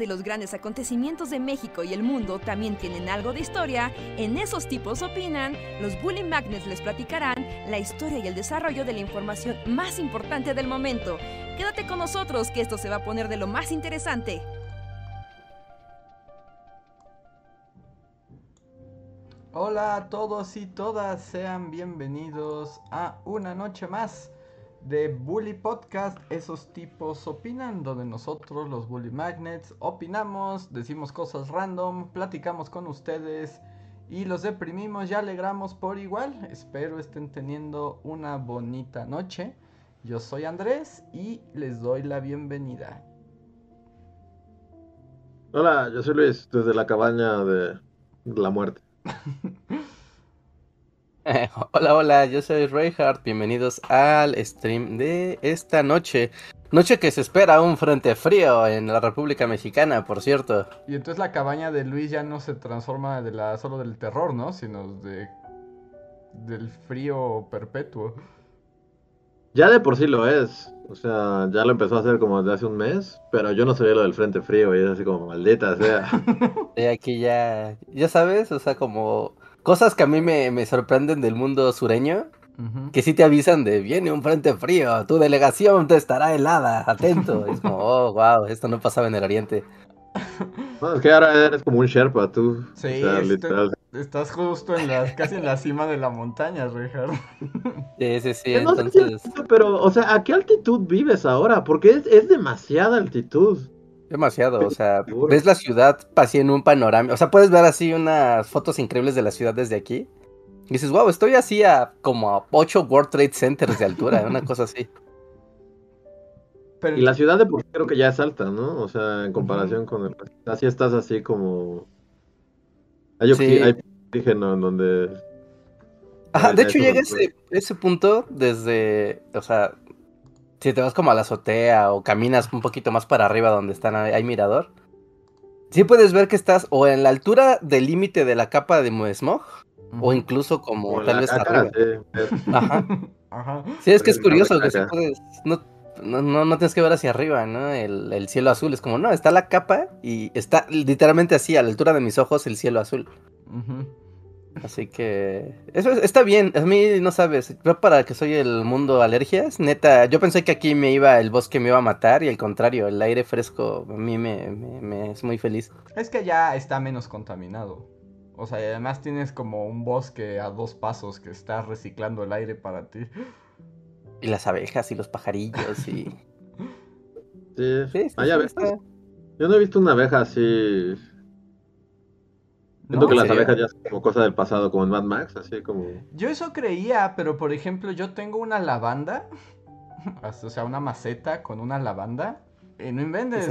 y los grandes acontecimientos de México y el mundo también tienen algo de historia, en esos tipos opinan, los Bully Magnets les platicarán la historia y el desarrollo de la información más importante del momento. Quédate con nosotros que esto se va a poner de lo más interesante. Hola a todos y todas, sean bienvenidos a una noche más de Bully Podcast, esos tipos opinan, donde nosotros los Bully Magnets opinamos, decimos cosas random, platicamos con ustedes y los deprimimos y alegramos por igual. Espero estén teniendo una bonita noche. Yo soy Andrés y les doy la bienvenida. Hola, yo soy Luis, desde la cabaña de la muerte. hola, hola, yo soy Reinhardt. Bienvenidos al stream de esta noche. Noche que se espera un frente frío en la República Mexicana, por cierto. Y entonces la cabaña de Luis ya no se transforma de la solo del terror, ¿no? Sino de del frío perpetuo. Ya de por sí lo es. O sea, ya lo empezó a hacer como desde hace un mes, pero yo no sabía lo del frente frío y es así como maldita sea. De aquí ya, ya sabes, o sea, como cosas que a mí me, sorprenden del mundo sureño. Que sí te avisan de viene un frente frío, tu delegación te estará helada, atento. es como, oh, wow, esto no pasaba en el Oriente. Bueno, es que ahora eres como un Sherpa, tú. Sí, estás justo en la, casi en la cima de la montaña, Richard. Sí, sí, sí, entonces... pero, o sea, ¿a qué altitud vives ahora? Porque es, es demasiada altitud. Demasiado, o sea, ves la ciudad así en un panorama, o sea, puedes ver así unas fotos increíbles de la ciudad desde aquí. Y dices, wow, estoy así a como a 8 World Trade Centers de altura, una cosa así. Y la ciudad de por creo que ya es alta, ¿no? O sea, en comparación con el... Así estás así como... Hay, sí. hay oxígeno en donde... Ajá, de hecho llega ese, ese punto desde, o sea, si te vas como a la azotea o caminas un poquito más para arriba donde están hay mirador, sí puedes ver que estás o en la altura del límite de la capa de smog o incluso como tal vez arriba. Ajá. Ajá. Sí, es que es curioso que puedes, no, no, no, tienes que ver hacia arriba, ¿no? El, el, cielo azul es como, no, está la capa y está literalmente así, a la altura de mis ojos, el cielo azul. Ajá. Así que eso está bien. A mí no sabes, yo para que soy el mundo alergias, neta, yo pensé que aquí me iba el bosque me iba a matar y al contrario, el aire fresco a mí me, me, es muy feliz. Es que ya está menos contaminado. O sea, además tienes como un bosque a dos pasos que está reciclando el aire para ti. Y las abejas y los pajarillos y. Sí, sí, sí, Yo no he visto una abeja así Siento que las abejas ya son como cosa del pasado, como en Mad Max, así como... Yo eso creía, pero por ejemplo, yo tengo una lavanda, o sea, una maceta con una lavanda, y no inventes.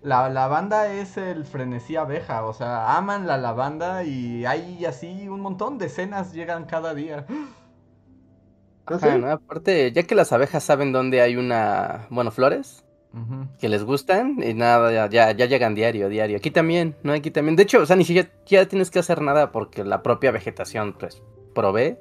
La lavanda es el frenesí abeja, o sea, aman la lavanda y hay así un montón de escenas llegan cada día. ¿Ah, Aparte, ya que las abejas saben dónde hay una, bueno, flores, que les gustan y nada, ya, ya, llegan diario, diario. Aquí también, ¿no? Aquí también. De hecho, o sea, ni siquiera ya tienes que hacer nada porque la propia vegetación, pues, provee.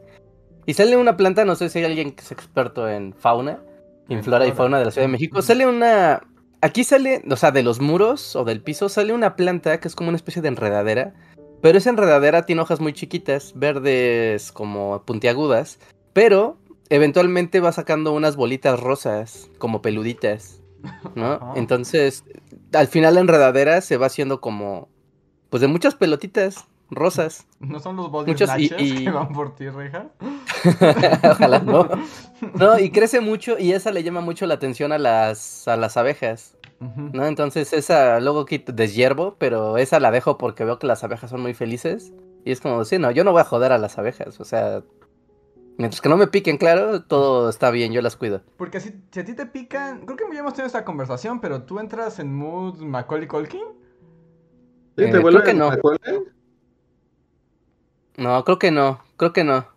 Y sale una planta, no sé si hay alguien que es experto en fauna, en flora y fauna de la Ciudad de México. Sale una. Aquí sale, o sea, de los muros o del piso, sale una planta que es como una especie de enredadera. Pero esa enredadera tiene hojas muy chiquitas, verdes como puntiagudas. Pero eventualmente va sacando unas bolitas rosas, como peluditas. ¿No? Entonces, al final la enredadera se va haciendo como, pues de muchas pelotitas rosas. ¿No son los body Muchos y, que van por ti, Reja? Ojalá no. No, y crece mucho y esa le llama mucho la atención a las, a las abejas. ¿No? Entonces esa luego quito deshiervo, pero esa la dejo porque veo que las abejas son muy felices. Y es como, sí, no, yo no voy a joder a las abejas. O sea, Mientras que no me piquen, claro, todo está bien, yo las cuido. Porque si, si a ti te pican, creo que ya hemos tenido esta conversación, pero tú entras en mood Macaulay Culkin. ¿Sí, ¿Te eh, creo que no. No, creo que no, creo que no.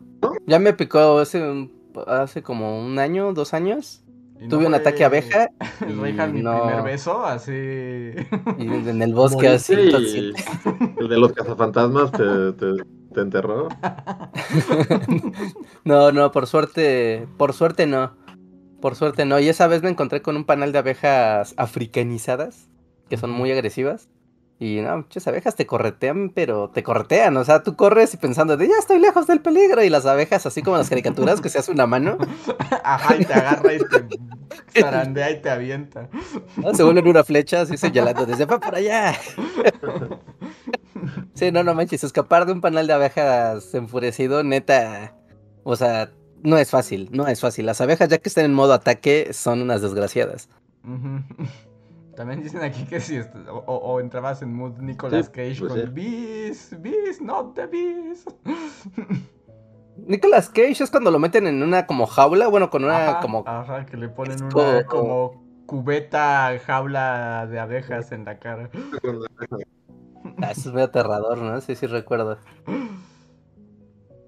Ya me picó hace, hace como un año, dos años. Tuve un ataque abeja. Y mi primer beso, así. Y en el bosque, así. el de los cazafantasmas te, te, ¿Te enterró? no, no, por suerte, por suerte no. Por suerte no. Y esa vez me encontré con un panel de abejas africanizadas. que son muy agresivas. Y no, muchas abejas te corretean, pero te corretean. O sea, tú corres y pensando de ya estoy lejos del peligro. Y las abejas, así como las caricaturas, que se hace una mano. Ajá, y te agarra y te zarandea y te avienta. Se vuelven una flecha así señalando desde va por allá. Sí, no, no manches. Escapar de un panal de abejas enfurecido, neta. O sea, no es fácil, no es fácil. Las abejas, ya que están en modo ataque, son unas desgraciadas. También dicen aquí que si o, entrabas en mood Nicolas Cage pues con bees, bees, not the bees. Nicolas Cage es cuando lo meten en una como jaula, bueno, con una como... Ajá, que le ponen una como cubeta jaula de abejas en la cara. Ah, eso es muy aterrador, ¿no? Sí, sí recuerdo.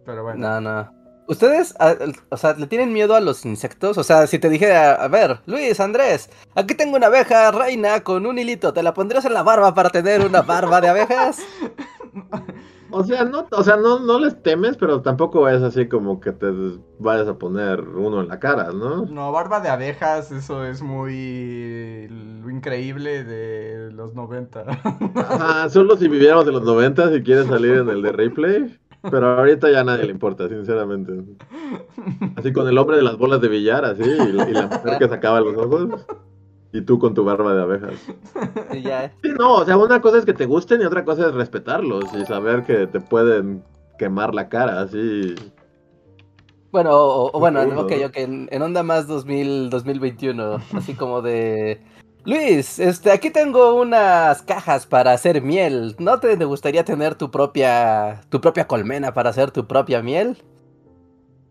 Pero bueno. No, no. ¿Ustedes, o sea, le tienen miedo a los insectos? O sea, si te dijera, a ver, Luis, Andrés, aquí tengo una abeja reina con un hilito, ¿te la pondrías en la barba para tener una barba de abejas? O sea, no, o sea, no, no les temes, pero tampoco es así como que te vayas a poner uno en la cara, ¿no? No, barba de abejas, eso es muy lo increíble de los 90. Ajá, solo si viviéramos en los 90 si quieres salir en el de replay. Pero ahorita ya a nadie le importa, sinceramente. Así con el hombre de las bolas de billar, así, y, la mujer que sacaba los ojos. Y tú con tu barba de abejas. Sí, ya. Sí, no, o sea, una cosa es que te gusten y otra cosa es respetarlos y saber que te pueden quemar la cara, así. Bueno, o, bueno, ok, ok, en, onda más 2000, 2021, así como de... Luis, este, aquí tengo unas cajas para hacer miel. ¿No te, gustaría tener tu propia, tu propia colmena para hacer tu propia miel?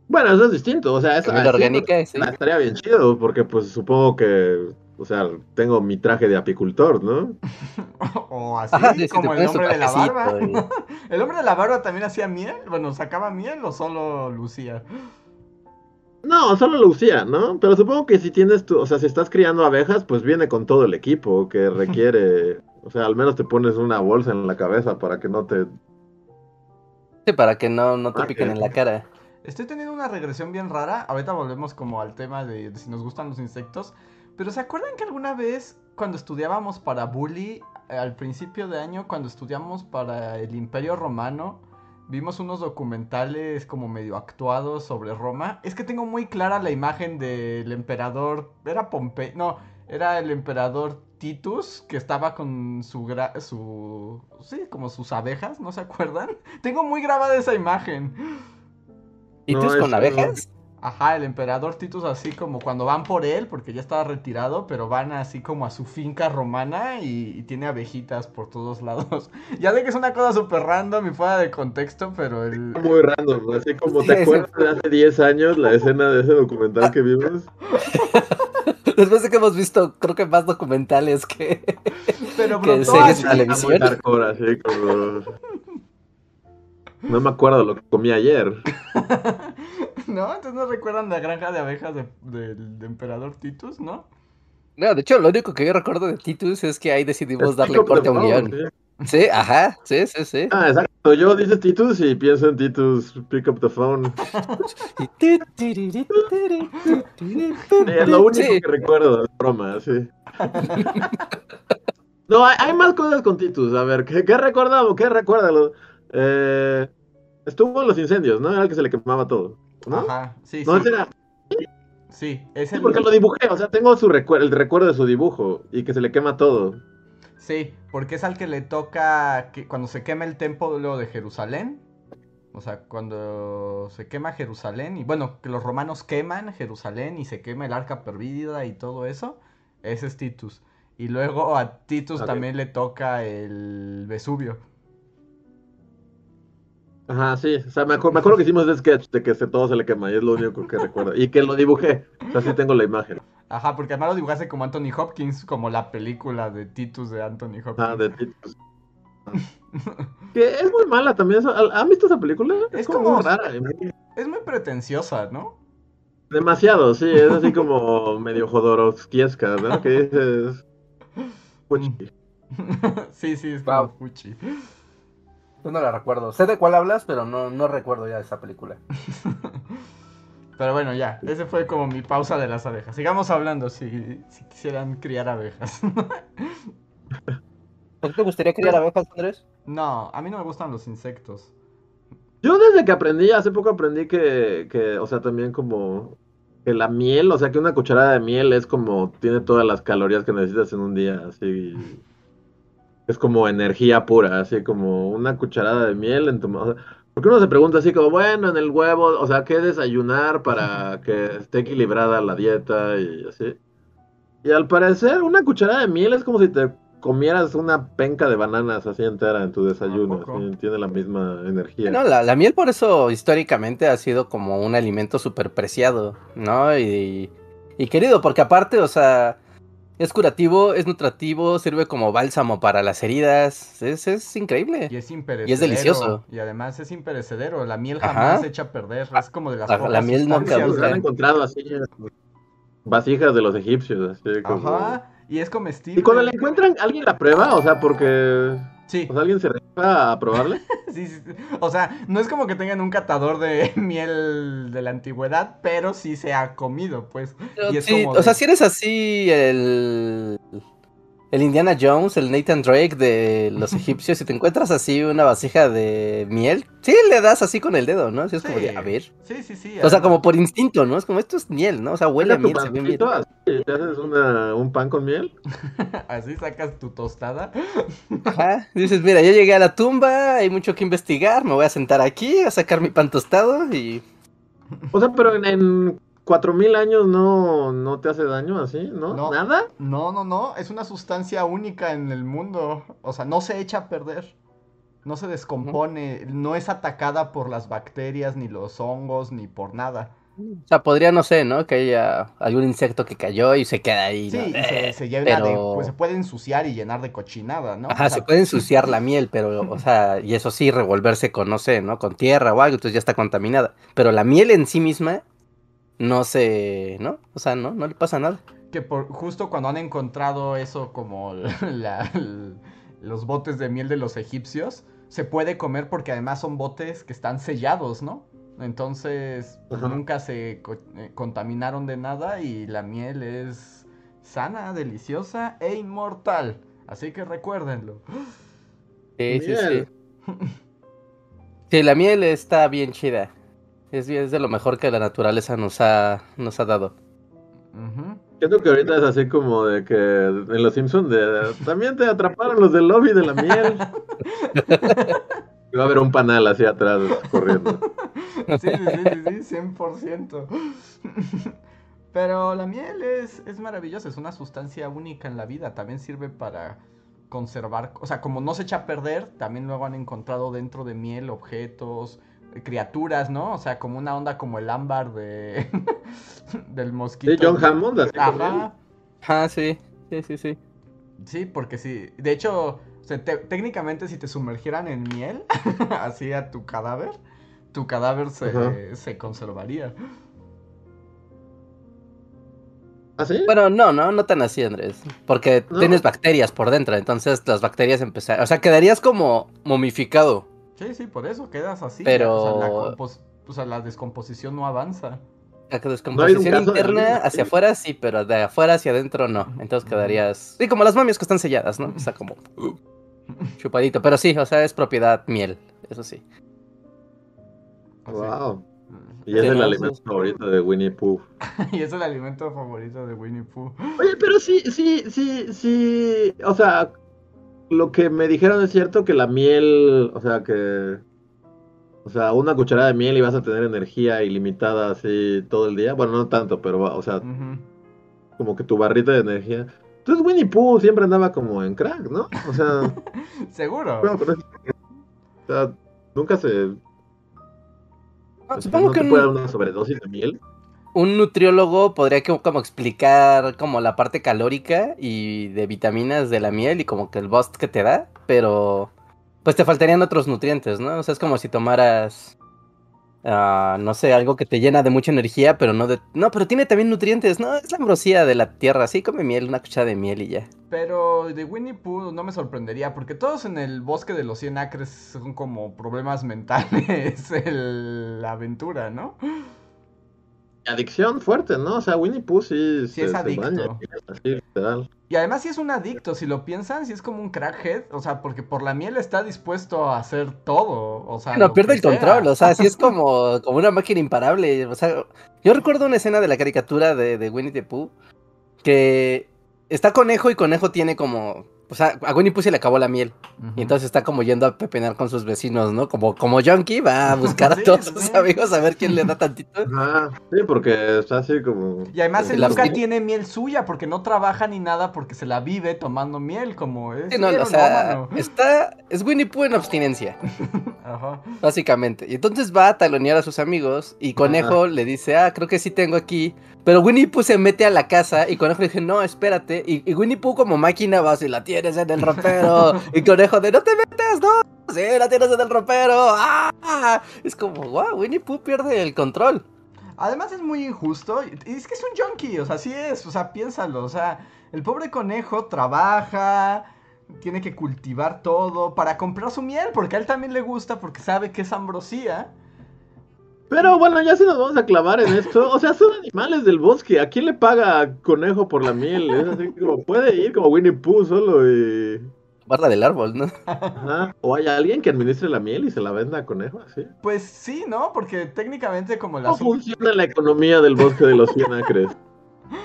Bueno, eso es distinto, o sea, eso orgánica, sí. estaría bien chido, porque pues supongo que, o sea, tengo mi traje de apicultor, ¿no? o así, como el hombre de la barba. ¿El hombre de la barba también hacía miel? Bueno, ¿sacaba miel o solo lucía? No, solo Lucía, ¿no? Pero supongo que si tienes tu, o sea, si estás criando abejas, pues viene con todo el equipo que requiere, o sea, al menos te pones una bolsa en la cabeza para que no te... Sí, para que no, no te piquen en la cara. Estoy teniendo una regresión bien rara, ahorita volvemos como al tema de, si nos gustan los insectos, pero ¿se acuerdan que alguna vez cuando estudiábamos para Bully, al principio de año, cuando estudiamos para el Imperio Romano, vimos unos documentales como medio actuados sobre Roma. Es que tengo muy clara la imagen del emperador. Era Pompey. No, era el emperador Titus que estaba con su. su sí, como sus abejas, ¿no se acuerdan? Tengo muy grabada esa imagen. ¿Titus con abejas? Ajá, el emperador Titus así como cuando van por él, porque ya estaba retirado, pero van así como a su finca romana y, tiene abejitas por todos lados. ya sé que es una cosa súper random y fuera de contexto, pero el... Muy random, así como te acuerdas de hace 10 años la escena de ese documental que vimos. Después de que hemos visto, creo que más documentales que, pero que series de televisión. Así como... No me acuerdo lo que comí ayer. ¿No? Entonces no recuerdan la granja de abejas del de, emperador Titus, ¿no? No, de hecho, lo único que yo recuerdo de Titus es que ahí decidimos darle corte a un guion. ¿sí? ajá, sí, sí, sí. Ah, exacto. Yo dice Titus y pienso en Titus, pick up the phone. es lo único que recuerdo, broma, sí. no, hay, más cosas con Titus. A ver, ¿qué, qué recordamos? ¿Qué recuérdalo? Eh, estuvo en los incendios, ¿no? Era el que se le quemaba todo. ¿no? Ajá, sí, no, sí. Era... Sí, es el... porque lo dibujé, o sea, tengo su el recuerdo de su dibujo y que se le quema todo. Sí, porque es al que le toca que cuando se quema el templo de Jerusalén. O sea, cuando se quema Jerusalén y bueno, que los romanos queman Jerusalén y se quema el arca perdida y todo eso, ese es Titus. Y luego a Titus también le toca el Vesubio. Ajá, sí. O sea, me, acuerdo que hicimos ese sketch de que todo se le quema y es lo único que recuerdo. Y que lo dibujé. O sea, sí tengo la imagen. Ajá, porque además lo dibujaste como Anthony Hopkins, como la película de Titus de Anthony Hopkins. Ah, de Titus. que es muy mala también. ¿Han visto esa película? Es, como, rara. Es muy pretenciosa, ¿no? Demasiado, sí. Es así como medio Jodorowskiesca, ¿no? Que dices... sí, sí, es como Fuchi. Yo no la recuerdo. Sé de cuál hablas, pero no, no recuerdo ya esa película. pero bueno, ya. Ese fue como mi pausa de las abejas. Sigamos hablando si, si quisieran criar abejas. te gustaría criar abejas, Andrés? No, a mí no me gustan los insectos. Yo desde que aprendí, hace poco aprendí que, que, o sea, también como que la miel, o sea, que una cucharada de miel es como, tiene todas las calorías que necesitas en un día, así. Es como energía pura, así como una cucharada de miel en tu... O sea, porque uno se pregunta así como, bueno, en el huevo, o sea, ¿qué desayunar para que esté equilibrada la dieta y así? Y al parecer, una cucharada de miel es como si te comieras una penca de bananas así entera en tu desayuno. Así, tiene la misma energía. No, la, la, miel por eso históricamente ha sido como un alimento súper preciado, ¿no? Y, y, querido, porque aparte, o sea, es curativo, es nutritivo, sirve como bálsamo para las heridas. Es, es increíble. Y es imperecedero. Y es delicioso. Y además es imperecedero. La miel jamás Ajá. se echa a perder. Es como de las La, la miel no han encontrado así vasijas de los egipcios. Así como... Ajá. Y es comestible. Y cuando la encuentran, ¿alguien la prueba? O sea, porque... Sí. O sea, ¿alguien se rifa a probarle? sí, O sea, no es como que tengan un catador de miel de la antigüedad, pero sí se ha comido, pues. Pero y es sí, como o sea, si eres así el... El Indiana Jones, el Nathan Drake de los egipcios, si te encuentras así una vasija de miel, sí le das así con el dedo, ¿no? Así es como de, a ver. Sí, sí, sí. O sea, como por instinto, ¿no? Es como, esto es miel, ¿no? O sea, huele a miel, se ve miel. así, ¿Te haces una, un pan con miel? Así sacas tu tostada. Ajá. Dices, mira, ya llegué a la tumba, hay mucho que investigar, me voy a sentar aquí a sacar mi pan tostado y... O sea, pero en, en 4000 años no, no te hace daño así, ¿no? No. ¿Nada? No, no, no. Es una sustancia única en el mundo. O sea, no se echa a perder. No se descompone. No es atacada por las bacterias, ni los hongos, ni por nada. O sea, podría, no sé, ¿no? Que haya algún insecto que cayó y se queda ahí, Sí, ¿no? y se, Eh, se llena de. pero- Pues se puede ensuciar y llenar de cochinada, ¿no? Ajá, O sea, se puede ensuciar la miel, pero, o sea, y eso sí, revolverse con, no sé, ¿no? Con tierra o algo, entonces ya está contaminada. Pero la miel en sí misma no se, ¿no? O sea, no, no le pasa nada. Que por, justo cuando han encontrado eso como la- los botes de miel de los egipcios, se puede comer porque además son botes que están sellados, ¿no? Entonces pues, Ajá. nunca se co- eh, contaminaron de nada y la miel es sana, deliciosa e inmortal. Así que recuérdenlo. Sí, sí, sí. Sí, la miel está bien chida. Es, bien- es de lo mejor que la naturaleza nos ha, nos ha dado. Ujú. Siento que ahorita es así como de que en Los Simpsons de, también te atraparon los del lobby de la miel. Va a haber un panal así atrás corriendo. Sí, sí, sí, sí, sí, 100%. Pero la miel es, es maravillosa, es una sustancia única en la vida. También sirve para conservar, o sea, como no se echa a perder, también luego han encontrado dentro de miel objetos, criaturas, ¿no? O sea, como una onda como el ámbar de del mosquito. Sí, John Hammond, así. Ajá. Ah, sí, sí, sí, sí. Sí, porque sí. De hecho, o sea, te- técnicamente si te sumergieran en miel, así a tu cadáver, tu cadáver se, se conservaría. ¿Ah, sí? Bueno, no, no, no tan así, Andrés. Porque ¿No? tienes bacterias por dentro, entonces las bacterias empezaron. O sea, quedarías como momificado. Sí, sí, por eso quedas así. Pero- O sea, la, compos- o sea, la descomposición no avanza. La descomposición interna hacia afuera sí, pero de afuera hacia adentro no. Entonces quedarías. Sí, como las momias que están selladas, ¿no? Está como chupadito. Pero sí, o sea, es propiedad miel. Eso sí. Wow. Y es Sí, el no, alimento sí. favorito de Winnie Pooh. Y es el alimento favorito de Winnie Pooh. Oye, pero sí, sí, sí, sí. O sea, lo que me dijeron es cierto que la miel, o sea, que. O sea, una cucharada de miel y vas a tener energía ilimitada así todo el día. Bueno, no tanto, pero, va- o sea, como que tu barrita de energía. Entonces Winnie Pooh siempre andaba como en crack, ¿no? O sea, Seguro. bueno, pero es- o sea, nunca se. No, o sea, supongo no que te un, puede dar una sobredosis de miel. Un nutriólogo podría como explicar como la parte calórica y de vitaminas de la miel y como que el boost que te da, pero pues te faltarían otros nutrientes, ¿no? O sea, es como si tomaras, ah, no sé, algo que te llena de mucha energía, pero no de... No, pero tiene también nutrientes, ¿no? Es la ambrosía de la tierra, sí, come miel, una cuchara de miel y ya. Pero de Winnie Pooh no me sorprendería, porque todos en el bosque de los 100 acres son como problemas mentales, el- la aventura, ¿no? Adicción fuerte, ¿no? O sea, Winnie Pooh sí, Sí es adicto. baña, así, literal. Y además sí es un adicto, si lo piensan, sí es como un crackhead, o sea, porque por la miel está dispuesto a hacer todo, o sea... No, pierde el control, o sea, sí es como, como una máquina imparable. O sea, yo recuerdo una escena de la caricatura de, de Winnie the Pooh que está Conejo y Conejo tiene como. O sea, a Winnie Pooh se le acabó la miel. Y entonces está como yendo a pepenar con sus vecinos, ¿no? Como, como Junkie va a buscar Sí, a todos sus amigos a ver quién le da tantito. Ajá, sí, porque está así como... Y además como él nunca rutina. tiene miel suya porque no trabaja ni nada porque se la vive tomando miel como es. Sí, no, o sea, está. Es Winnie Pooh en abstinencia, Ajá. básicamente. Y entonces va a talonear a sus amigos y Conejo le dice, ah, creo que sí tengo aquí. Pero Winnie Pooh se mete a la casa y Conejo le dice, no, espérate. Y, y Winnie Pooh como máquina va, si la tienes en el ropero. y Conejo de, no te metas, no. Sí, la tienes en el ropero. ¡Ah! Es como, wow, Winnie Pooh pierde el control. Además es muy injusto. Y es que es un junkie, o sea, sí es. O sea, piénsalo. O sea, el pobre conejo trabaja, tiene que cultivar todo para comprar su miel porque a él también le gusta porque sabe que es ambrosía. Pero bueno, ya si nos vamos a clavar en esto, o sea, son animales del bosque. ¿A quién le paga a conejo por la miel? Es así como puede ir como Winnie Pooh solo y... Barra del árbol, ¿no? Ajá. O hay alguien que administre la miel y se la venda a conejo, así. Pues sí, ¿no? Porque técnicamente como la... ¿Cómo funciona la economía del bosque de los 100 acres?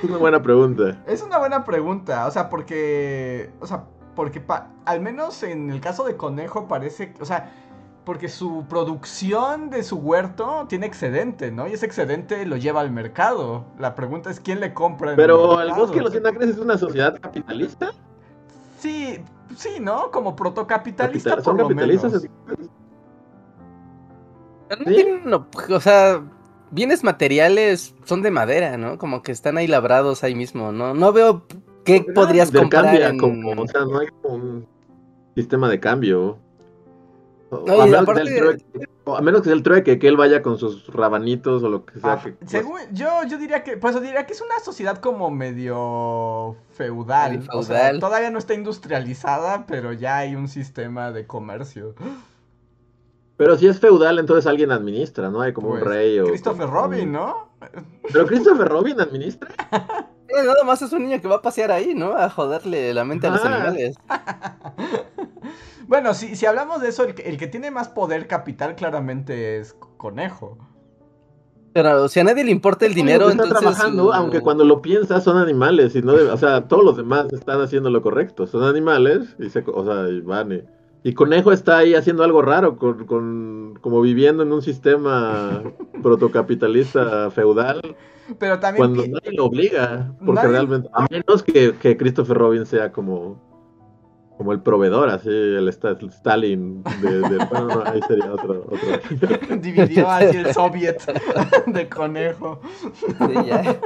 Es una buena pregunta. Es una buena pregunta, o sea, porque, o sea, porque pa- al menos en el caso de Conejo parece, o sea, porque su producción de su huerto tiene excedente, ¿no? Y ese excedente lo lleva al mercado. La pregunta es quién le compra. en Pero el mercado? bosque de los 100 acres es una sociedad capitalista. Sí, sí, ¿no? Como protocapitalista Capital- ¿Son por lo capitalistas? menos. Pero no ¿Sí? tienen, no, o sea, bienes materiales son de madera, ¿no? Como que están ahí labrados ahí mismo, ¿no? No veo qué podrías comprar en... como, o sea, no hay como un sistema de cambio. No, a, menos aparte- que sea el trueque, o a menos que sea el trueque, que él vaya con sus rabanitos o lo que sea. Ah, que- pues, según, yo, yo diría que, pues diría que es una sociedad como medio feudal. Medio O sea, feudal. todavía no está industrializada, pero ya hay un sistema de comercio. Pero si es feudal, entonces alguien administra, ¿no? Hay como Pues, un rey o... Christopher como- Robin, ¿no? Pero Christopher Robin administra. Eh, Nada más es un niño que va a pasear ahí, ¿no? A joderle la mente a los animales. Bueno, si, si hablamos de eso, el que, el que tiene más poder capital claramente es Conejo. Pero si a nadie le importa el dinero, está entonces... trabajando, aunque cuando lo piensas son animales y no debe- o sea, todos los demás están haciendo lo correcto, son animales y se, o sea, y van y, y Conejo está ahí haciendo algo raro con, con como viviendo en un sistema protocapitalista feudal Pero también... cuando nadie lo obliga, porque Nadie- realmente a menos que, que Christopher Robin sea como como el proveedor, así el, el Stalin de, de- bueno, no, ahí sería otro, otro. dividió así el soviet de Conejo. Sí, ya.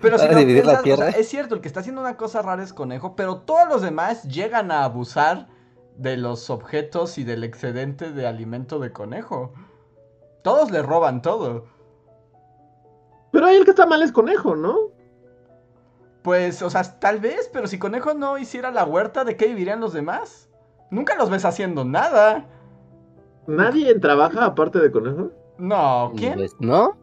Pero si la o tierra. sea, es cierto, el que está haciendo una cosa rara es Conejo, pero todos los demás llegan a abusar de los objetos y del excedente de alimento de Conejo. Todos le roban todo. Pero ahí el que está mal es Conejo, ¿no? Pues, o sea, tal vez, pero si Conejo no hiciera la huerta, ¿de qué vivirían los demás? Nunca los ves haciendo nada. Nadie trabaja aparte de Conejo. No, ¿quién? Pues, ¿No?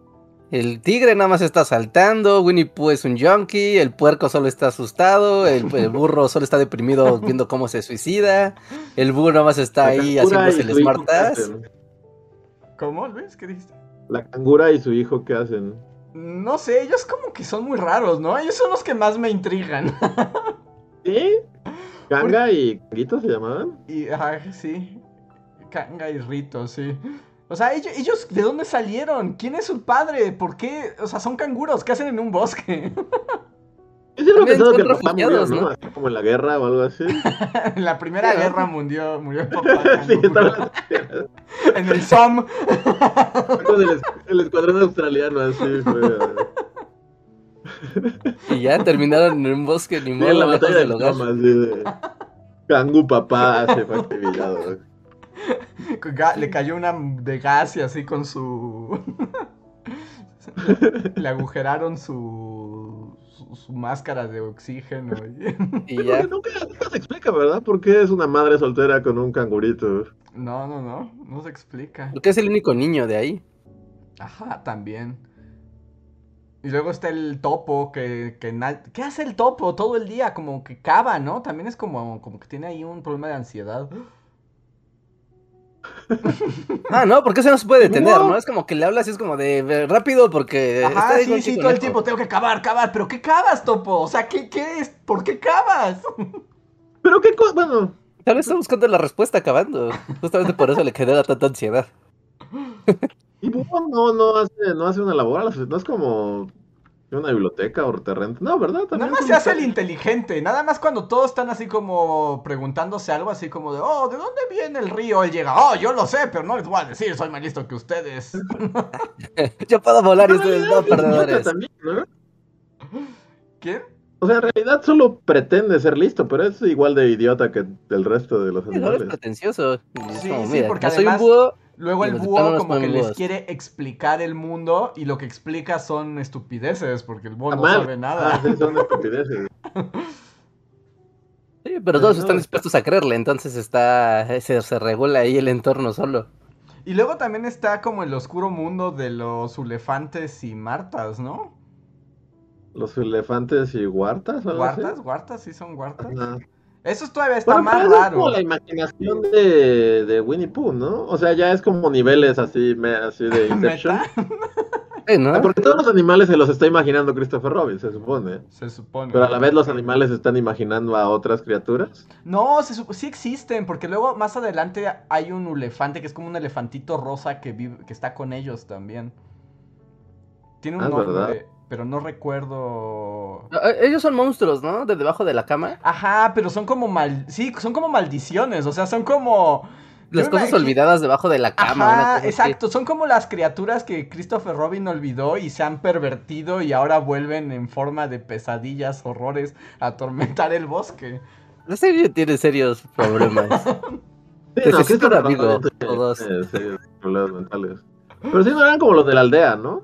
El tigre nada más está saltando, Winnie Pooh es un junkie, el puerco solo está asustado, el, el burro solo está deprimido viendo cómo se suicida, el burro nada más está ahí haciéndose el smart. ¿Cómo, Luis? ¿Qué dijiste? La cangura y su hijo, ¿qué hacen? No sé, ellos como que son muy raros, ¿no? Ellos son los que más me intrigan. ¿Sí? ¿Ganga y Canguito se llamaban? Y, ajá, sí. Kanga y Rito, sí. O sea, ellos, ellos, ¿de dónde salieron? ¿Quién es su padre? ¿Por qué? O sea, son canguros, ¿qué hacen en un bosque? Yo siempre son que el papá murió, ¿no? ¿no? Así como en la guerra o algo así. en la Primera Sí, ¿no? Guerra Mundial murió el papá sí, estaba En el SOM. el, el escuadrón australiano, así fue. Y ya terminaron en un bosque, ni Sí, modo, en la batalla de de. Kangu papá se fue acribillado. Ga- Le cayó una de gas y así con su... Le agujeraron su... su, su máscara de oxígeno. y- Y ya. Nunca, nunca se explica, ¿verdad? ¿Por qué es una madre soltera con un cangurito? No, no, no, no se explica. Porque es el único niño de ahí. Ajá, también. Y luego está el topo, que, que na- ¿Qué hace el topo todo el día? Como que cava, ¿no? También es como, como que tiene ahí un problema de ansiedad. Ah, no, porque eso no se puede detener, No. ¿no? Es como que le hablas y es como de "Ve, rápido porque Ajá, sí, sí, todo el conejo". tiempo tengo que cavar, cavar. ¿Pero qué cavas, topo? O sea, ¿qué, qué es? ¿Por qué cavas? Pero qué cosa, bueno, Tal vez está buscando la respuesta acabando. Justamente por eso le genera tanta ansiedad. y Búho no, no hace, no hace una labor, no es como una biblioteca o te renta. No, ¿verdad? Nada más se hace el inteligente. Nada más cuando todos están así como preguntándose algo así como de, oh, ¿de dónde viene el río? Él llega, oh, yo lo sé, pero no les voy a decir, soy más listo que ustedes. Yo puedo volar y ustedes no, perdedores. también, ¿no? ¿Quién? O sea, en realidad solo pretende ser listo, pero es igual de idiota que el resto de los no, es animales. pretencioso. Sí, como, sí, mira, porque yo soy un búho. Luego el búho como que les quiere explicar el mundo y lo que explica son estupideces porque el búho no sabe nada. Ah, son estupideces. Sí, pero todos no, están está- dispuestos a creerle, entonces está se, se regula ahí el entorno solo. Y luego también está como el oscuro mundo de los elefantes y martas, ¿no? Los elefantes y huartas. ¿Guartas? ¿Guartas? ¿Sí son guartas? Ajá. Eso todavía está Bueno, más eso es raro. como la imaginación de, de Winnie Pooh, ¿no? O sea, ya es como niveles así, me- así de Inception. Ah, Porque todos los animales se los está imaginando Christopher Robin, se supone. Se supone. Pero a la vez los animales están imaginando a otras criaturas. No, se sí existen, porque luego más adelante hay un elefante que es como un elefantito rosa que vive, que está con ellos también. Tiene un Ah, nombre, ¿verdad? Pero no recuerdo. Ah, Ellos son monstruos, ¿no? De debajo de la cama. Ajá, pero son como mal, sí, son como maldiciones, o sea, son como Las Yo cosas olvidadas debajo de la cama. una Ajá, así. exacto, son como las criaturas que Christopher Robin olvidó y se han pervertido y ahora vuelven en forma de pesadillas, horrores, a atormentar el bosque. La serie tiene serios problemas. Sí, Necesito un amigo, todos. serios problemas mentales. Pero sí no eran como los de la aldea, ¿no?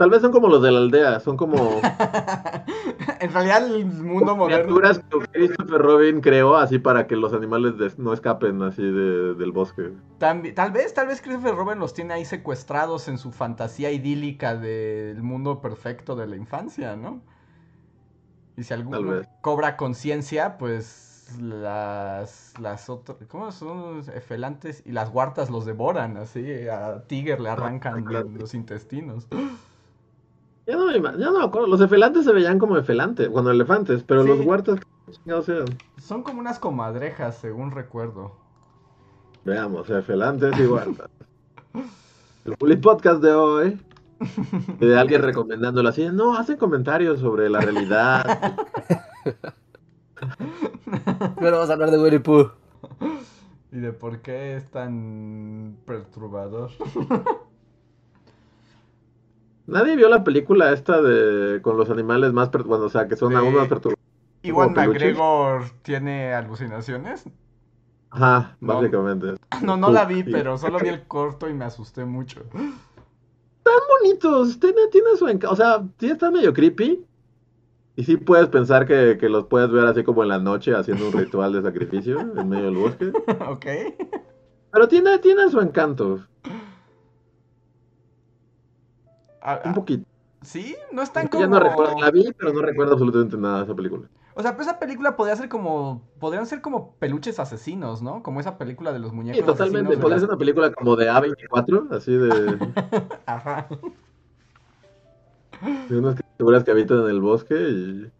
Tal vez son como los de la aldea, son como en realidad el mundo moderno... criaturas que Christopher Robin creó así para que los animales des- no escapen así de- del bosque. Tambi- tal vez, tal vez Christopher Robin los tiene ahí secuestrados en su fantasía idílica del mundo perfecto de la infancia, ¿no? Y si alguno cobra conciencia, pues las las otras, ¿cómo son? Los Efelantes y las guartas los devoran, así a Tiger le arrancan claro. los intestinos. Ya no, me ima- ya no me acuerdo, los efelantes se veían como efelantes, bueno, elefantes, pero Sí. los huertas, ¿qué chingados eran? Son como unas comadrejas, según recuerdo. Veamos, efelantes y huertas. El Bully Podcast de hoy, de alguien recomendándolo así, no, hacen comentarios sobre la realidad. Pero vamos a hablar de Winnie Pooh. Y de por qué es tan perturbador. Nadie vio la película esta de con los animales más, bueno, o sea, que son aún más perturbados. Iwan? McGregor tiene alucinaciones. Ajá, No. básicamente. No, no la vi, pero solo vi el corto y me asusté mucho. bonitos, tiene, tiene su encanto, o sea, sí está medio creepy. Y sí puedes pensar que, que los puedes ver así como en la noche haciendo un ritual de sacrificio en medio del bosque. ok. Pero tiene, tiene su encanto, Ah, un poquito. ¿Sí? No es tan Ya como... no recuerdo, la vi, pero no recuerdo absolutamente nada de esa película. O sea, pero esa película podría ser como... Podrían ser como peluches asesinos, ¿no? Como esa película de los muñecos Sí, totalmente. Podría ser una película como de A24, así de, Ajá. de unas criaturas que habitan en el bosque. Y...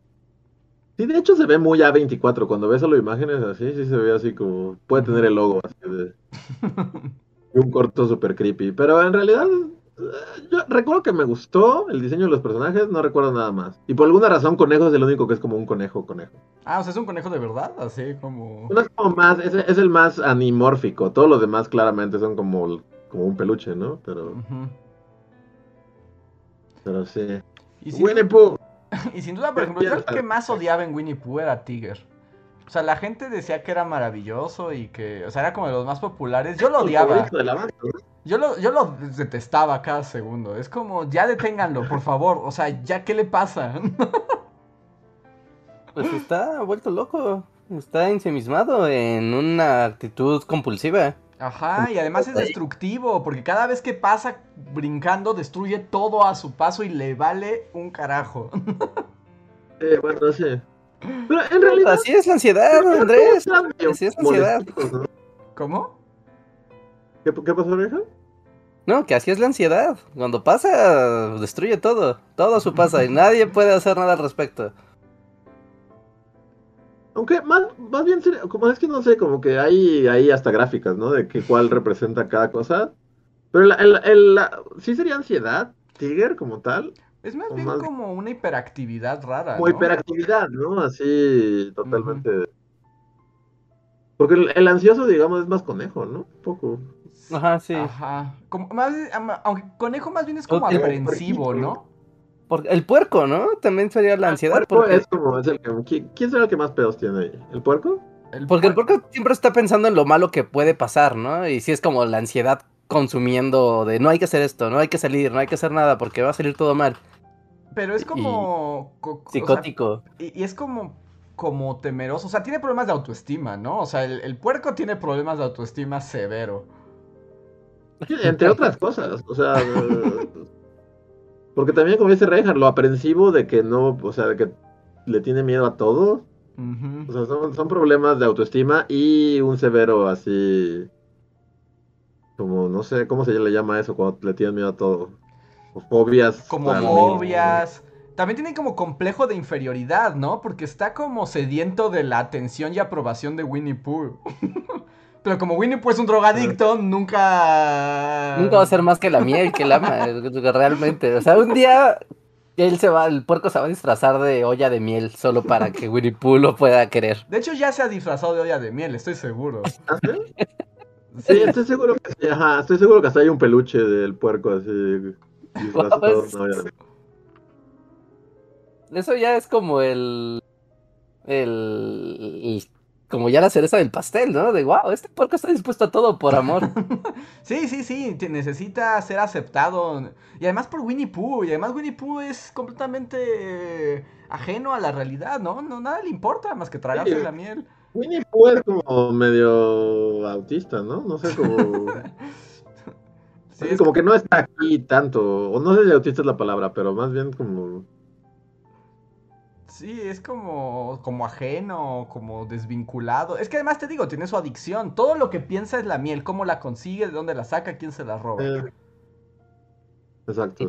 Sí, de hecho se ve muy A24. Cuando ves solo imágenes así, sí se ve así como. Puede tener el logo así de. un corto super creepy. Pero en realidad, yo recuerdo que me gustó el diseño de los personajes, no recuerdo nada más. Y por alguna razón, Conejo es el único que es como un conejo, conejo. Ah, o sea, es un conejo de verdad, así como... Uno es como más, es, es el más animórfico. Todos los demás claramente son como, como un peluche, ¿no? Pero, pero sí. Y sin, Winnie Pooh. y sin duda, por ejemplo, yo el que más odiaba en Winnie Pooh era Tiger. O sea, la gente decía que era maravilloso y que... O sea, era como de los más populares. Yo lo odiaba. de la banda, ¿no? Yo lo, yo lo detestaba cada segundo. Es como, ya deténganlo, por favor. O sea, ya, ¿qué le pasa? Pues está vuelto loco. Está ensimismado en una actitud compulsiva. Ajá, y además es destructivo, porque cada vez que pasa brincando destruye todo a su paso y le vale un carajo. Eh, bueno, sí. Pero en realidad. Así es la ansiedad, Andrés. Así es la ansiedad. ¿Cómo? ¿Qué, qué pasó, vieja? No, que así es la ansiedad. Cuando pasa, destruye todo. Todo su pasa y nadie puede hacer nada al respecto. Aunque más, más bien, sería- como es que no sé, como que hay, hay hasta gráficas, ¿no? De que cuál representa cada cosa. Pero la, el, el- la- sí sería ansiedad, Tiger, como tal. Es más bien más- como una hiperactividad rara. Como ¿no? hiperactividad, ¿no? Así, totalmente. Porque el, el ansioso, digamos, es más conejo, ¿no? Un poco. Ajá, sí. Ajá. Como, más, aunque conejo más bien es como aprensivo, ¿no? Porque el puerco, ¿no? También sería la ansiedad. El puerco Porque, es como, es el que, ¿quién, será el que más pedos tiene ahí? ¿El puerco? El porque el puer- puerco siempre está pensando en lo malo que puede pasar, ¿no? Y sí es como la ansiedad consumiendo de no hay que hacer esto, no hay que salir, no hay que hacer nada porque va a salir todo mal. Pero es como... co- o sea, Psicótico. y, y es como, como temeroso. O sea, tiene problemas de autoestima, ¿no? O sea, el, el puerco tiene problemas de autoestima severo. Entre otras cosas, o sea, porque también como dice Reinhardt, lo aprensivo de que no, o sea, de que le tiene miedo a todo, o sea, son, son problemas de autoestima y un severo así, como, no sé, ¿cómo se le llama eso cuando le tienen miedo a todo? O fobias. como fobias. También tiene como complejo de inferioridad, ¿no? Porque está como sediento de la atención y aprobación de Winnie Pooh. Pero como Winnie Pooh es un drogadicto, nunca... Nunca va a ser más que la miel que el ama, realmente. O sea, un día él se va, el puerco se va a disfrazar de olla de miel solo para que Winnie Pooh lo pueda querer. De hecho, ya se ha disfrazado de olla de miel, estoy seguro. ¿Ah, sí? Sí, estoy seguro que sí, ajá, estoy seguro que hasta hay un peluche del puerco así. disfrazado, Pues, Eso ya es como el, el, el- como ya la cereza del pastel, ¿no? De wow, este puerco está dispuesto a todo por amor. Sí, sí, sí, necesita ser aceptado. Y además por Winnie Pooh. Y además Winnie Pooh es completamente ajeno a la realidad, ¿no? No, nada le importa más que tragarse Sí. la miel. Winnie Pooh es como medio autista, ¿no? No sé, como... Sí, como que no está aquí tanto, o no sé si autista es la palabra, pero más bien como... Sí, es como, como ajeno, como desvinculado. Es que además te digo, tiene su adicción. Todo lo que piensa es la miel, cómo la consigue, de dónde la saca, quién se la roba. eh, Exacto.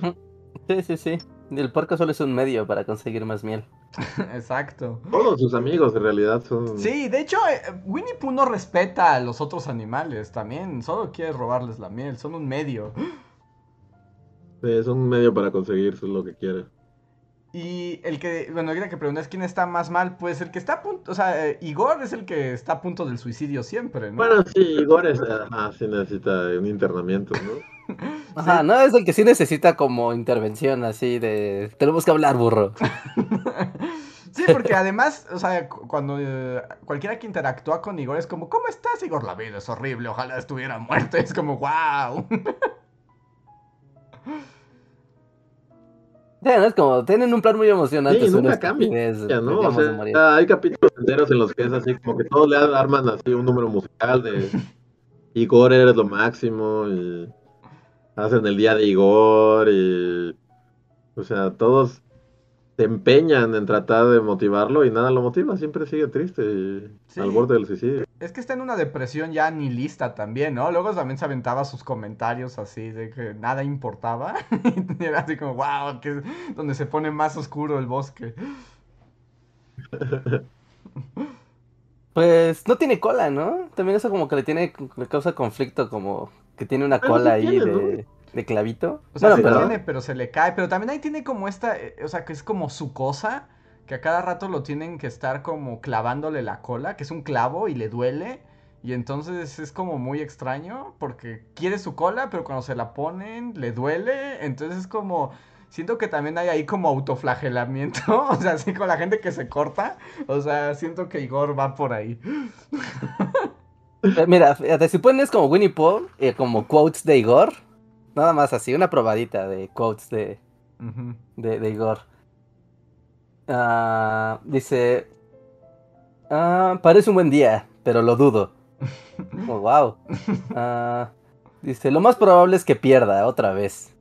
Sí, sí, sí. El puerco solo es un medio para conseguir más miel. Exacto. Todos sus amigos en realidad son... Sí, de hecho, eh, Winnie Pooh no respeta a los otros animales también. Solo quiere robarles la miel, son un medio. Sí, son un medio para conseguir lo que quiere. Y el que, bueno, ahorita que preguntas quién está más mal, pues el que está a punto, o sea, eh, Igor es el que está a punto del suicidio siempre, ¿no? Bueno, sí, Igor es, ajá, sí necesita un internamiento, ¿no? Ajá, no, es el que sí necesita como intervención así de... Tenemos que hablar, burro. Sí, porque además, o sea, cu- cuando eh, cualquiera que interactúa con Igor es como, ¿cómo estás, Igor? La vida es horrible, ojalá estuviera muerto. Es como, wow. Sí, ¿no? Es como, tienen un plan muy emocionante. Sí, nunca cambia, estupidez, ¿no? O sea, hay capítulos enteros en los que es así, como que todos le arman así un número musical de Igor eres lo máximo y hacen el día de Igor y o sea, todos se empeñan en tratar de motivarlo y nada lo motiva, siempre sigue triste y Sí. al borde del suicidio. Es que está en una depresión ya nihilista también, ¿no? Luego también se aventaba sus comentarios así de que nada importaba. Y era así como, wow, que es donde se pone más oscuro el bosque. Pues no tiene cola, ¿no? También eso como que le tiene, le causa conflicto, como que tiene una Pero cola ahí tiene, de, de clavito. O sea, bueno, sí pero tiene, pero se le cae. Pero también ahí tiene como esta, eh, o sea, que es como su cosa, que a cada rato lo tienen que estar como clavándole la cola, que es un clavo y le duele. Y entonces es como muy extraño, porque quiere su cola, pero cuando se la ponen, le duele. Entonces es como, siento que también hay ahí como autoflagelamiento, o sea, así con la gente que se corta. O sea, siento que Igor va por ahí. eh, mira, si pones como Winnie Pooh, eh, como quotes de Igor, nada más así, una probadita de quotes de, de, de Igor. Ah, dice, ah, parece un buen día, pero lo dudo. Oh, wow. Ah, dice, lo más probable es que pierda otra vez.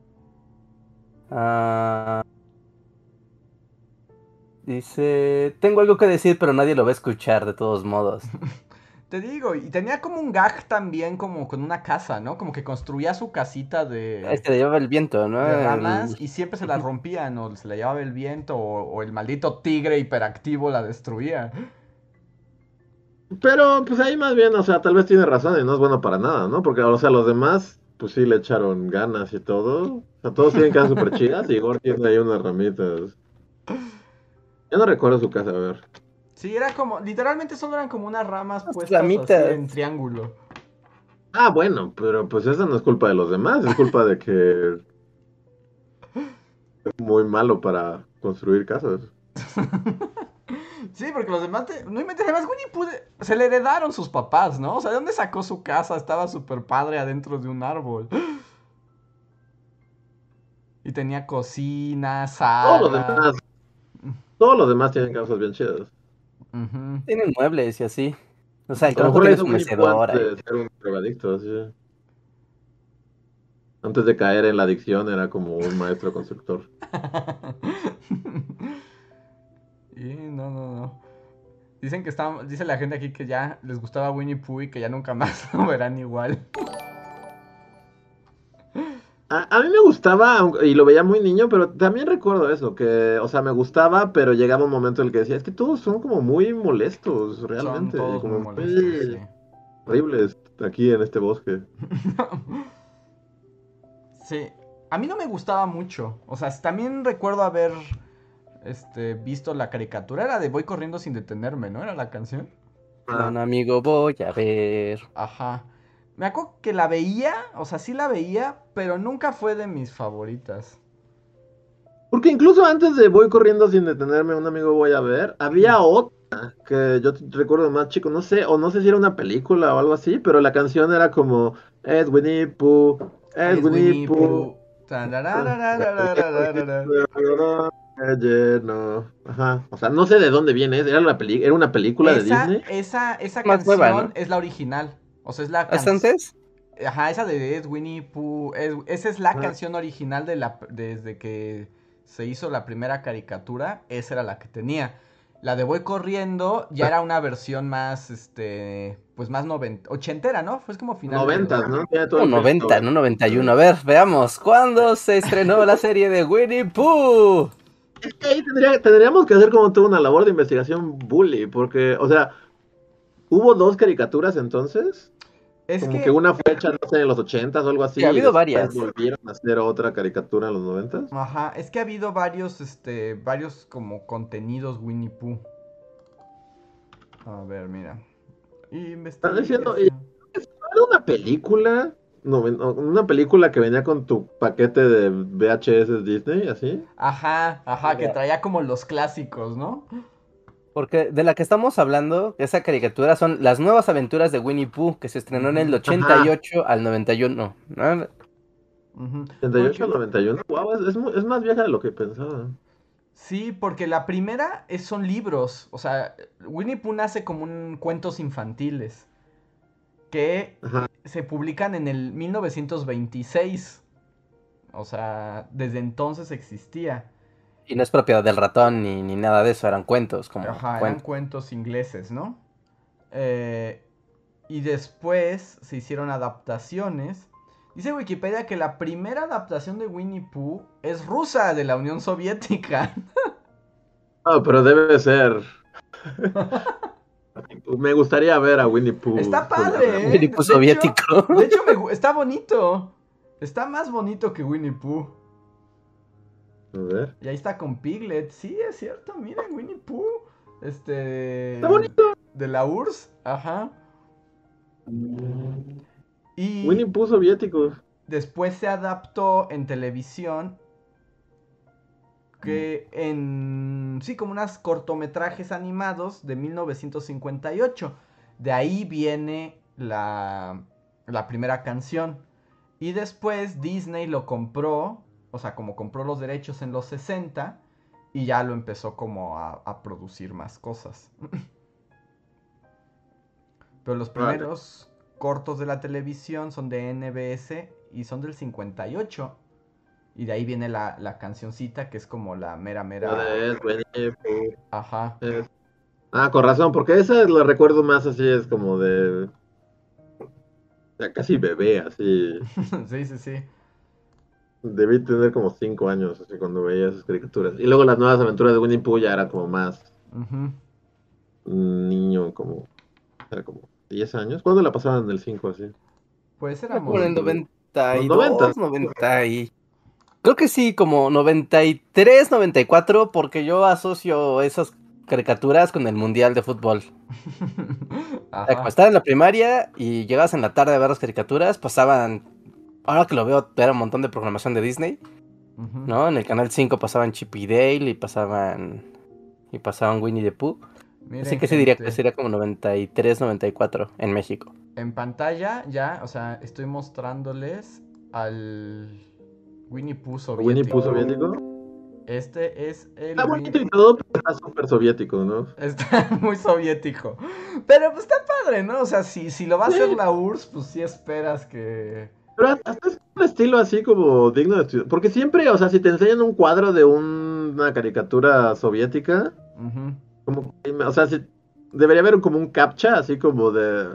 Dice, tengo algo que decir, pero nadie lo va a escuchar de todos modos. Te digo, y tenía como un gag también como con una casa, ¿no? Como que construía su casita de, Este le lleva el viento, ¿no? de El- ramas y siempre se la rompían o se la llevaba el viento o, o el maldito tigre hiperactivo la destruía. Pero pues ahí más bien, o sea, tal vez tiene razón y no es bueno para nada, ¿no? Porque, o sea, los demás, pues sí le echaron ganas y todo. O sea, todos tienen casas súper chidas y Igor tiene ahí unas ramitas. Yo no recuerdo su casa, a ver. Sí, era como, literalmente solo eran como unas ramas puestas así en triángulo. Ah, bueno, pero pues esa no es culpa de los demás, es culpa de que es muy malo para construir casas. Sí, porque los demás, te- no inventes, además Winnie Pooh de- se le heredaron sus papás, ¿no? O sea, ¿de dónde sacó su casa? Estaba súper padre adentro de un árbol. Y tenía cocina, sala. Todos los demás, todos los demás tienen casas bien chidas. Ujú. Tienen muebles y así. O sea, el trabajo tiene su mecedora. de ser un drogadicto. Antes de caer en la adicción era como un maestro constructor. y no, no, no. Dicen que está, dice la gente aquí que ya les gustaba Winnie Pooh y que ya nunca más lo verán igual. A, a mí me gustaba, y lo veía muy niño, pero también recuerdo eso, que, o sea, me gustaba, pero llegaba un momento en el que decía, es que todos son como muy molestos, Son realmente, y todos como muy molestos, sí. horribles aquí en este bosque. Sí, a mí no me gustaba mucho. O sea, también recuerdo haber este, visto la caricatura. Era de Voy corriendo sin detenerme, ¿no? Era la canción. Un amigo voy a ver. Ajá. Me acuerdo que la veía, o sea, sí la veía, pero nunca fue de mis favoritas. Porque incluso antes de Voy corriendo sin detenerme, un amigo voy a ver, había otra que yo recuerdo más chico, no sé, o no sé si era una película o algo así, pero la canción era como Es Winnie Pooh, Es Winnie Pooh. Lleno. Ajá. O sea, no sé de dónde viene, era, la peli era una película de Disney. Esa, esa canción es la original. O sea, es la ¿Hasta can- antes? Ajá, esa de Ed Winnie Pooh. es- esa es la Ajá. canción original de la, desde que se hizo la primera caricatura. Esa era la que tenía. La de Voy corriendo ya era una versión más, este, pues más noventa, ochentera, ¿no? Fue como final. Noventas, ¿no? Tiene todo Como el 90, peso. no 91. A ver, veamos. ¿Cuándo se estrenó la serie de Winnie Pooh? Es que ahí tendría- tendríamos que hacer como toda una labor de investigación bully, porque, o sea, ¿hubo dos caricaturas entonces? Es Como que, que, una fue hecha, no sé, en los ochentas o algo así. Sí, ha y habido varias. volvieron a hacer otra caricatura en los noventas. Ajá, es que ha habido varios, este, varios como contenidos Winnie Pooh. A ver, mira. Están diciendo, y- ¿Era una película? Noven- una película que venía con tu paquete de VHS Disney, así. Ajá, ajá, que traía como los clásicos, ¿no? Porque de la que estamos hablando, esa caricatura son las nuevas aventuras de Winnie Pooh, que se estrenó en el 88 al 91. ¿no? Ujú. 88 Porque- 91. Wow, es, es más vieja de lo que pensaba. Sí, porque la primera es, son libros. O sea, Winnie Pooh nace como un cuentos infantiles. Que Ajá. se publican en el 1926. O sea, desde entonces existía. Y no es propiedad del ratón ni, ni nada de eso, eran cuentos. Como Ajá, eran cuentos. ingleses, ¿no? Eh, y después se hicieron adaptaciones. Dice Wikipedia que la primera adaptación de Winnie Pooh es rusa de la Unión Soviética. Ah, pero debe ser. Me gustaría ver a Winnie Pooh. Está padre, ¿eh? Winnie Pooh de hecho- soviético. De hecho, me está bonito. Está más bonito que Winnie Pooh. A ver. Y ahí está con Piglet. Sí, es cierto. Miren, Winnie Pooh. Este. Está bonito. De la URSS. Ajá. Y Winnie Pooh soviético. después se adaptó en televisión. Que en. Sí, como unos cortometrajes animados de 1958. De ahí viene la. La primera canción. Y después Disney lo compró. O sea, como compró los derechos en los 60. Y ya lo empezó como a, a producir más cosas. Pero los Vale. primeros cortos de la televisión, son de NBS y son del 58. Y de ahí viene la, la cancioncita que es como la mera mera. Ajá. Ah, con razón, porque esa lo recuerdo más así, es como de. Ya casi bebé, así. sí, sí, sí. Debí tener como cinco años así cuando veía esas caricaturas. Y luego las nuevas aventuras de Winnie Pooh ya era como más. Niño, como. Era como 10 años. ¿Cuándo la pasaban en el 5 así? Pues era como en el 92, 90. 90 y... Creo que sí, como 93, 94, porque yo asocio esas caricaturas con el Mundial de Fútbol. Ajá. estaba en la primaria y llegabas en la tarde a ver las caricaturas, pasaban, ahora que lo veo, era un montón de programación de Disney, ¿no? En el canal 5 pasaban Chip y Dale y pasaban, y pasaban Winnie the Pooh. Así que se diría que sería como 93, 94 en México. En pantalla ya, o sea, estoy mostrándoles al Winnie Pooh soviético. ¿Winnie Pooh soviético? Este es el. Está bonito y todo, pero está súper soviético, ¿no? Está muy soviético. Pero pues está padre, ¿no? O sea, si, si lo va a hacer la URSS, pues sí esperas que. Pero hasta es un estilo así como digno de estudiar. Porque siempre, o sea, si te enseñan un cuadro de una caricatura soviética, como, o sea, si, debería haber como un captcha, así como de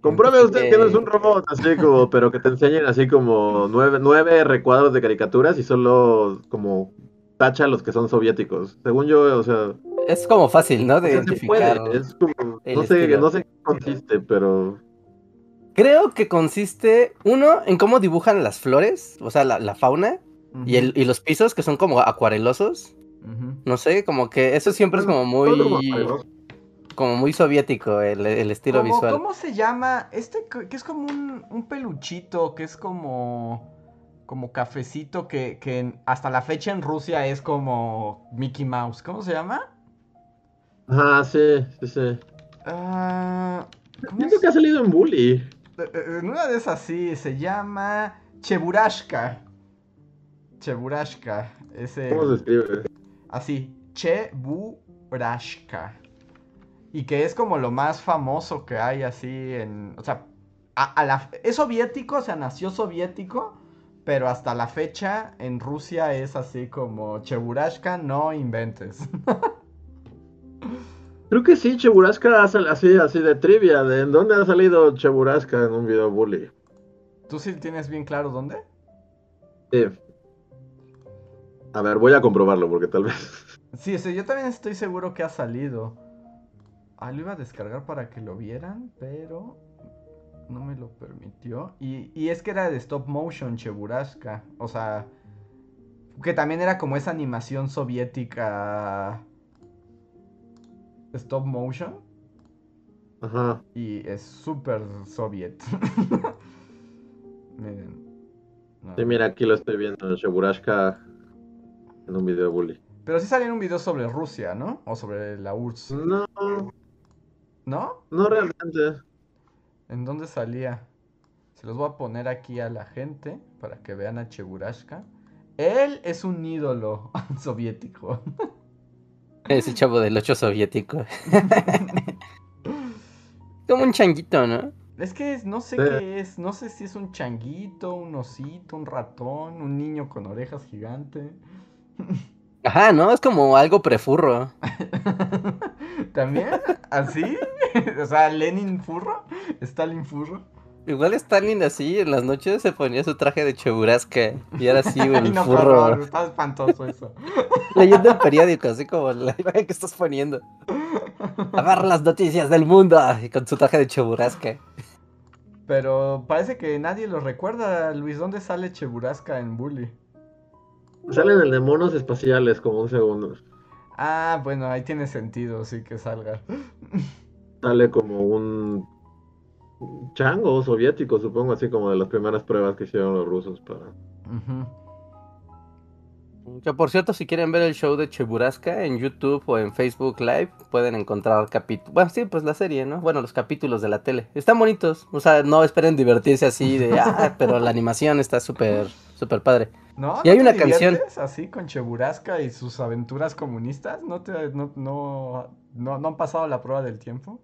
Compruebe usted que no es un robot, así como, pero que te enseñen así como nueve, nueve recuadros de caricaturas y solo como tacha los que son soviéticos. Según yo, o sea. Es como fácil, ¿no? De identificar. Es como, no sé, no sé qué consiste, pero. Creo que consiste, uno, en cómo dibujan las flores, o sea, la, fauna, y, el, y los pisos que son como acuarelosos. No sé, como que eso siempre es como muy como muy soviético el, estilo visual. ¿Cómo se llama? Este que es como un, peluchito, que es como como cafecito que, que, hasta la fecha en Rusia es como Mickey Mouse. ¿Cómo se llama? Ah, sí, sí, sí. Ah, Siento que ha salido en Bully. Eh, en una de esas sí, se llama Cheburashka. Cheburashka. Ese... ¿Cómo se escribe? Así, Cheburashka. Y que es como lo más famoso que hay así en... O sea, a, la, es soviético, o sea, nació soviético, pero hasta la fecha en Rusia es así como Cheburashka, no inventes. Creo que sí, Cheburashka así, así de trivia. ¿De en dónde ha salido Cheburashka en un video bully? ¿Tú sí tienes bien claro dónde? Sí. A ver, voy a comprobarlo porque tal vez. Sí, sí, yo también estoy seguro que ha salido. Ah, lo iba a descargar para que lo vieran, pero no me lo permitió. Y, es que era de stop motion, Cheburashka. O sea, que también era como esa animación soviética. Stop motion. Ajá. Y es súper soviet. Miren. Sí, mira, aquí lo estoy viendo, Cheburashka en un video bully. Pero sí salió en un video sobre Rusia, ¿no? O sobre la URSS. No, ¿No? No realmente. ¿En dónde salía? Se los voy a poner aquí a la gente para que vean a Cheburashka. Él es un ídolo soviético. Es el chavo del 8 soviético. Como un changuito, ¿no? Es que no sé qué es. No sé si es un changuito, un osito, un ratón, un niño con orejas gigante. Ajá, ¿no? Es como algo prefurro. ¿También? ¿Así? o sea, Lenin furro, Stalin furro. Igual Stalin así en las noches se ponía su traje de cheburasca y era así, el no, furro. estaba espantoso eso. Leyendo el periódico, así como la imagen que estás poniendo. Agarra las noticias del mundo y con su traje de cheburasca. Pero parece que nadie lo recuerda, Luis. ¿Dónde sale Cheburasca en Bully? Sale en el de monos espaciales como un segundo. Ah, bueno, ahí tiene sentido, sí que salga. Sale como un chango soviético, supongo, así como de las primeras pruebas que hicieron los rusos para. Que por cierto, si quieren ver el show de Cheburasca en YouTube o en Facebook Live, pueden encontrar capítulos. Bueno, sí, pues la serie, ¿no? Bueno, los capítulos de la tele. Están bonitos. O sea, no esperen divertirse así de, ah, pero la animación está súper, súper padre. ¿No? Y hay una canción. Así con Cheburasca y sus aventuras comunistas. ¿No, te, no, no, no, han pasado la prueba del tiempo?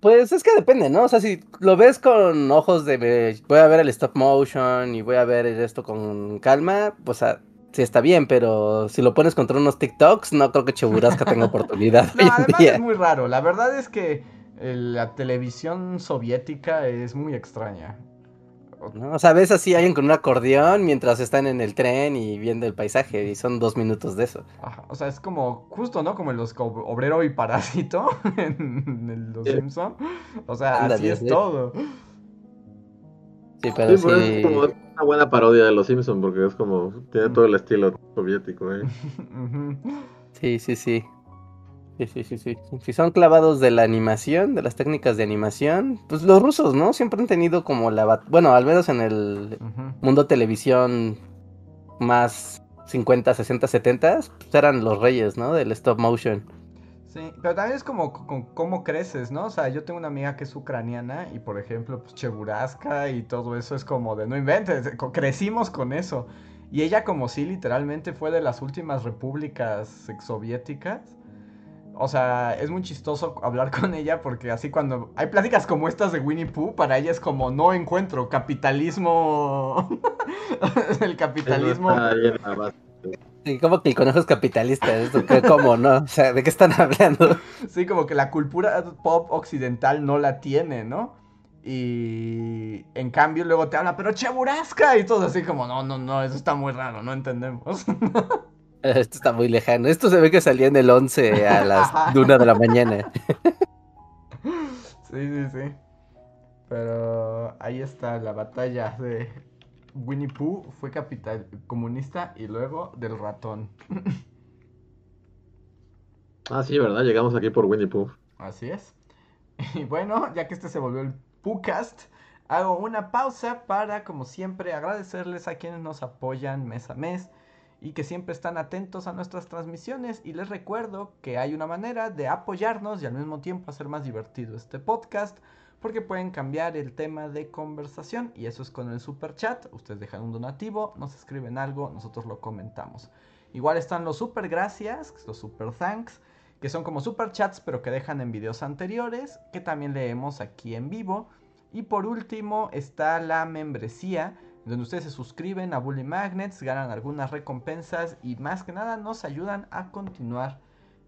Pues es que depende, ¿no? O sea, si lo ves con ojos de voy a ver el stop motion y voy a ver esto con calma, pues a, sí está bien, pero si lo pones contra unos TikToks, no creo que Cheburasca tenga oportunidad. no, además es muy raro. La verdad es que la televisión soviética es muy extraña. O sea, ves así alguien con un acordeón mientras están en el tren y viendo el paisaje y son dos minutos de eso. o sea, es como justo, ¿no? Como en los obrero y parásito en, Los Simpson. O sea, así es todo. Sí, pero sí, Es como una buena parodia de Los Simpson porque es como tiene todo el estilo soviético, ¿eh? sí, sí, sí. Sí, sí, sí, sí. Si son clavados de la animación, de las técnicas de animación, pues los rusos, ¿no? Siempre han tenido como la... Bueno, al menos en el mundo televisión más 50, 60, 70, pues eran los reyes, ¿no? Del stop motion. Sí, pero también es como, cómo creces, ¿no? O sea, yo tengo una amiga que es ucraniana y, por ejemplo, pues Cheburaska y todo eso es como de no inventes, crecimos con eso. Y ella como sí, literalmente fue de las últimas repúblicas soviéticas o sea, es muy chistoso hablar con ella porque así cuando hay pláticas como estas de Winnie Pooh, para ella es como no encuentro capitalismo. el capitalismo. Sí, como que el conejo es capitalista, ¿cómo no? O sea, ¿de qué están hablando? Sí, como que la cultura pop occidental no la tiene, ¿no? Y en cambio luego te habla, pero Cheburasca y todo así como, no, no, no, eso está muy raro, no entendemos. Esto está muy lejano. Esto se ve que salía en el 11 a las 1 de la mañana. sí, sí, sí. Pero ahí está la batalla de Winnie Pooh. Fue capital comunista y luego del ratón. ah, sí, ¿verdad? Llegamos aquí por Winnie Pooh. Así es. Y bueno, ya que este se volvió el Poohcast, hago una pausa para, como siempre, agradecerles a quienes nos apoyan mes a mes y que siempre están atentos a nuestras transmisiones y les recuerdo que hay una manera de apoyarnos y al mismo tiempo hacer más divertido este podcast porque pueden cambiar el tema de conversación y eso es con el super chat. Ustedes dejan un donativo, nos escriben algo, nosotros lo comentamos. Igual están los super gracias, los super thanks, que son como super chats pero que dejan en videos anteriores, que también leemos aquí en vivo. Y por último está la membresía donde ustedes se suscriben a Bully Magnets, ganan algunas recompensas y más que nada nos ayudan a continuar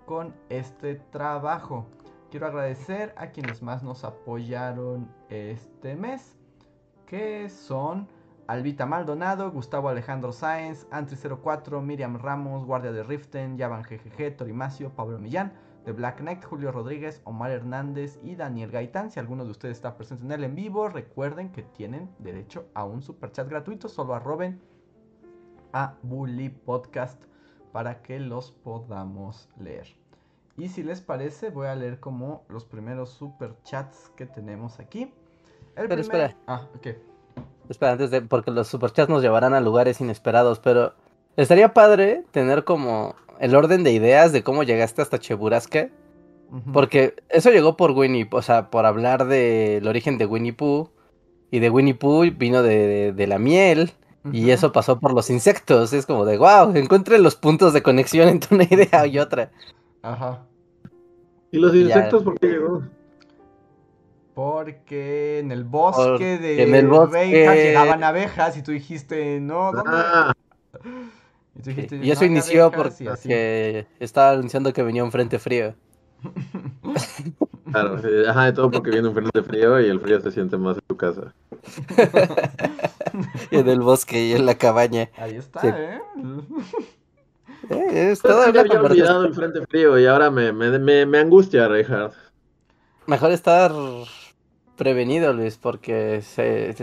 con este trabajo. Quiero agradecer a quienes más nos apoyaron este mes, que son Albita Maldonado, Gustavo Alejandro Sáenz, Antri04, Miriam Ramos, Guardia de Riften, Yavan GGG, Torimacio, Pablo Millán, de Black Knight, Julio Rodríguez, Omar Hernández y Daniel Gaitán. Si alguno de ustedes está presente en el en vivo, recuerden que tienen derecho a un super chat gratuito. Solo arroben a Bully Podcast para que los podamos leer. Y si les parece, voy a leer como los primeros super chats que tenemos aquí. El espera. Ah, ok. Espera, antes de. Porque los superchats nos llevarán a lugares inesperados, pero. Estaría padre tener como el orden de ideas de cómo llegaste hasta Cheburasca. Porque eso llegó por Winnie, o sea, por hablar del origen de Winnie Pooh. Y de Winnie Pooh vino de, la miel. Y eso pasó por los insectos. Es como de, wow, encuentre los puntos de conexión entre una idea y otra. Ajá. ¿Y los insectos por qué llegó? Porque en el bosque de en el bosque... llegaban abejas y tú dijiste, no, ¿dónde? Ah. Y, eso inició porque estaba anunciando que venía un frente frío. Claro, ajá, de todo porque viene un frente frío y el frío se siente más en tu casa. y en el bosque y en la cabaña. Ahí está, ¿eh? eh es todo había olvidado el frente frío y ahora me, me, me angustia, Reinhardt. Mejor estar prevenido, Luis, porque se,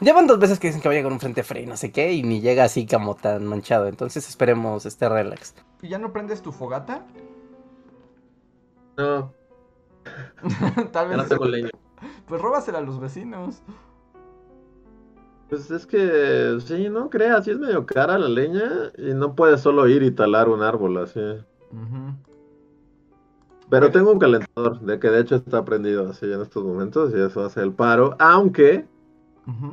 llevan dos veces que dicen que vaya con un frente frío y no sé qué, y ni llega así como tan manchado. Entonces esperemos este relax. ¿Y ya no prendes tu fogata? No. Tal vez. no tengo leña. Pues róbasela a los vecinos. Pues es que, sí, no creas, sí es medio cara la leña y no puedes solo ir y talar un árbol así. Pero tengo un calentador, de que de hecho está prendido así en estos momentos y eso hace el paro, aunque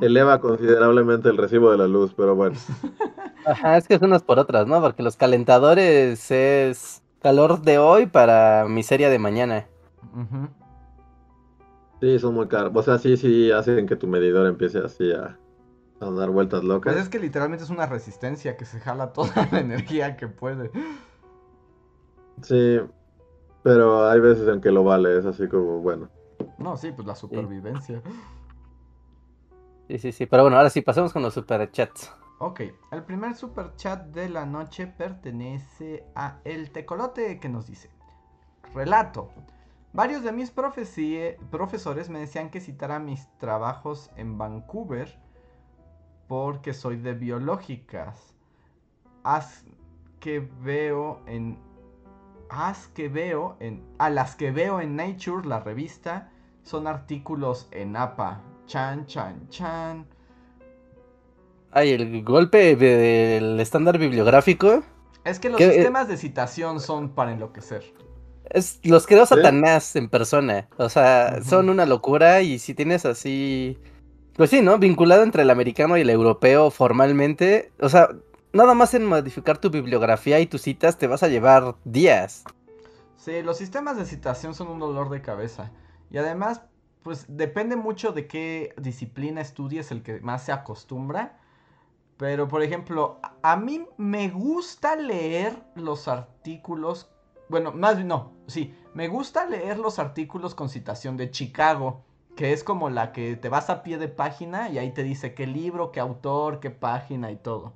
eleva considerablemente el recibo de la luz, pero bueno. Ajá, es que es unas por otras, ¿no? Porque los calentadores es calor de hoy para miseria de mañana. Sí, son muy caros. O sea, sí, sí hacen que tu medidor empiece así a, a dar vueltas locas. Pues es que literalmente es una resistencia que se jala toda la energía que puede. Sí, pero hay veces en que lo vale, es así como, bueno. No, sí, pues la supervivencia. Sí, sí, sí. Pero bueno, ahora sí, pasemos con los superchats. Ok, el primer super chat de la noche pertenece a El Tecolote que nos dice: Relato. Varios de mis profesores me decían que citara mis trabajos en Vancouver porque soy de biológicas. Haz que veo en. Haz que veo en. A las que veo en Nature, la revista, son artículos en APA. Chan, chan, chan. Ay, el golpe del estándar bibliográfico. Es que los sistemas de citación son para enloquecer. Es, los creo Satanás en persona. O sea, son una locura y si tienes así... Pues sí, ¿no? Vinculado entre el americano y el europeo formalmente. O sea, nada más en modificar tu bibliografía y tus citas te vas a llevar días. Sí, los sistemas de citación son un dolor de cabeza. Y además, pues depende mucho de qué disciplina estudies el que más se acostumbra. Pero, por ejemplo, a mí me gusta leer los artículos bueno, más bien no, sí, me gusta leer los artículos con citación de Chicago, que es como la que te vas a pie de página y ahí te dice qué libro, qué autor, qué página y todo.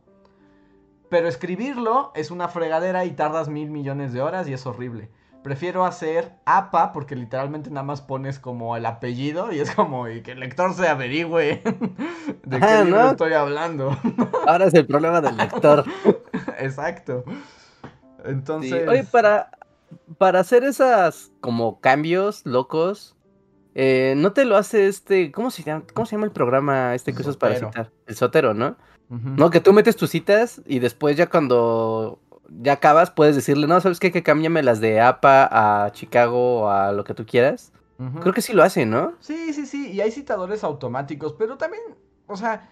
Pero escribirlo es una fregadera y tardas mil millones de horas y es horrible. Prefiero hacer APA porque literalmente nada más pones como el apellido y es como y que el lector se averigüe de qué libro estoy hablando. Ahora es el problema del lector. Exacto. Entonces. Oye, para, para hacer esas como cambios locos, eh, ¿no te lo hace este, ¿cómo se llama, cómo se llama el programa este que usas para citar? El sotero, ¿no? No, que tú metes tus citas y después ya cuando ya acabas puedes decirle, no, ¿sabes qué? Que cámbiame las de APA a Chicago o a lo que tú quieras. Creo que sí lo hace, ¿no? Sí, sí, sí, y hay citadores automáticos, pero también, o sea,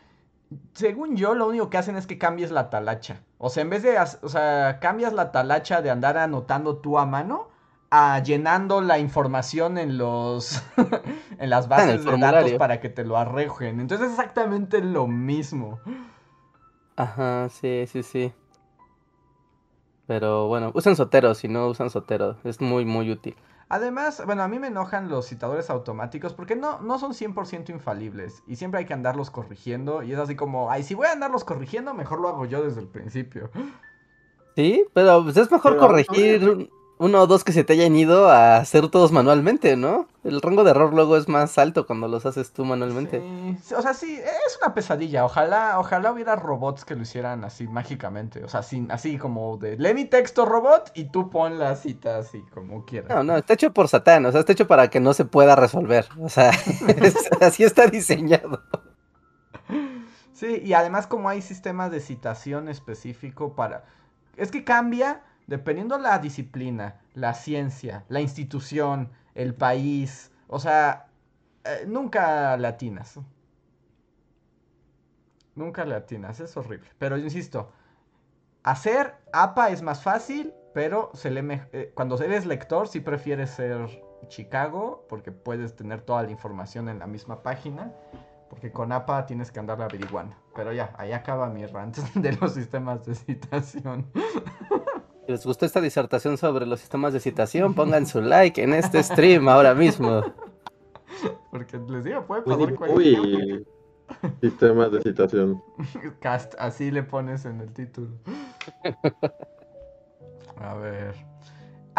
según yo, lo único que hacen es que cambies la talacha. O sea, en vez de, o sea, cambias la talacha de andar anotando tú a mano a llenando la información en los en las bases de datos para que te lo arrejen. Entonces es exactamente lo mismo. Ajá, sí, sí, sí. Pero bueno, usan Sotero, si no usan Sotero, es muy muy útil. Además, bueno, a mí me enojan los citadores automáticos porque no, no son 100% infalibles y siempre hay que andarlos corrigiendo y es así como, ay, si voy a andarlos corrigiendo, mejor lo hago yo desde el principio. Sí, pero pues, es mejor corregir uno o dos que se te hayan ido a hacer todos manualmente, ¿no? El rango de error luego es más alto cuando los haces tú manualmente. Sí, o sea, sí, es una pesadilla. Ojalá, ojalá hubiera robots que lo hicieran así mágicamente. O sea, sin, así como de lee mi texto robot y tú pon la cita así como quieras. No, no, está hecho por Satán, o sea, está hecho para que no se pueda resolver. O sea, así está diseñado. Sí, y además como hay sistemas de citación específico para... Es que cambia dependiendo la disciplina, la ciencia, la institución, el país, o sea, eh, nunca latinas. Nunca latinas, es horrible. Pero yo insisto, hacer APA es más fácil, pero se le eh, cuando eres lector sí prefieres ser Chicago, porque puedes tener toda la información en la misma página. Porque con APA tienes que andar averiguando. Pero ya, ahí acaba mi rant de los sistemas de citación. Si les gustó esta disertación sobre los sistemas de citación, pongan su like en este stream ahora mismo. Porque les digo, puede pasar cualquier Uy, sistemas de citación. Cast, así le pones en el título. A ver.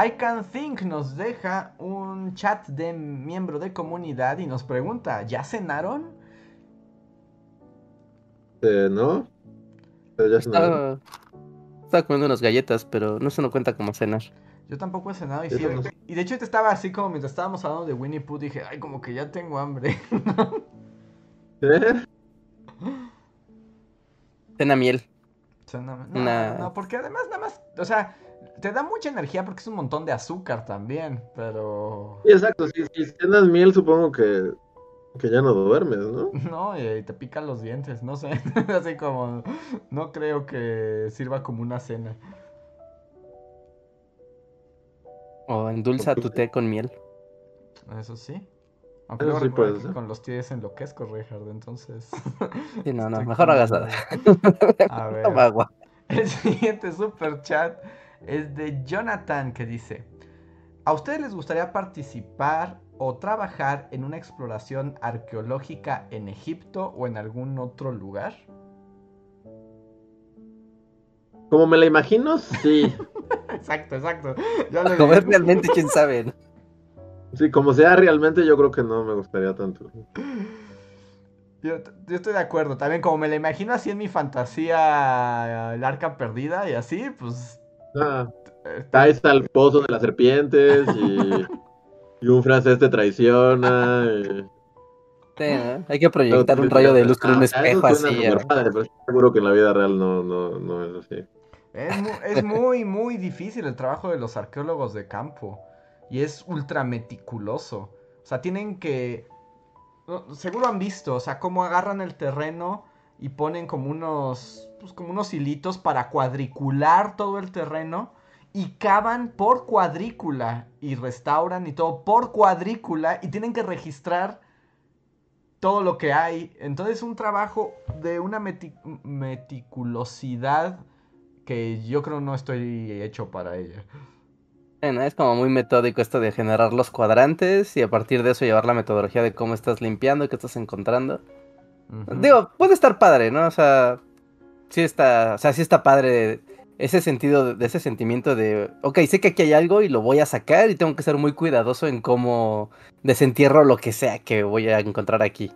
I Can Think nos deja un chat de miembro de comunidad y nos pregunta, ¿ya cenaron? Eh, no. Pero ya cenaron. Estaba comiendo unas galletas, pero no se no cuenta como cenar. Yo tampoco he cenado y, sí, y de hecho te estaba así como mientras estábamos hablando de Winnie Pooh dije, ay, como que ya tengo hambre. ¿Eh? Cena miel. Cena... No, no, porque además nada más, o sea, te da mucha energía porque es un montón de azúcar también, pero... Sí, exacto, si, si cenas miel supongo que que ya no duermes, ¿no? No, y te pican los dientes, no sé. Así como, no creo que sirva como una cena. O endulza tu té con miel. Eso sí. Aunque Eso luego sí recuerda puede que ser. con los tíos enloquezco, Richard, entonces... Sí, no, no, Estoy mejor no hagas nada. A ver. Toma agua. El siguiente super chat es de Jonathan que dice: ¿A ustedes les gustaría participar o trabajar en una exploración arqueológica en Egipto o en algún otro lugar? Como me la imagino, sí. Exacto, exacto. Ya lo Como es realmente, quién sabe. ¿no? Sí, como sea realmente, yo creo que no me gustaría tanto. Yo, yo estoy de acuerdo. También, como me la imagino así en mi fantasía, el arca perdida y así, pues. Ah, eh, caes al pozo de las serpientes y, y un francés te traiciona. y- Sí, ¿no? Hay que proyectar un rayo de luz con un espejo así. súper ¿no? padre, pero estoy seguro que en la vida real no, no, no es así. Es muy, es muy, muy difícil el trabajo de los arqueólogos de campo. Y es ultra meticuloso. O sea, tienen que... Seguro han visto, o sea, cómo agarran el terreno y ponen como unos... Pues como unos hilitos para cuadricular todo el terreno. Y cavan por cuadrícula. Y restauran y todo por cuadrícula. Y tienen que registrar todo lo que hay. Entonces es un trabajo de una meti- meticulosidad que yo creo no estoy hecho para ella. Bueno, es como muy metódico esto de generar los cuadrantes y a partir de eso llevar la metodología de cómo estás limpiando, qué estás encontrando. Digo, puede estar padre, ¿no? O sea, sí está, o sea, sí está padre ese sentido, de, ese sentimiento de, ok, sé que aquí hay algo y lo voy a sacar y tengo que ser muy cuidadoso en cómo desentierro lo que sea que voy a encontrar aquí,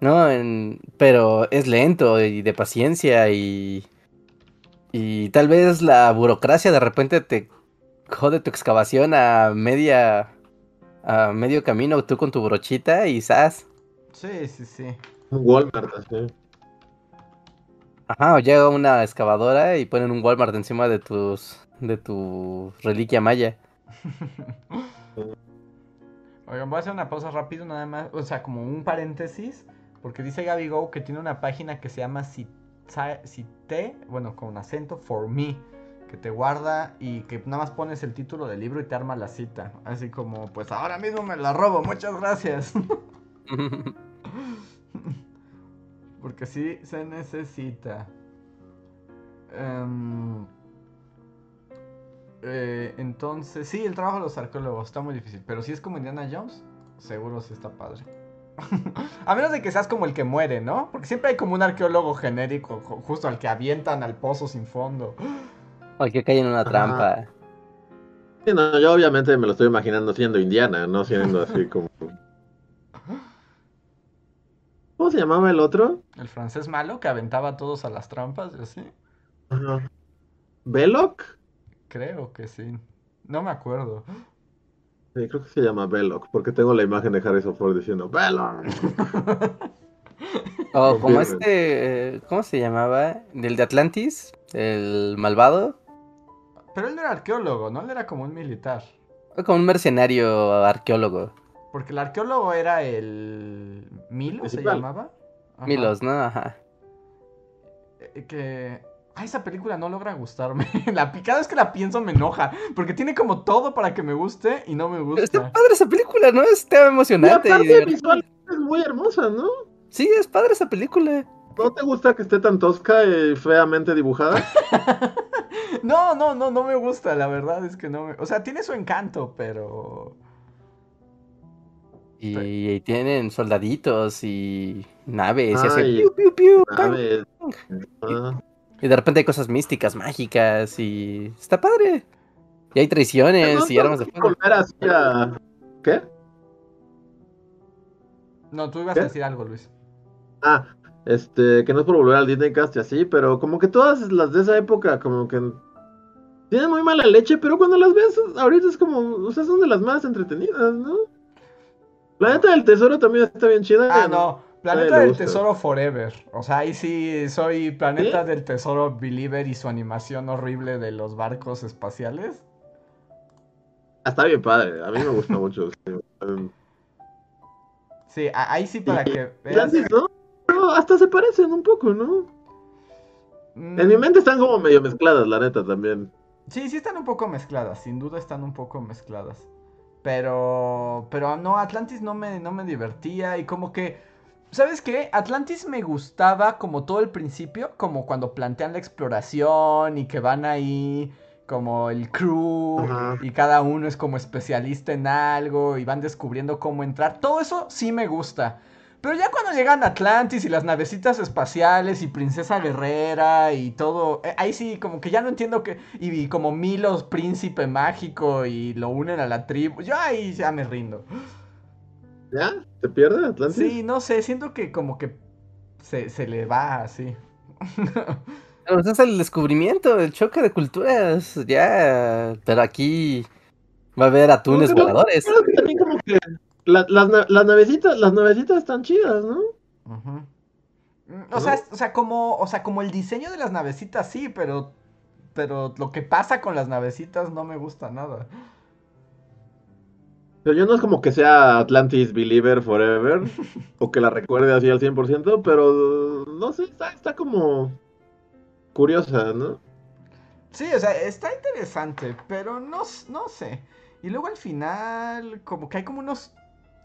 ¿no? En- pero es lento y de paciencia y, y tal vez la burocracia de repente te jode tu excavación a media, a medio camino, tú con tu brochita y ¡zas! Sí, sí, sí. Un Walmart, así. Ajá, o llega una excavadora y ponen un Walmart encima de tus de tu reliquia maya. Oigan, voy a hacer una pausa rápido nada más, o sea, como un paréntesis, porque dice Gaby Go que tiene una página que se llama Cite, bueno, con acento, for me, que te guarda y que nada más pones el título del libro y te arma la cita. Así como, pues ahora mismo me la robo, muchas gracias. Porque sí se necesita. Em, eh, entonces, sí, el trabajo de los arqueólogos está muy difícil. Pero si es como Indiana Jones, seguro sí está padre. A menos de que seas como el que muere, ¿no? Porque siempre hay como un arqueólogo genérico, ju- justo al que avientan al pozo sin fondo. o que cae en una Ajá. trampa. Sí, no, yo obviamente me lo estoy imaginando siendo indiana, no siendo así como... ¿Cómo se llamaba el otro? El francés malo que aventaba a todos a las trampas y así. Ajá. ¿Belloc? Creo que sí. No me acuerdo. Sí, creo que se llama Belloc, porque tengo la imagen de Harrison Ford diciendo ¡Belloc! O como Confirmen. este, eh, ¿cómo se llamaba? Del de Atlantis, el malvado. Pero él no era arqueólogo, ¿no? Él era como un militar. Como un mercenario arqueólogo. Porque el arqueólogo era el Milo, se llamaba. Ajá. Milos, ¿no? Ajá. Eh, Que. Ah, esa película no logra gustarme. La pi- cada vez que la pienso me enoja. Porque tiene como todo para que me guste y no me Pero Está gusta. padre esa película, ¿no? Está emocionante. aparte divertida. visual es muy hermosa, ¿no? Sí, es padre esa película. ¿No te gusta que esté tan tosca y feamente dibujada? No, no, no, no me gusta. La verdad es que no me. O sea, tiene su encanto, pero. Y, y tienen soldaditos y naves y Ah, así. y- piu, piu, piu, A pam. ver. Ah, Y de repente hay cosas místicas, mágicas y está padre. Y hay traiciones no, y armas de fuego. ¿Qué? No, tú ibas ¿Qué? a decir algo, Luis. Ah, este, que no es por volver al Disneycast y así, pero como que todas las de esa época, como que tienen muy mala leche, pero cuando las ves ahorita es como, o sea, son de las más entretenidas, ¿no? Planeta del Tesoro también está bien chida. Ah, no. Planeta del gusta. Tesoro Forever. O sea, ahí sí soy Planeta ¿Sí? del Tesoro Believer y su animación horrible de los barcos espaciales. Ah, Está bien padre, a mí me gusta mucho. sí. Ahí sí para que veas. ¿no? Pero hasta se parecen un poco, ¿no? Mm, En mi mente están como medio mezcladas, la neta, también. Sí, sí están un poco mezcladas. Sin duda están un poco mezcladas. Pero, pero no, Atlantis no me, no me divertía y como que, ¿sabes qué? Atlantis me gustaba como todo el principio, como cuando plantean la exploración y que van ahí como el crew Ajá. y cada uno es como especialista en algo y van descubriendo cómo entrar. Todo eso sí me gusta. Pero ya cuando llegan Atlantis y las navecitas espaciales y Princesa Guerrera y todo, eh, ahí sí como que ya no entiendo que y, y como Milos príncipe mágico y lo unen a la tribu, yo ahí ya me rindo. ¿Ya? ¿Te pierde Atlantis? Sí, no sé, siento que como que se, se le va así. Pero es el descubrimiento, el choque de culturas, ya. Pero aquí va a haber atunes No, pero- voladores. Pero también como que la- las, las navecitas, las navecitas están chidas, ¿no? Mm, O sea, o sea, como, o sea, como el diseño de las navecitas sí, pero, pero lo que pasa con las navecitas no me gusta nada. Pero yo no es como que sea Atlantis Believer Forever, o que la recuerde así al 100%, pero no sé, está, está como curiosa, ¿no? Sí, o sea, está interesante, pero no, no sé. Y luego al final, como que hay como unos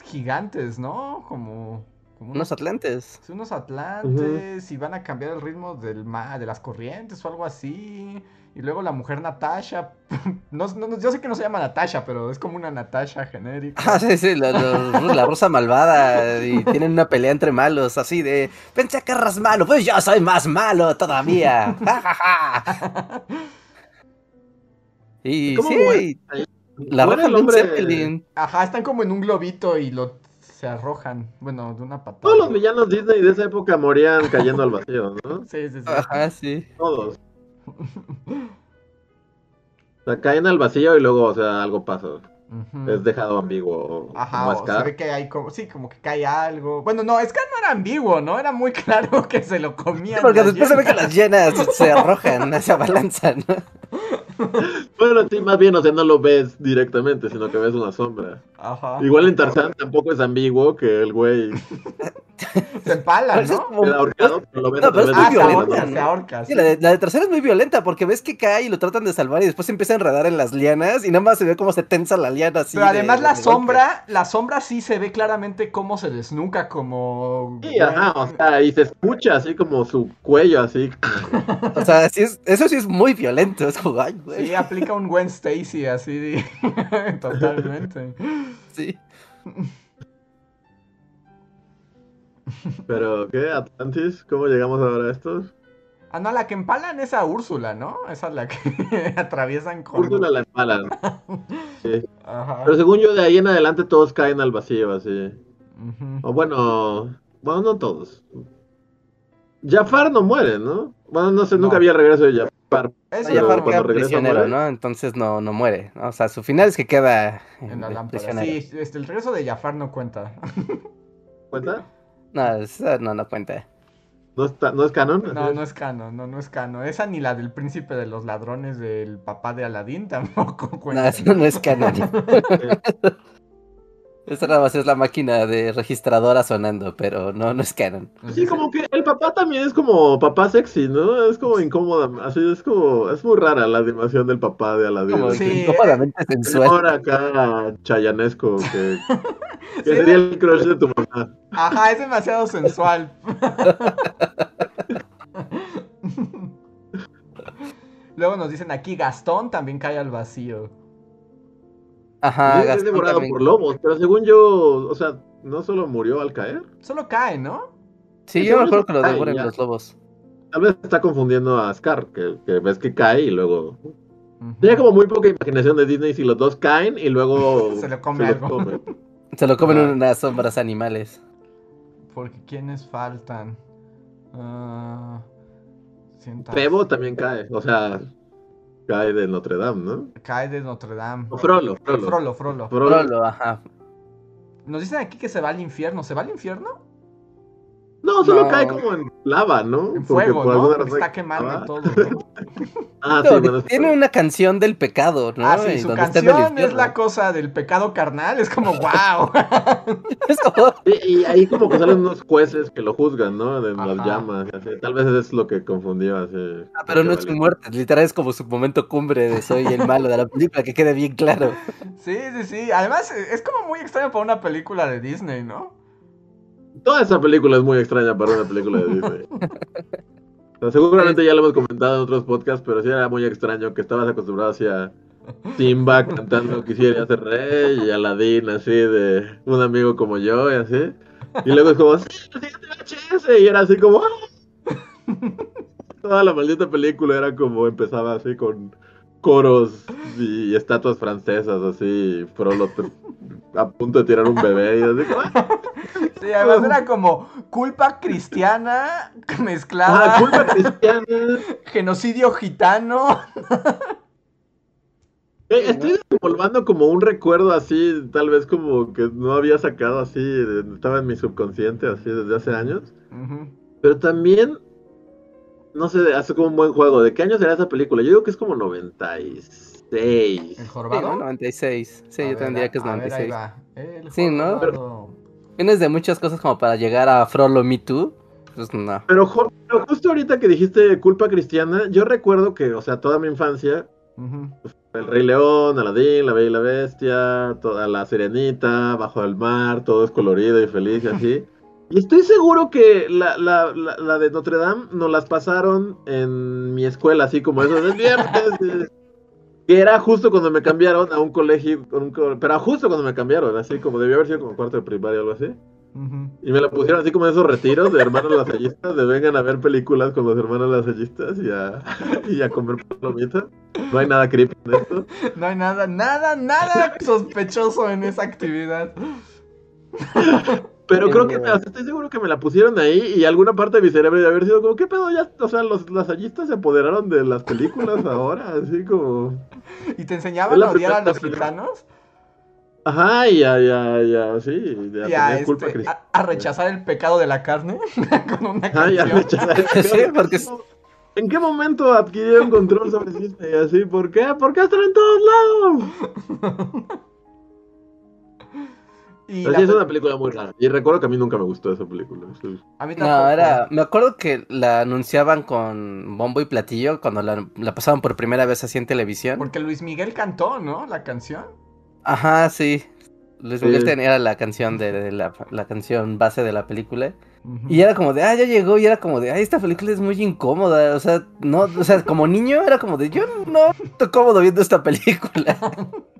gigantes, ¿no? Como, como Unos atlantes. sí, unos atlantes y van a cambiar el ritmo del mar, de las corrientes o algo así. Y luego la mujer Natasha. No, yo sé que no se llama Natasha, pero es como una Natasha genérica. Ah, sí, sí, la, rosa malvada. Y tienen una pelea entre malos, así de. Pensé que eras malo, pues yo soy más malo todavía. Ja, ja, ja. Y ¿Cómo sí? La Muere roja el de un hombre- Zeppelin. Ajá, están como en un globito y lo se arrojan. Bueno, de una patada. Todos los villanos Disney de esa época morían cayendo al vacío, ¿no? Sí, sí, sí. Ajá, sí. Todos. O sea, caen al vacío y luego, o sea, algo pasa. Es dejado ambiguo. Ajá, como o se ve que hay como, sí, como que cae algo. Bueno, no, Scar no era ambiguo, ¿no? Era muy claro que se lo comían. Porque después se ve que las llenas se arrojan, se abalanzan. ¿no? Bueno, sí, más bien, o sea, no lo ves directamente, sino que ves una sombra. Ajá. Igual en Tarzán tampoco es ambiguo que el güey Se empala, ¿no? como- ahorcado, pero lo ves No, a pero través es muy violenta, ahorca. Sí, sí. la, de, la de tercera es muy violenta porque ves que cae y lo tratan de salvar y después se empieza a enredar en las lianas y nada más se ve cómo se tensa la liana así. Pero de- además la de golpe. sombra, la sombra sí se ve claramente cómo se desnuca como... Sí, ajá, o sea, y se escucha así como su cuello, así. O sea, sí es- eso sí es muy violento. Es como, ay, güey. Sí, aplica un Gwen Stacy así, totalmente. Sí. Pero, ¿qué? ¿Atlantis? ¿Cómo llegamos ahora a esto? Ah, no, la que empalan es a Úrsula, ¿no? Esa es la que atraviesan con... Úrsula la empalan. Sí. Ajá. Pero según yo, de ahí en adelante todos caen al vacío, así. O bueno, bueno, no todos. Jafar no muere, ¿no? Bueno, no sé, No. nunca había regreso de Jafar. Eso Pero Jafar queda prisionero, muere. ¿no? Entonces no, no muere. ¿no? O sea, su final es que queda en la lámpara. prisionero. Sí, este, el regreso de Jafar no cuenta. ¿Cuenta? No, eso no, no cuenta. ¿No, está, ¿No es canon? No, no es cano, no, no es cano. Esa ni la del príncipe de los ladrones del papá de Aladín tampoco No, cuenta. eso no es canon. Esa nada más es la máquina de registradora sonando, pero no, no es canon. Sí, como que el papá también es como papá sexy, ¿no? Es como incómoda, así es como, es muy rara la animación del papá de Aladdin. Como. Sí. incómodamente sensual. Ahora acá chayanesco, que, que Sí, sería el crush de tu mamá. Ajá, es demasiado sensual. Luego nos dicen aquí Gastón también cae al vacío. Ajá, es devorado también. por lobos, pero según yo, o sea, no solo murió al caer. Solo cae, ¿no? Sí, Sí, yo me acuerdo que lo devoran ya. los lobos. Tal vez está confundiendo a Scar, que, que ves que cae y luego... Ujú. Tiene como muy poca imaginación de Disney si los dos caen y luego... Se lo come los algo. come. Se lo comen Ah. unas sombras animales. Porque ¿quiénes faltan? Ah, Pebo también cae, o sea, cae de Notre Dame, ¿no? Cae de Notre Dame. O Frollo, Frollo. Frollo, Frollo. Frollo. Frollo, ajá. Nos dicen aquí que se va al infierno. ¿Se va al infierno? No, solo No. cae como en lava, ¿no? En Porque fuego, por ¿no? alguna Porque razón- está quemando Ah. todo, ¿no? Ah, sí, bueno, tiene una canción del pecado, ¿no? Ah, sí, Y su canción es la cosa del pecado carnal, es como wow. Sí, y ahí como que salen unos jueces que lo juzgan, ¿no? De las llamas. y así. Tal vez es lo que confundió así. Ah, pero no es su muerte, literal es como su momento cumbre de soy el malo de la película, que quede bien claro. Sí, sí, sí. Además, es como muy extraño para una película de Disney, ¿no? Toda esa película es muy extraña para una película de Disney. O sea, seguramente ya lo hemos comentado en otros podcasts, pero sí era muy extraño que estabas acostumbrado hacia Simba cantando Quisiera ser rey y Aladdin así de un amigo como yo y así. Y luego es como, sí, VHS", y era así como, "Ah". Toda la maldita película era como, empezaba así con coros y estatuas francesas así, Frollo t- a punto de tirar un bebé y así "Ah". Sí, además era como culpa cristiana mezclada, Ah, culpa cristiana. genocidio gitano. Eh, Estoy desenvolvando como un recuerdo así, tal vez como que no había sacado así, estaba en mi subconsciente así desde hace años. Pero también, no sé, hace como un buen juego. ¿De qué año será esa película? Yo digo que es como 96. ¿El Sí, jorobado? ¿no? 96. Sí, A yo diría que es a ver, ahí 96. va. El Sí, ¿no? jorobado. Tienes de muchas cosas como para llegar a Frollo Me Too. Pues no. Pero, pero justo ahorita que dijiste culpa cristiana, yo recuerdo que, o sea, toda mi infancia, Ujú. El Rey León, Aladín, La Bella y la Bestia, toda la Sirenita, Bajo el Mar, todo es colorido y feliz y así. Y estoy seguro que la, la, la, la de Notre Dame nos las pasaron en mi escuela, así como eso de viernes. Que era justo cuando me cambiaron a un colegio, un co- pero justo cuando me cambiaron, así como debió haber sido como cuarto de primaria o algo así. Y me la pusieron así como en esos retiros de hermanos lasallistas, de vengan a ver películas con los hermanos lasallistas y a, y a comer palomitas. No hay nada creepy en esto. No hay nada, nada, nada sospechoso en esa actividad. Pero Qué creo que me, estoy seguro que me la pusieron ahí y alguna parte de mi cerebro de haber sido como, ¿qué pedo? Ya, o sea, los lasallistas se apoderaron de las películas ahora, así como... ¿Y te enseñaban a odiar a los gitanos? Ajá, y ya, ya, ya, sí, ya Y a, tenía culpa este, a, a rechazar el pecado de la carne con una rechazar el Sí, porque ¿En qué momento adquirieron control sobre Disney? Así, ¿por qué? Porque están en todos lados. Y Así la es una película muy rara. Y recuerdo que a mí nunca me gustó esa película. Sí. a mí tampoco. No, era. Me acuerdo que la anunciaban con bombo y platillo cuando la, la pasaban por primera vez así en televisión. Porque Luis Miguel cantó, ¿no? La canción. Ajá, sí. Luis Sí. Miguel tenía la canción de, de la, la canción base de la película. Y era como de, ah, ya llegó, y era como de, ay, esta película es muy incómoda. O sea, no, o sea, como niño era como de, yo no estoy cómodo viendo esta película.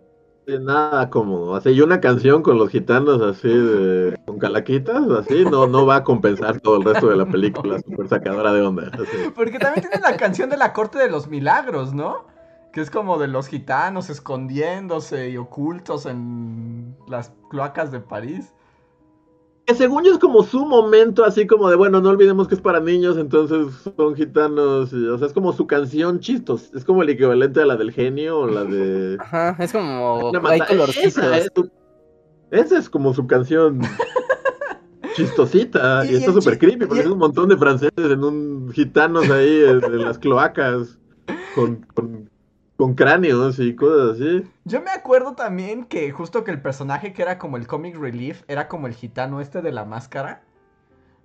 Nada cómodo. Así, y una canción con los gitanos así de. con calaquitas, así, no, no va a compensar todo el resto de la película super sacadora de onda. Porque también tiene la canción de la corte de los milagros, ¿no? Que es como de los gitanos escondiéndose y ocultos en las cloacas de París. Que según yo es como su momento, así como de, bueno, no olvidemos que es para niños, entonces son gitanos. y, o sea, es como su canción chistos. Es como el equivalente a la del genio o la de. Ajá, es como, hay. Esa es, su- esa es como su canción chistosita. Y- está súper chi- creepy porque es un montón de franceses en un gitanos ahí en, en las cloacas con, con, con cráneos y cosas así. Yo me acuerdo también que justo que el personaje que era como el comic relief era como el gitano este de la máscara.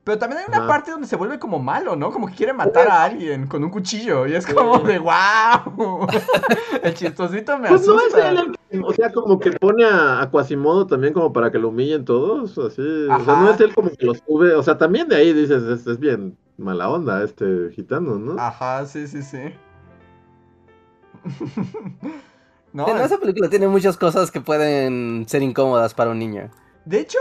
Pero también hay una parte donde se vuelve como malo, ¿no? Como que quiere matar a alguien con un cuchillo. Y es como de wow. el chistosito me Pues no es asusta. él el que, o sea, como que pone a, a Quasimodo también como para que lo humillen todos, así. O sea, no es él como que lo sube, o sea, también de ahí dices, es, es bien mala onda este gitano, ¿no? Ajá, sí, sí, sí. no, es- esa película tiene muchas cosas que pueden ser incómodas para un niño. de hecho,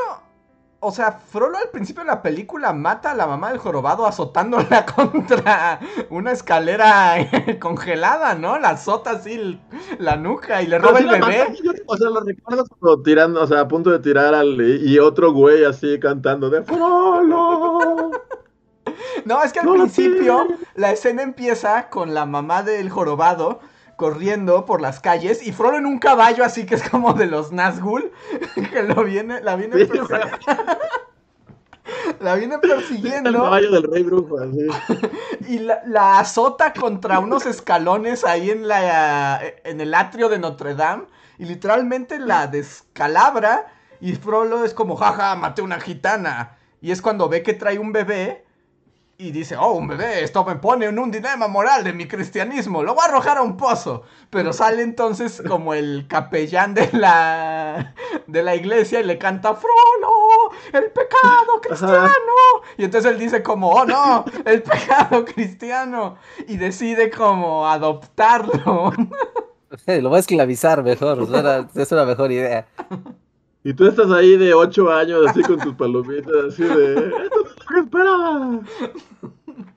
o sea, Frollo al principio de la película mata a la mamá del jorobado azotándola contra una escalera congelada, ¿no? La azota así la nuca y le roba el bebé. mata, yo, o sea, lo recuerdo como tirando, o sea, a punto de tirar al. Y, otro güey así cantando de Frollo. No, es que al No principio la escena empieza con la mamá del jorobado corriendo por las calles y Frollo en un caballo así que es como de los Nazgûl que lo viene, la viene Sí, persiguiendo. la viene El persiguiendo caballo del rey brujo, así. y la, la azota contra unos escalones ahí en la en el atrio de Notre Dame y literalmente la descalabra y Frollo es como, jaja, maté una gitana. Y es cuando ve que trae un bebé y dice, oh, un bebé, esto me pone en un dilema moral de mi cristianismo, lo voy a arrojar a un pozo. Pero sale entonces como el capellán de la, de la iglesia y le canta, Frollo, el pecado cristiano. Y entonces él dice como, oh no, el pecado cristiano. Y decide como adoptarlo. Lo voy a esclavizar mejor, suena- es una mejor idea. Y tú estás ahí de 8 años, así con tus palomitas, así de. Esto lo esperaba.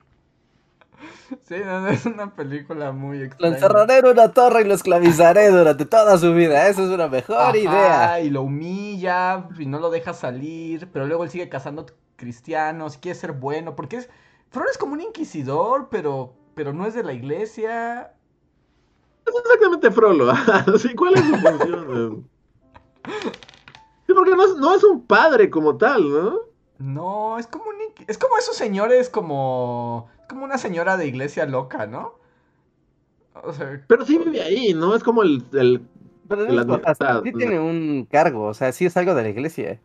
Sí, no, no, es una película muy Lo extraña. encerraré en una torre y lo esclavizaré durante toda su vida. Esa es una mejor Ajá, idea. Y lo humilla y no lo deja salir, pero luego él sigue cazando cristianos, quiere ser bueno, porque es... Flor es como un inquisidor, pero, pero no es de la iglesia. Es exactamente Frollo. Así, ¿cuál es su función? Sí, porque no es, no es un padre como tal, ¿no? No, es como un... Es como esos señores como... Es como una señora de iglesia loca, ¿no? O sea, Pero sí vive ahí, ¿no? Es como el. el Pero La no es- o sea, neta, sí tiene un cargo, o sea, sí es algo de la iglesia.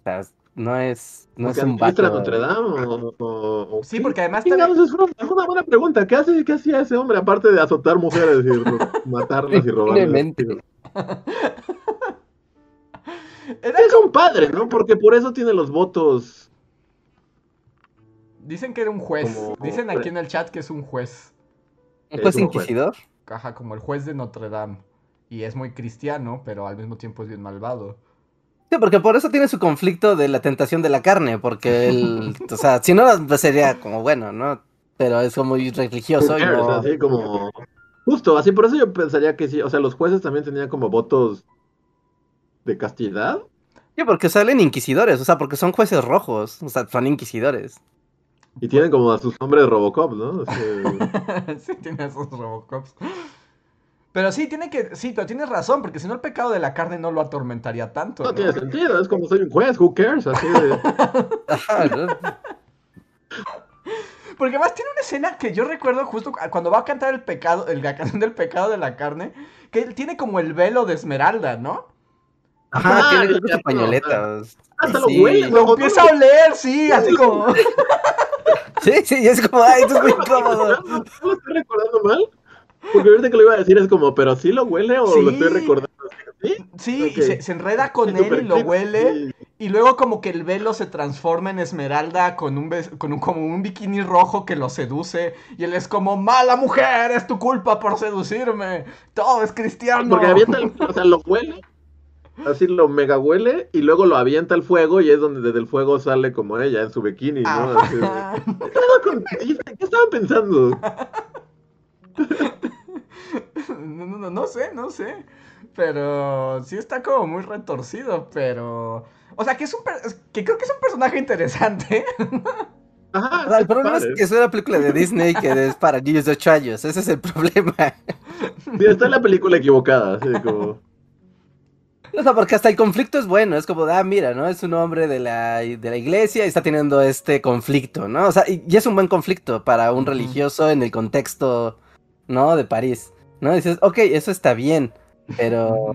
O sea, no es, no es un vato. Notre Dame o, o- o Sí, qué? porque además ¿Qué también- es Frollo? Es una buena pregunta. ¿Qué, hace, ¿Qué hacía ese hombre aparte de azotar mujeres y matarlas y robarlas? Era Es un padre, ¿no? Porque por eso tiene los votos. Dicen que era un juez. Como- Dicen aquí en el chat que es un juez. ¿Un juez inquisidor? Ajá, como el juez de Notre Dame. Y es muy cristiano, pero al mismo tiempo es bien malvado. Sí, porque por eso tiene su conflicto de la tentación de la carne, porque él, o sea, si no pues sería como bueno, ¿no? Pero es como muy religioso y no... Así como. Justo, así por eso yo pensaría que sí. O sea, los jueces también tenían como votos de castidad. Sí, porque salen inquisidores, o sea, porque son jueces rojos, o sea, son inquisidores. Y tienen como a sus nombres de Robocop, ¿no? Sí, tiene esos Robocops. Pero sí, tiene que. Sí, pero tienes razón, porque si no el pecado de la carne no lo atormentaría tanto. no ¿no? tiene sentido, es como soy un juez, who cares? Así de. Porque además tiene una escena que yo recuerdo justo cu- cuando va a cantar el pecado, el, la canción del pecado de la carne, que él tiene como el velo de esmeralda, ¿no? Ajá, tiene ya, muchas ya, pañoletas. Hasta Sí. lo huele, Lo empieza a oler, sí, así como. Sí, sí, y es como, ay, esto es muy incómodo. ¿No lo estoy recordando mal? Porque ahorita que lo iba a decir es como, ¿pero sí lo huele o Sí. lo estoy recordando así? ¿Sí? Sí, y se, se enreda con Sí, él y lo huele. sí. Y luego como que el velo se transforma en esmeralda con un, con un, como un bikini rojo que lo seduce. Y él es como, mala mujer, es tu culpa por seducirme. Todo es cristiano. Porque avienta el, o sea, lo huele, así lo mega huele, y luego lo avienta al fuego, y es donde desde el fuego sale como ella en su bikini, ¿no? Así. ¿Qué con- ¿Qué estaban pensando? No, no, no, no sé, no sé. Pero sí está como muy retorcido, pero... O sea, que es un... per- que creo que es un personaje interesante. Ajá, O sea, el problema es que es una película de Disney que es para niños de 8 años, ese es el problema. Sí, está en la película equivocada, así como... O sea, porque hasta el conflicto es bueno, es como, ah, mira, ¿no? Es un hombre de la, de la iglesia y está teniendo este conflicto, ¿no? O sea, y, y es un buen conflicto para un religioso en el contexto, ¿no? De París, ¿no? dices, ok, eso está bien, pero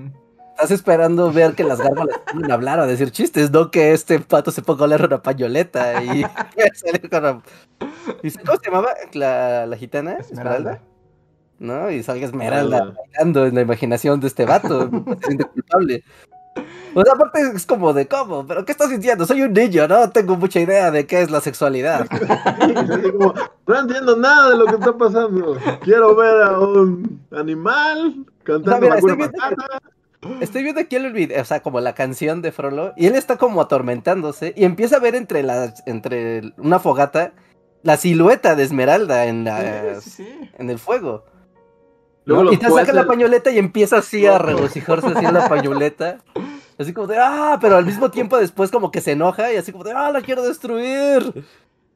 estás esperando ver que las gárgolas pueden hablar o decir chistes, no que este pato se ponga a oler una pañoleta y salir con la- ¿Cómo se llamaba la, la gitana? Esmeralda. ¿No? Y salga Esmeralda bailando en la imaginación de este vato, se siente culpable. O sea, aparte es como de cómo, pero ¿qué estás sintiendo? Soy un niño, no tengo mucha idea de qué es la sexualidad. como, no entiendo nada de lo que está pasando. Quiero ver a un animal cantando Hakuna estoy viendo. Estoy aquí el video, o sea, como la canción de Frollo, y él está como atormentándose y empieza a ver entre las, entre una fogata la silueta de Esmeralda en la, Sí, sí, sí. en el fuego. Luego Y te saca la pañoleta y empieza así a regocijarse así en la pañoleta. Así como de, ah, pero al mismo tiempo después como que se enoja y así como de, ah, la quiero destruir.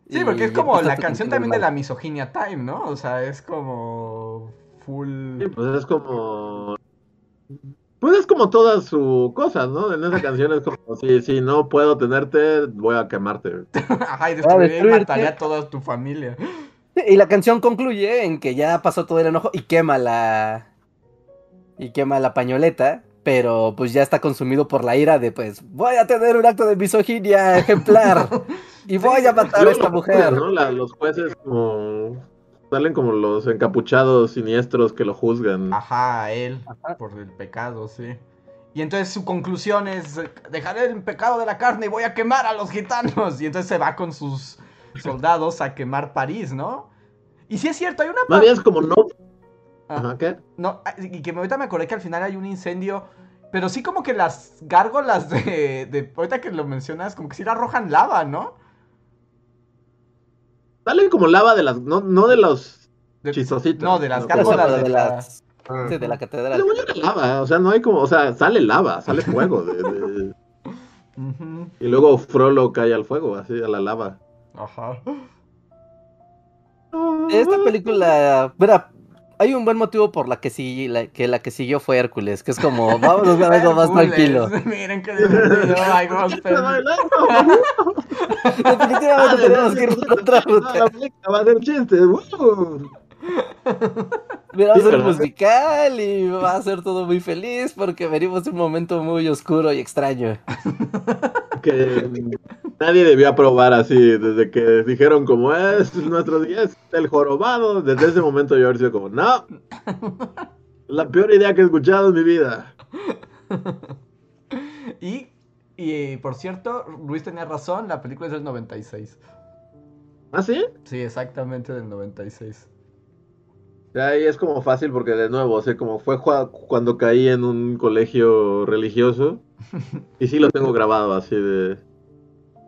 Sí, Y porque es como la canción también de la misoginia time, ¿no? O sea, es como full... Sí, pues es como. Pues es como toda su cosa, ¿no? En esa canción es como, si, si no puedo tenerte, voy a quemarte. Ajá, y destruiría y mataría a toda tu familia. Y la canción concluye en que ya pasó todo el enojo y quema la. Y quema la pañoleta. Pero pues ya está consumido por la ira de pues voy a tener un acto de misoginia ejemplar. Y voy a matar a esta mujer. ¿no? La- los jueces como salen como los encapuchados siniestros que lo juzgan. Ajá, a él, Ajá. por el pecado, sí. Y entonces su conclusión es, dejaré el pecado de la carne y voy a quemar a los gitanos. Y entonces se va con sus soldados a quemar París, ¿no? Y sí es cierto, hay una bien es como no. Ajá, ¿qué? No, ah, y que ahorita me acordé que al final hay un incendio, pero sí como que las gárgolas de, de ahorita que lo mencionas, como que sí le arrojan lava, ¿no? Salen como lava de las. No, no de los De- chistositos. no, de las No, gárgolas de, de la- las- Sí, de la catedral. era lava, o sea, no hay como, o sea, sale lava, sale fuego. de- y luego Frollo cae al fuego, así, a la lava. Ajá. Esta película, mira, hay un buen motivo por la que sí, la, que la que siguió fue Hércules, que es como, vámonos a algo más tranquilo. Miren qué divertido, ay, gospel. Definitivamente tenemos que ir por otra ruta. La película va a. ¡wow! Mira, va a ser musical y va a ser todo muy feliz porque venimos de un momento muy oscuro y extraño. Que nadie debió aprobar así, desde que dijeron como es nuestro día, es el jorobado, desde ese momento yo haber sido como, no, la peor idea que he escuchado en mi vida. Y, y por cierto, Luis tenía razón, la película es del 96. ¿Ah, sí? Sí, exactamente del 96. Ahí es como fácil porque de nuevo, o sea, como fue cuando caí en un colegio religioso y sí lo tengo grabado así de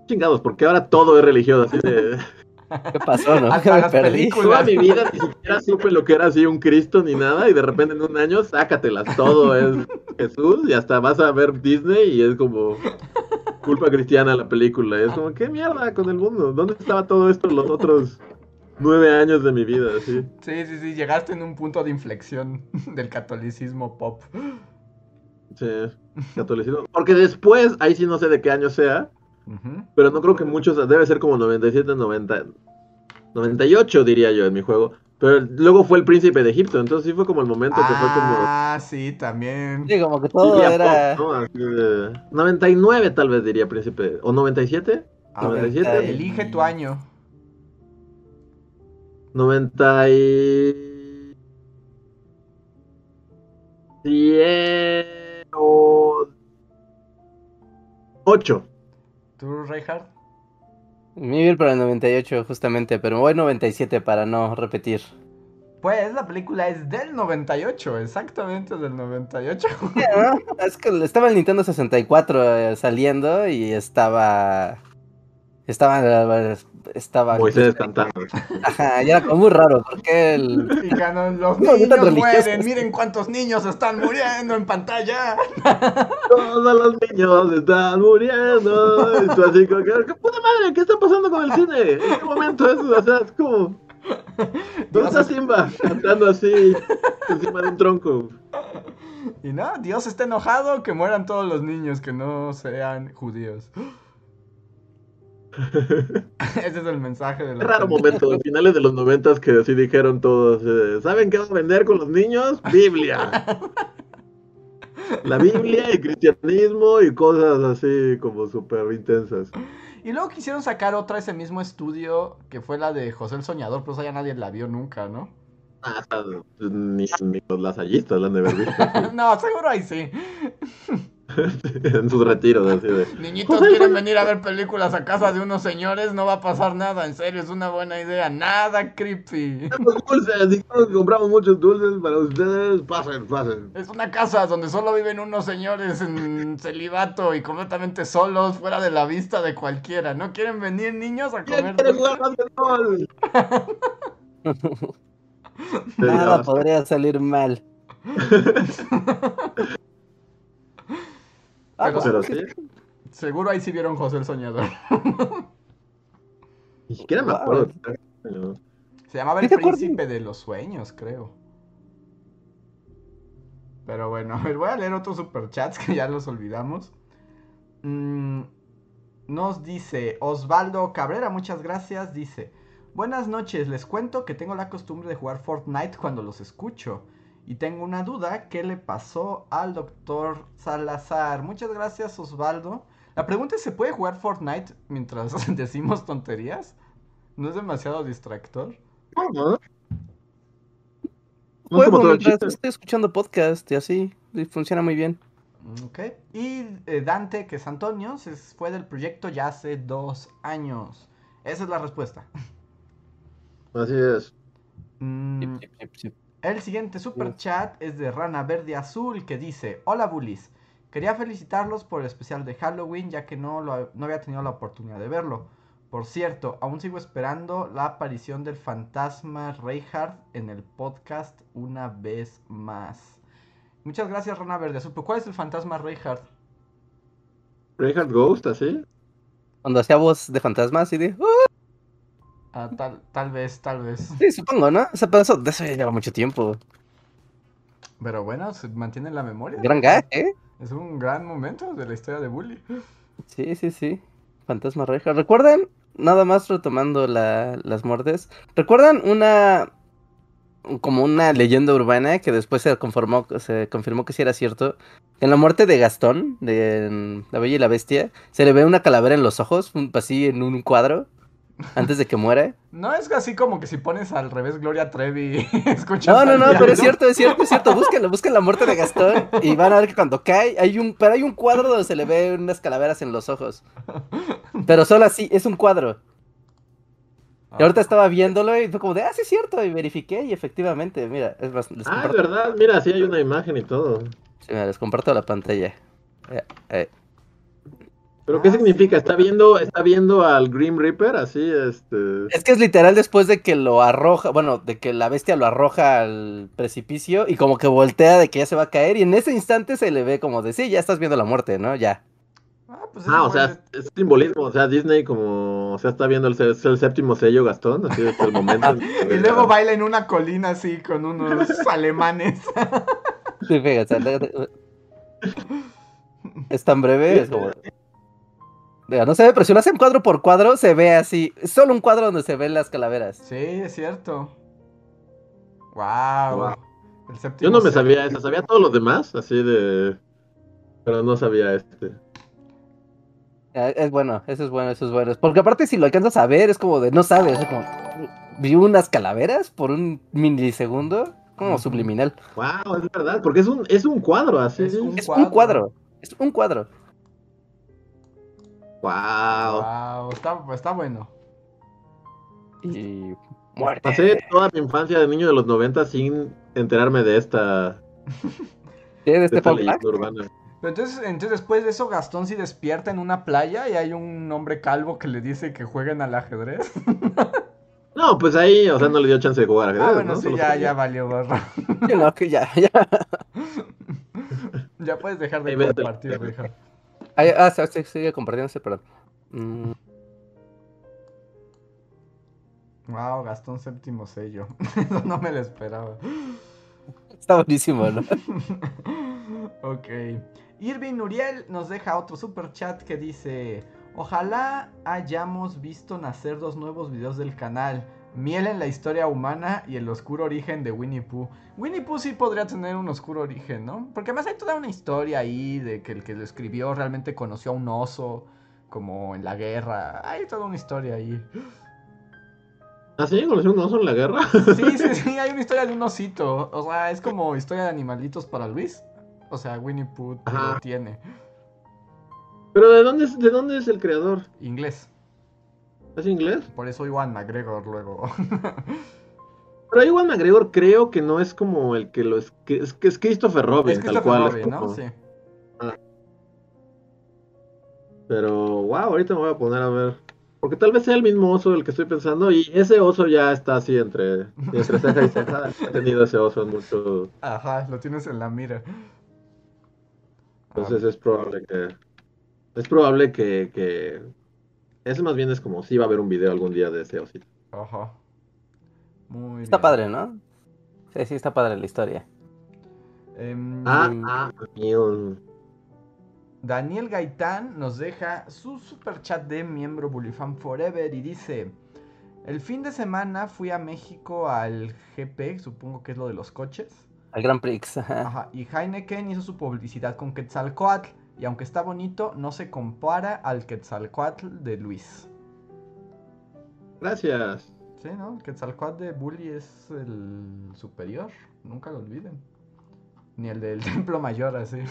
chingados, porque ahora todo es religioso, así de ¿Qué pasó, no? Hasta Que me las perdí. toda mi vida ni siquiera supe lo que era así un Cristo ni nada y de repente en un año sácatelas, todo es Jesús y hasta vas a ver Disney y es como culpa cristiana la película, y es como qué mierda con el mundo, ¿dónde estaba todo esto los otros nueve años de mi vida? Así? Sí, sí, sí, llegaste en un punto de inflexión del catolicismo pop. Sí, catolicismo. Porque después, ahí sí no sé de qué año sea, pero no creo que muchos, debe ser como 97, 90, 98 diría yo en mi juego. Pero luego fue el príncipe de Egipto, entonces sí fue como el momento que fue como... Ah, sí, también. Sí, como que todo era... pop, ¿no? Así de- 99 tal vez diría príncipe, o 97, A ver, 97. elige tu año. 90 y... 10 o... 8. ¿Tú, Reinhardt? Para el 98 justamente, pero me voy 97 para no repetir. Pues la película es del 98, exactamente del 98. ¿no? Es que estaba el Nintendo 64 eh, saliendo y estaba... Estaba... Estaba... Moisés cantando. Ajá, y era como muy raro, porque el... Y ganó, los No, niños mueren, miren cuántos niños están muriendo en pantalla. Todos los niños están muriendo. Y tú así como ¿qué puta madre? ¿Qué está pasando con el cine? ¿En qué momento es? O sea, es como... ¿Dónde está Simba? Cantando así encima de un tronco. Y no, Dios está enojado que mueran todos los niños que no sean judíos. Ese es el mensaje de la raro momento, de finales de los noventas que así dijeron todos, eh, ¿saben qué van a vender con los niños? Biblia. La Biblia y cristianismo y cosas así como súper intensas. Y luego quisieron sacar otra ese mismo estudio, que fue la de José el Soñador, pero esa ya nadie la vio nunca, ¿no? Ah, ni, ni los lasallistas la han de visto así, no, seguro ahí sí. en sus retiros así de... Niñitos José el quieren venir a ver películas a casa de unos señores, no va a pasar nada, en serio, es una buena idea, nada creepy. Dulces, dijimos que compramos muchos dulces para ustedes, pasen, pasen. Es una casa donde solo viven unos señores en celibato y completamente solos, fuera de la vista de cualquiera. ¿No quieren venir niños a ¿Quién comer? dulces? Nada podría salir mal. Ah, Pero- Pero sí, Seguro ahí sí vieron José el Soñador. ni siquiera me acuerdo. Se llamaba ¿Sí El? Príncipe de los Sueños, creo. Pero bueno, a ver, voy a leer otros superchats que ya los olvidamos. Mm, nos dice Osvaldo Cabrera, muchas gracias. Dice: Buenas noches, les cuento que tengo la costumbre de jugar Fortnite cuando los escucho. Y tengo una duda, ¿qué le pasó al doctor Salazar? Muchas gracias, Osvaldo. La pregunta es, ¿se puede jugar Fortnite mientras decimos tonterías? ¿No es demasiado distractor? No, no. No Juego mientras estoy escuchando podcast y así. y funciona muy bien. Ok. Y eh, Dante, que es Antonio, se fue del proyecto ya hace dos años. Esa es la respuesta. Así es. Mm, Sí, sí, sí. El siguiente super chat es de Rana Verde Azul que dice: Hola Bullies, quería felicitarlos por el especial de Halloween ya que no, lo, no había tenido la oportunidad de verlo. Por cierto, aún sigo esperando la aparición del fantasma Reinhardt en el podcast una vez más. Muchas gracias Rana Verde Azul. ¿Pero ¿Cuál es el fantasma Reinhardt? Reinhardt Ghost, así. Cuando hacía voz de fantasmas y de. "Uh", Ah, tal, tal vez, tal vez. sí, supongo, ¿no? O sea, pero eso, de eso ya lleva mucho tiempo. Pero bueno, se mantiene en la memoria. Gran gag, ¿eh? Es un gran momento de la historia de Bully. Sí, sí, sí. Fantasma Reja. ¿Recuerdan? Nada más retomando la- las muertes. ¿Recuerdan una. como una leyenda urbana que después se conformó, se confirmó que sí era cierto? En la muerte de Gastón, de La Bella y la Bestia, se le ve una calavera en los ojos, así en un cuadro, antes de que muera. No es así como que si pones al revés Gloria Trevi escuchas No, no, no, pero es cierto, es cierto, es cierto. Búsquenlo, busquen la muerte de Gastón y van a ver que cuando cae hay un, pero hay un cuadro donde se le ve unas calaveras en los ojos. Pero solo así, es un cuadro. Y ahorita estaba viéndolo y fue como de, ah, sí es cierto, y verifiqué y efectivamente, mira, es más, les Ah, es verdad. Mira, sí hay una imagen y todo. sí, mira, les comparto la pantalla. Eh, eh, ¿Pero qué Ah, significa? sí. ¿Está viendo, ¿Está viendo al Grim Reaper así? Este... Es que es literal después de que lo arroja, bueno, de que la bestia lo arroja al precipicio y como que voltea de que ya se va a caer y en ese instante se le ve como de, sí, ya estás viendo la muerte, ¿no? Ya. Ah, pues es Ah, o sea, de- es, es simbolismo. O sea, Disney como... O sea, está viendo el, el séptimo sello Gastón. Así es el momento. Y luego baila en una colina así con unos alemanes. Sí, fíjate, es tan breve, es como... No se ve, pero si lo hacen cuadro por cuadro, se ve así. Es solo un cuadro donde se ven las calaveras. Sí, es cierto. Wow. Wow. El séptimo Yo no me sabía eso. Sabía todos los demás, así de... Pero no sabía este. Ah, Es bueno, eso es bueno, eso es bueno. Porque aparte si lo alcanzas a ver, es como de, no sabes, es como, vi unas calaveras por un milisegundo, como subliminal. Wow, es verdad. Porque es un, es un cuadro así. Es un- Es un cuadro. cuadro, es un cuadro. Wow. Wow, está, está bueno. Y muerte. Pasé toda mi infancia de niño de los 90 sin enterarme de esta, ¿Sí, de de este esta fun fact? leyenda urbana. Pero entonces, entonces después de eso Gastón sí despierta en una playa y hay un hombre calvo que le dice que jueguen al ajedrez. No, pues ahí, o sea, no le dio chance de jugar ajedrez, Ah, bueno, ¿no? sí, ya, ya valió gorro. Sí, no, que ya, ya. ya puedes dejar de compartir, Richard. Ay, Ah, sí, sí, sigue compartiéndose, perdón. Mm, Wow, Gastón séptimo sello. Eso no me lo esperaba. está buenísimo, ¿no? ok. Irving Uriel nos deja otro super chat que dice: Ojalá hayamos visto nacer dos nuevos videos del canal. Miel en la historia humana y el oscuro origen de Winnie Pooh. Winnie Pooh sí podría tener un oscuro origen, ¿no? Porque además hay toda una historia ahí de que el que lo escribió realmente conoció a un oso, como en la guerra. Hay toda una historia ahí. ¿Ah, sí? ¿Conoció un oso en la guerra? Sí, sí, sí, hay una historia de un osito. O sea, es como historia de animalitos para Luis. O sea, Winnie Pooh lo tiene. ¿Pero de dónde es, de dónde es el creador? Inglés. ¿Es inglés? Por eso Iwan McGregor luego. Pero Iwan McGregor creo que no es como el que lo es... Que es, que es Christopher Robin, es tal cual. es Robin, ¿no? Sí. Pero, wow, ahorita me voy a poner a ver. Porque tal vez sea el mismo oso del que estoy pensando. Y ese oso ya está así entre, entre ceja y ceja. He tenido ese oso en mucho. Ajá, lo tienes en la mira. Entonces es probable que. Es probable que, que. Ese más bien es como si va a haber un video algún día de ese osito. Ajá. Muy Está bien. padre, ¿no? Sí, sí, está padre la historia. Em, Ah, ah. Daniel Gaitán nos deja su super chat de miembro Bullifan Forever y dice: El fin de semana fui a México al GP, supongo que es lo de los coches. Al Grand Prix. ajá. Ajá, y Heineken hizo su publicidad con Quetzalcoatl. Y aunque está bonito, no se compara al Quetzalcoatl de Luis. Gracias. Sí, ¿no? El Quetzalcoatl de Bully es el superior. Nunca lo olviden. Ni el del Templo Mayor, así.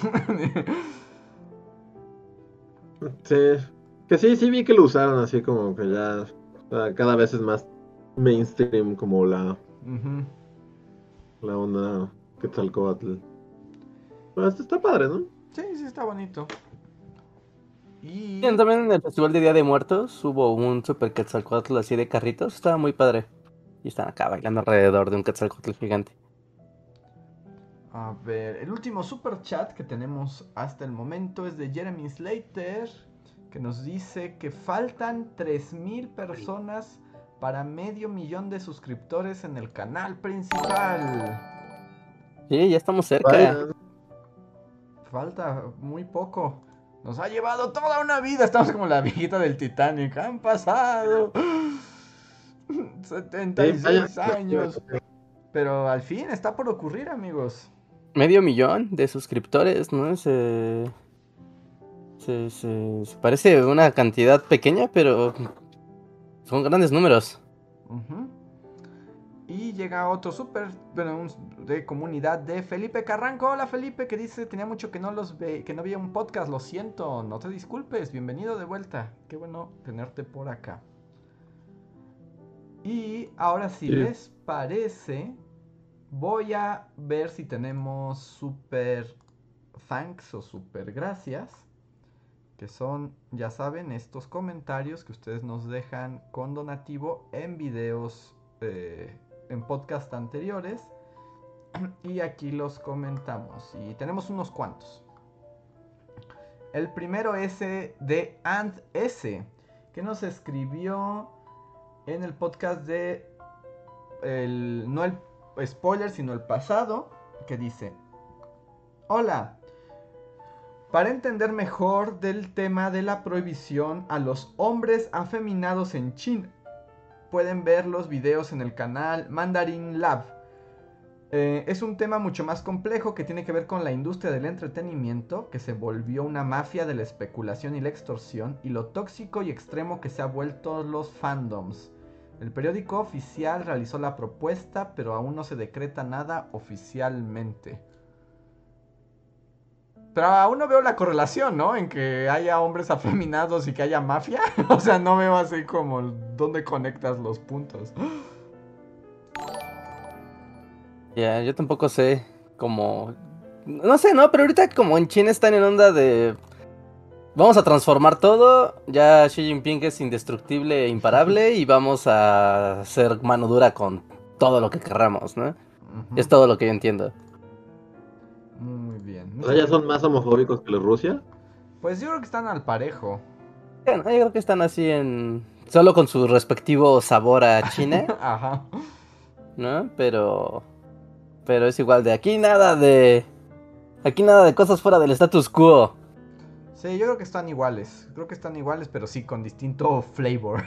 Sí. Que sí, sí vi que lo usaron así como que ya cada vez es más mainstream como la, la onda Quetzalcoatl. Pero esto está padre, ¿no? Sí, sí, está bonito. Y. Bien, también en el Festival de Día de Muertos hubo un super Quetzalcoatl así de carritos. Estaba muy padre. Y están acá bailando alrededor de un Quetzalcoatl gigante. A ver, el último super chat que tenemos hasta el momento es de Jeremy Slater, que nos dice que faltan 3.000 personas para medio millón de suscriptores en el canal principal. Sí, ya estamos cerca. Vayan. Falta muy poco. Nos ha llevado toda una vida. Estamos como la viejita del Titanic. Han pasado 76 vayan. años. Pero al fin está por ocurrir, amigos. Medio millón de suscriptores, ¿no? Se... Se, se- se parece una cantidad pequeña, pero son grandes números. Llega otro súper, bueno, un- de comunidad de Felipe Carranco. Hola Felipe, que dice, tenía mucho que no los ve, que no veía un podcast, lo siento, no te disculpes, bienvenido de vuelta. Qué bueno tenerte por acá. Y ahora si Sí. les parece, voy a ver si tenemos super thanks o super gracias. Que son, ya saben, estos comentarios que ustedes nos dejan con donativo en videos, eh, en podcast anteriores. Y aquí los comentamos. Y tenemos unos cuantos. El primero es eh, de Ant S, que nos escribió en el podcast de el, no el spoiler, sino el pasado, que dice, hola, para entender mejor del tema de la prohibición a los hombres afeminados en China, pueden ver los videos en el canal Mandarin Lab. Eh, es un tema mucho más complejo que tiene que ver con la industria del entretenimiento, que se volvió una mafia de la especulación y la extorsión, y lo tóxico y extremo que se ha vuelto los fandoms. El periódico oficial realizó la propuesta, pero aún no se decreta nada oficialmente. Pero aún no veo la correlación, ¿no? En que haya hombres afeminados y que haya mafia. o sea, no veo así como dónde conectas los puntos. Ya, yo tampoco sé cómo... No sé, ¿no? Pero ahorita como en China están en onda de... Vamos a transformar todo, ya Xi Jinping es indestructible e imparable y vamos a ser mano dura con todo lo que querramos, ¿no? Es todo lo que yo entiendo. O sea, ya son más homofóbicos que los Rusia. Pues yo creo que están al parejo. Bueno, yo creo que están así en... Solo con su respectivo sabor a China, Ajá. ¿no? Pero... Pero es igual de aquí nada de... Aquí nada de cosas fuera del status quo. Sí, yo creo que están iguales. Creo que están iguales, pero sí con distinto flavor.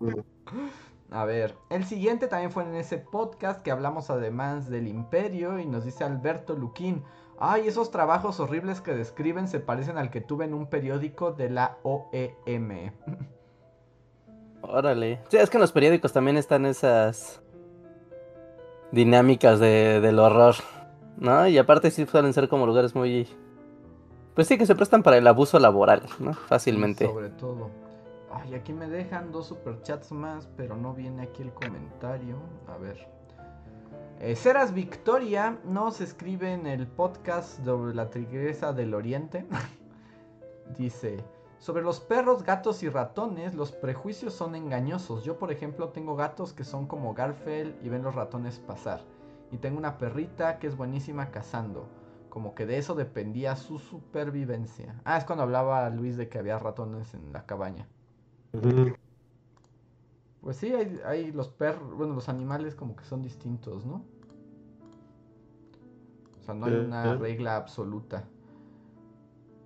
Mm. A ver, el siguiente también fue en ese podcast que hablamos además del imperio y nos dice Alberto Luquín. Ay, esos trabajos horribles que describen se parecen al que tuve en un periódico de la OEM. Órale. Sí, es que en los periódicos también están esas dinámicas de, del horror, ¿no? Y aparte sí suelen ser como lugares muy... Pues sí, que se prestan para el abuso laboral, ¿no? Fácilmente. Sobre todo. Ay, aquí me dejan dos superchats más, pero no viene aquí el comentario. A ver. Eh, Ceras Victoria nos escribe en el podcast sobre la tigresa del oriente. Dice, sobre los perros, gatos y ratones, los prejuicios son engañosos. Yo, por ejemplo, tengo gatos que son como Garfield y ven los ratones pasar. Y tengo una perrita que es buenísima cazando. Como que de eso dependía su supervivencia. Ah, es cuando hablaba Luis de que había ratones en la cabaña. Pues sí, hay, hay los perros, bueno, los animales como que son distintos, ¿no? sea, no hay una regla absoluta.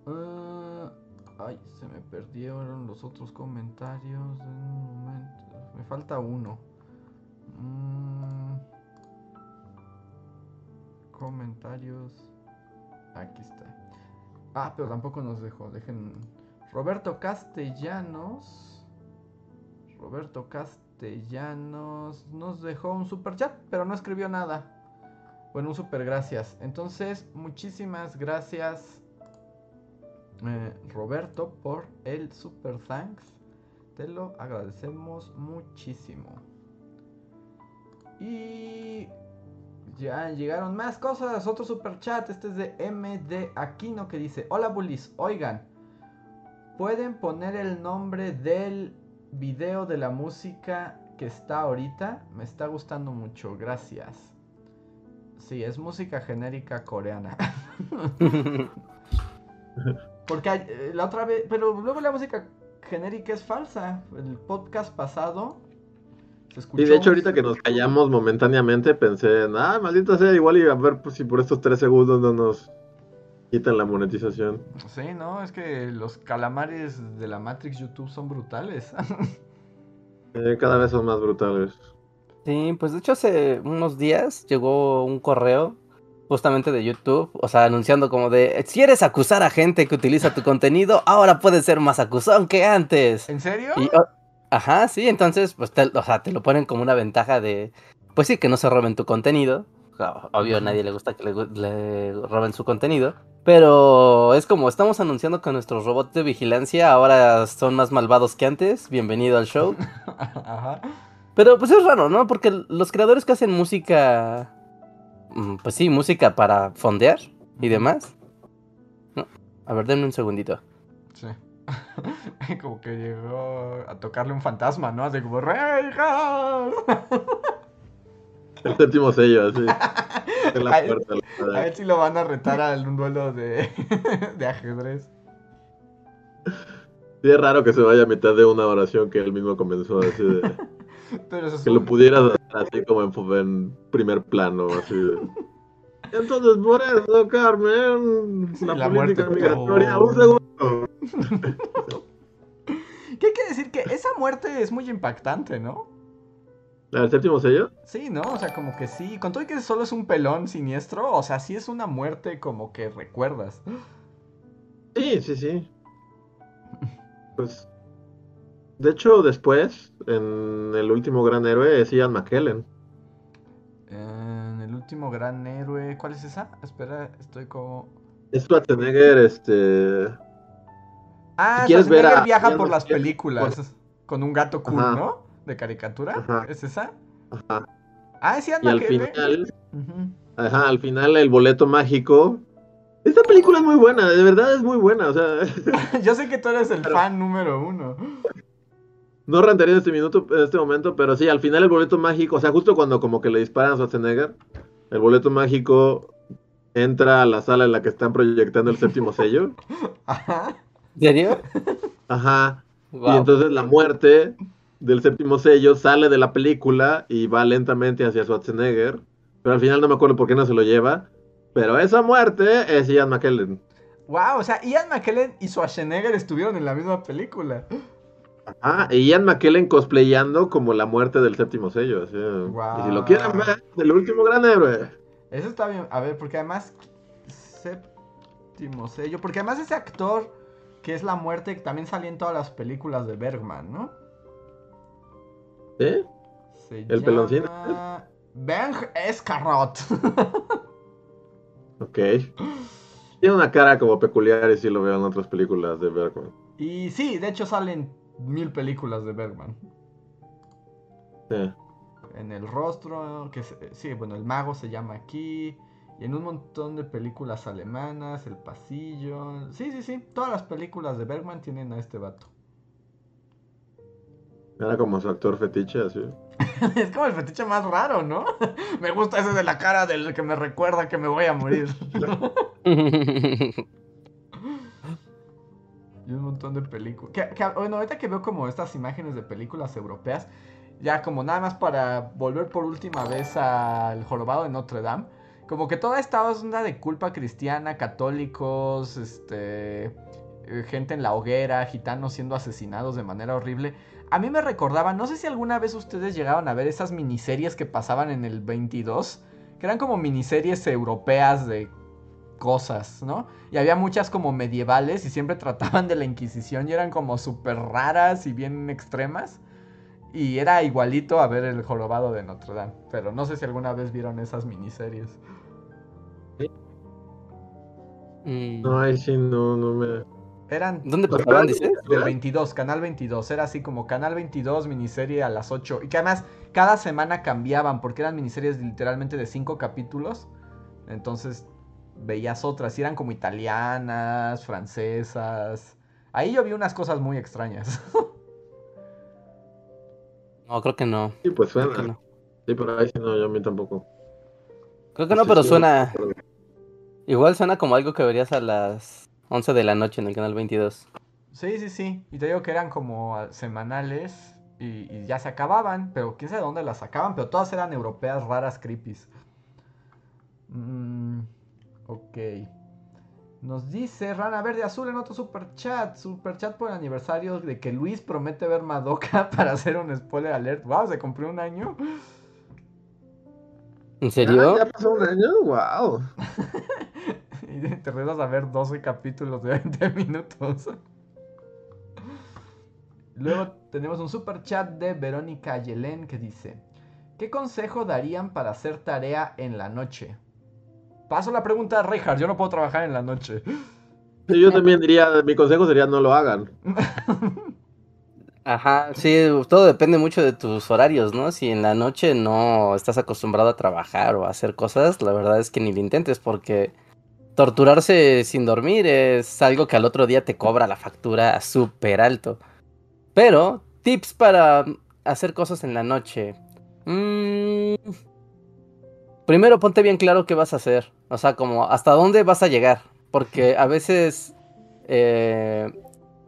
Ah, ay, se me perdieron los otros comentarios. Un momento. Me falta uno. Mm, comentarios. Aquí está. Ah, pero tampoco nos dejó. Dejen. Roberto Castellanos. Roberto Castellanos nos dejó un super chat, pero no escribió nada. Bueno, un super gracias. Entonces, muchísimas gracias, eh, Roberto, por el super thanks. Te lo agradecemos muchísimo. Y ya llegaron más cosas. Otro super chat. Este es de MD Aquino que dice: Hola, bullies. Oigan, ¿pueden poner el nombre del video de la música que está ahorita? Me está gustando mucho. Gracias. Sí, es música genérica coreana. Porque eh, la otra vez, pero luego la música genérica es falsa. El podcast pasado se escuchó. Y de hecho, ahorita que nos callamos momentáneamente, pensé, ah, maldita sea, igual y a ver pues, si por estos tres segundos no nos quitan la monetización. Sí, no, es que los calamares de la Matrix YouTube son brutales. Eh, cada vez son más brutales. Sí, pues de hecho hace unos días llegó un correo justamente de YouTube, o sea, anunciando como de, si eres acusar a gente que utiliza tu contenido, ahora puedes ser más acusón que antes. ¿En serio? Oh, ajá, sí, entonces, pues, te, o sea, te lo ponen como una ventaja de, pues sí, que no se roben tu contenido. Obvio, a nadie le gusta que le, roben su contenido. Pero es como, estamos anunciando que nuestros robots de vigilancia ahora son más malvados que antes. Bienvenido al show. Ajá. Pero pues es raro, ¿no? Porque los creadores que hacen música, mm, pues sí, música para fondear y demás. A ver, denme un segundito. Sí. como que llegó a tocarle un fantasma, ¿no? Así como, ¡Reyes! El séptimo sello, así. a, ver si lo van a retar a un duelo de, de ajedrez. Sí, es raro que se vaya a mitad de una oración que él mismo comenzó así de que lo pudieras hacer así como en, primer plano, así Entonces, por eso, Carmen, la, política migratoria, un segundo. ¿Qué quiere decir? Que esa muerte es muy impactante, ¿no? ¿La del séptimo sello? Sí, ¿no? O sea, como que sí. Con todo y que solo es un pelón siniestro, o sea, sí es una muerte como que recuerdas. Sí, sí, sí. Pues de hecho, después, en el último gran héroe, es Ian McKellen. En el último gran héroe, ¿cuál es esa? Espera, estoy como. Es Schwarzenegger, este. Ah, si Schwarzenegger viaja por las películas con un gato cool, ¿no? De caricatura. ¿Es esa? Ajá. Ah, es Ian y al final, ajá, al final el boleto mágico esta película es muy buena, de verdad es muy buena, o sea. Yo sé que tú eres el fan número uno. No rentaría en este minuto, en este momento, pero sí, al final el boleto mágico, o sea, justo cuando como que le disparan a Schwarzenegger, el boleto mágico entra a la sala en la que están proyectando el séptimo sello. Ajá. ¿En serio? Ajá. Y entonces la muerte del séptimo sello sale de la película y va lentamente hacia Schwarzenegger. Pero al final no me acuerdo por qué no se lo lleva. Pero esa muerte es Ian McKellen. Wow, o sea, Ian McKellen y Schwarzenegger estuvieron en la misma película. Ah, y Ian McKellen cosplayando como la muerte del séptimo sello. Y si lo quieren ver, el último gran héroe. Eso está bien. A ver, porque además. Séptimo sello. Porque además ese actor que es la muerte también salía en todas las películas de Bergman, ¿no? ¿Eh? el peloncino. Ben Escarrot. ok. Tiene una cara como peculiar y si lo veo en otras películas de Bergman. Y sí, de hecho salen mil películas de Bergman. En el rostro, que sí, bueno, el mago se llama aquí. Y en un montón de películas alemanas, El Pasillo. Sí, sí, sí. Todas las películas de Bergman tienen a este vato. Era como su actor fetiche, así. es como el fetiche más raro, ¿no? me gusta ese de la cara del que me recuerda que me voy a morir. y un montón de películas. bueno, ahorita que veo como estas imágenes de películas europeas, ya como nada más para volver por última vez al jorobado de Notre Dame, Como que toda esta onda de culpa cristiana, católicos, este, eh, gente en la hoguera, gitanos siendo asesinados de manera horrible. A mí me recordaba, no sé si alguna vez ustedes llegaron a ver esas miniseries que pasaban en el 22, que eran como miniseries europeas de cosas, ¿no? Y había muchas como medievales y siempre trataban de la Inquisición y eran como súper raras y bien extremas. Y era igualito a ver el jorobado de Notre Dame. Pero no sé si alguna vez vieron esas miniseries. Mm. No, ahí sí, no, no me. Eran. ¿Dónde pasaban, dices? Del 22, Canal 22. Era así como Canal 22, miniserie a las 8. Y que además cada semana cambiaban porque eran miniseries literalmente de 5 capítulos. Entonces veías otras. Y eran como italianas, francesas. Ahí yo vi unas cosas muy extrañas. No, creo que no. Sí, pues suena. Sí, pero ahí sí no, yo a mí tampoco. Creo que no, pero suena. Igual suena como algo que verías a las 11 de la noche en el canal 22. Sí, sí, sí. Y te digo que eran como semanales y, ya se acababan, pero quién sabe dónde las sacaban, pero todas eran europeas raras, creepies. Mm, ok. Nos dice Rana Verde Azul en otro super chat. Super chat por el aniversario de que Luis promete ver Madoka para hacer un spoiler alert. Wow, se cumplió un año. ¿En serio? ¿Ya, pasó un año? Wow. y te rezas a ver 12 capítulos de 20 minutos. Luego tenemos un super chat de Verónica Yelén que dice: ¿Qué consejo darían para hacer tarea en la noche? Paso la pregunta a Reinhardt, yo no puedo trabajar en la noche. Yo también diría, mi consejo sería no lo hagan. Ajá, sí, todo depende mucho de tus horarios, ¿no? Si en la noche no estás acostumbrado a trabajar o a hacer cosas, la verdad es que ni lo intentes porque torturarse sin dormir es algo que al otro día te cobra la factura súper alto. Pero, tips para hacer cosas en la noche. Mmm primero ponte bien claro qué vas a hacer. O sea, como hasta dónde vas a llegar. Porque a veces, eh,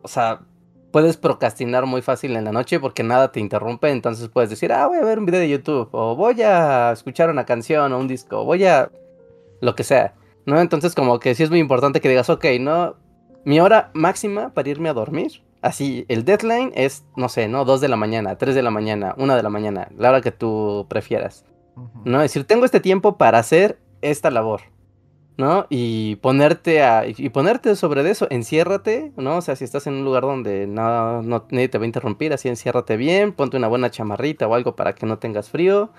o sea, puedes procrastinar muy fácil en la noche porque nada te interrumpe. Entonces puedes decir, ah, voy a ver un video de YouTube. O voy a escuchar una canción o un disco. O voy a... lo que sea. ¿No? Entonces como que sí es muy importante que digas, ok, no... Mi hora máxima para irme a dormir. Así, el deadline es, no sé, ¿no? 2 de la mañana, 3 de la mañana, 1 de la mañana, la hora que tú prefieras. ¿no? Es decir, tengo este tiempo para hacer esta labor, ¿no? Y ponerte a, y ponerte sobre eso, enciérrate, ¿no? O sea, si estás en un lugar donde no, no, nadie te va a interrumpir, así enciérrate bien, ponte una buena chamarrita o algo para que no tengas frío,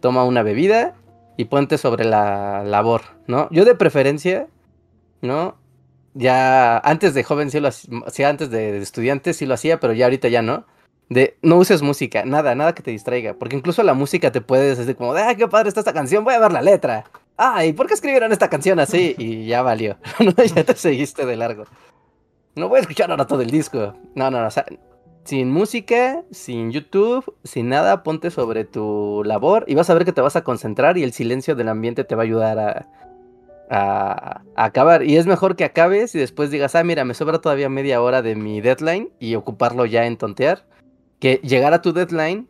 toma una bebida y ponte sobre la labor, ¿no? Yo de preferencia, ¿no? Ya antes de joven sí lo hacía, antes de estudiante sí lo hacía, pero ya ahorita ya no de no uses música, nada, nada que te distraiga. Porque incluso la música te puedes decir como, ah, qué padre está esta canción, voy a ver la letra. Ay, ¿por qué escribieron esta canción así? Y ya valió. ya te seguiste de largo. No voy a escuchar ahora todo el disco. No, no, no. O sea, sin música, sin YouTube, sin nada, ponte sobre tu labor y vas a ver que te vas a concentrar y el silencio del ambiente te va a ayudar a, a, acabar. Y es mejor que acabes y después digas, ah, mira, me sobra todavía media hora de mi deadline y ocuparlo ya en tontear que llegar a tu deadline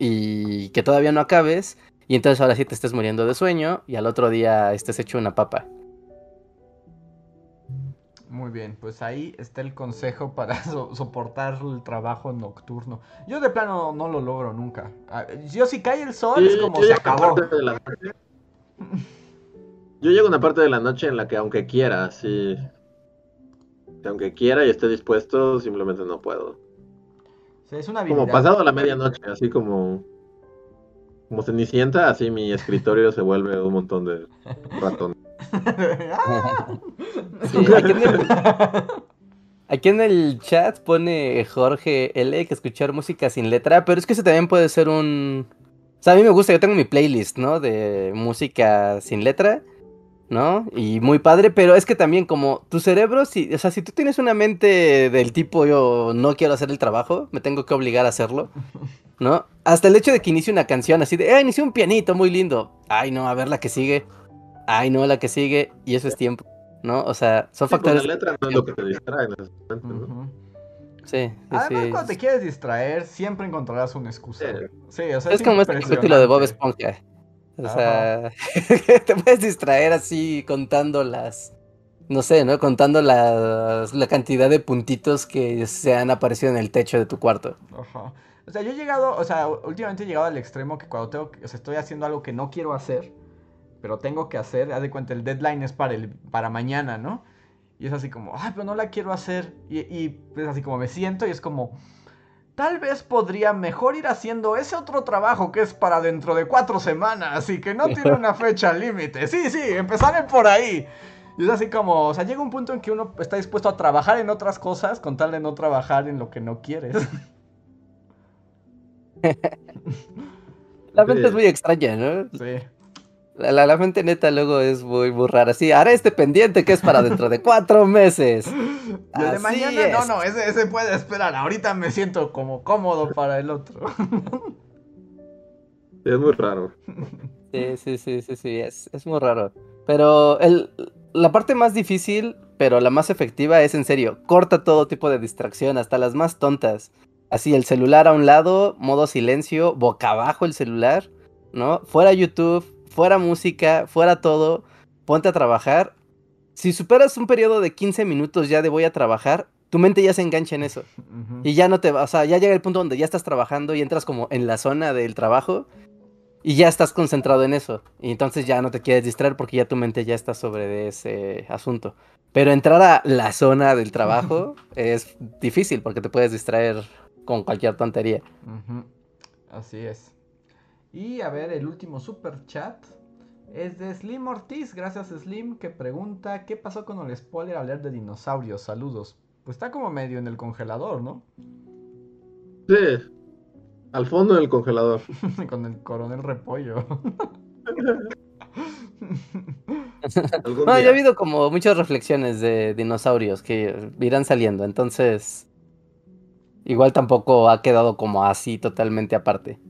y que todavía no acabes y entonces ahora sí te estés muriendo de sueño y al otro día estés hecho una papa. Muy bien, pues ahí está el consejo para soportar el trabajo nocturno. Yo de plano no lo logro nunca. Ah, yo si cae el sol es como se acabó. Yo llego a una parte de la noche en la que aunque quiera, sí. Aunque quiera y esté dispuesto, simplemente no puedo es una Como pasado la medianoche, así como. Como Cenicienta, así mi escritorio se vuelve un montón de ratones. aquí, en el, chat pone Jorge L que escuchar música sin letra, pero es que ese también puede ser un... O sea, a mí me gusta, yo tengo mi playlist, ¿no? De música sin letra. ¿No? Y muy padre, pero es que también como tu cerebro, si, o sea, si tú tienes una mente del tipo yo no quiero hacer el trabajo, me tengo que obligar a hacerlo, ¿no? Hasta el hecho de que inicie una canción así de, eh, inicie un pianito muy lindo, ay no, a ver la que sigue, ay no, la que sigue, y eso es tiempo, ¿no? O sea, son pues, factores... la letra no es lo que te distrae ¿no? Sí, Además, cuando te quieres distraer, siempre encontrarás una excusa. Sí, o sea, es, como este capítulo de Bob Esponja. O sea, te puedes distraer así contando las, no sé, ¿no? Contando las, la cantidad de puntitos que se han aparecido en el techo de tu cuarto. Ajá. O sea, yo he llegado, o sea, últimamente he llegado al extremo que cuando tengo, o sea, estoy haciendo algo que no quiero hacer, pero tengo que hacer, haz de cuenta, el deadline es para, el, para mañana, ¿no? Y es así como, ay, pero no la quiero hacer. Y, y es así como me siento y es como, tal vez podría mejor ir haciendo ese otro trabajo que es para dentro de cuatro semanas y que no tiene una fecha límite. Sí, sí, empezaré por ahí. Y es así como, o sea, llega un punto en que uno está dispuesto a trabajar en otras cosas con tal de no trabajar en lo que no quieres. La mente es muy extraña, ¿no? Sí. La, la, mente neta luego es muy, muy rara. Sí, haré este pendiente que es para dentro de cuatro meses. de mañana, no, no, ese, ese puede esperar. Ahorita me siento como cómodo para el otro. es muy raro. Sí, sí, sí, sí, sí, es, es muy raro. Pero el, la parte más difícil, pero la más efectiva es en serio, corta todo tipo de distracción, hasta las más tontas. Así, el celular a un lado, modo silencio, boca abajo el celular, ¿no? Fuera YouTube, fuera música, fuera todo, ponte a trabajar. Si superas un periodo de 15 minutos ya de voy a trabajar, tu mente ya se engancha en eso. Y ya no te va, o sea, ya llega el punto donde ya estás trabajando y entras como en la zona del trabajo y ya estás concentrado en eso. Y entonces ya no te quieres distraer porque ya tu mente ya está sobre ese asunto. Pero entrar a la zona del trabajo es difícil porque te puedes distraer con cualquier tontería. Así es. Y a ver, el último super chat es de Slim Ortiz. Gracias Slim que pregunta, ¿qué pasó con el spoiler hablar de dinosaurios? Saludos. Pues está como medio en el congelador, ¿no? Sí. Al fondo del congelador. con el coronel repollo. no, ya ha habido como muchas reflexiones de dinosaurios que irán saliendo, entonces igual tampoco ha quedado como así totalmente aparte.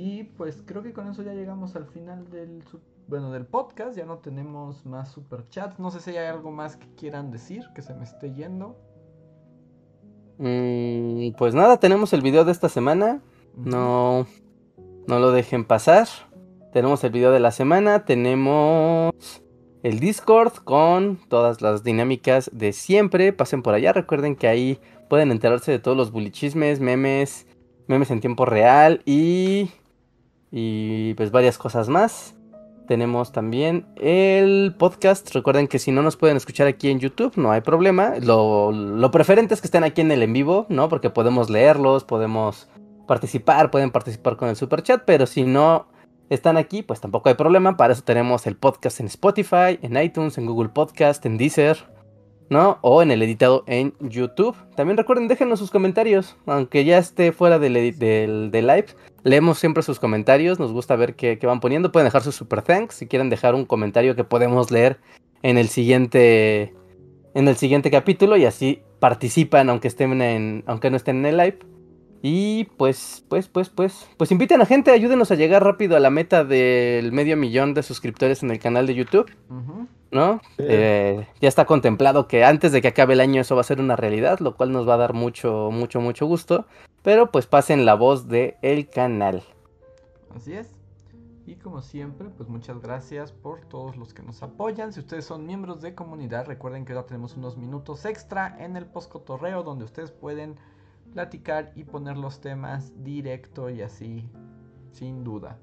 Y pues creo que con eso ya llegamos al final del bueno del podcast, ya no tenemos más super chats, no sé si hay algo más que quieran decir que se me esté yendo. Mm, pues nada, tenemos el video de esta semana. No, no lo dejen pasar. Tenemos el video de la semana. Tenemos el Discord con todas las dinámicas de siempre. Pasen por allá. Recuerden que ahí pueden enterarse de todos los bulichismes, memes, memes en tiempo real y, y pues varias cosas más. Tenemos también el podcast. Recuerden que si no nos pueden escuchar aquí en YouTube, no hay problema. Lo, lo, preferente es que estén aquí en el en vivo, ¿no? Porque podemos leerlos, podemos participar, pueden participar con el super chat. Pero si no están aquí, pues tampoco hay problema. Para eso tenemos el podcast en Spotify, en iTunes, en Google Podcast, en Deezer, ¿no? O en el editado en YouTube. También recuerden, déjenos sus comentarios, aunque ya esté fuera del, del, del live. Leemos siempre sus comentarios, nos gusta ver qué, qué, van poniendo. Pueden dejar su super thanks si quieren dejar un comentario que podemos leer en el siguiente en el siguiente capítulo y así participan aunque estén en aunque no estén en el live. Y pues, pues, pues, pues, pues inviten a gente, ayúdenos a llegar rápido a la meta del medio millón de suscriptores en el canal de YouTube. ¿No? Eh, ya está contemplado que antes de que acabe el año eso va a ser una realidad, lo cual nos va a dar mucho, mucho, mucho gusto. Pero pues pasen la voz del el canal. Así es. Y como siempre, pues muchas gracias por todos los que nos apoyan. Si ustedes son miembros de comunidad, recuerden que ahora tenemos unos minutos extra en el postcotorreo donde ustedes pueden platicar y poner los temas directo y así, sin duda.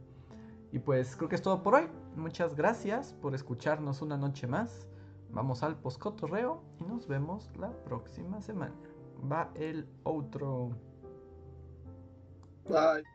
Y pues creo que es todo por hoy. Muchas gracias por escucharnos una noche más. Vamos al postcotorreo y nos vemos la próxima semana. Va el otro. Bye.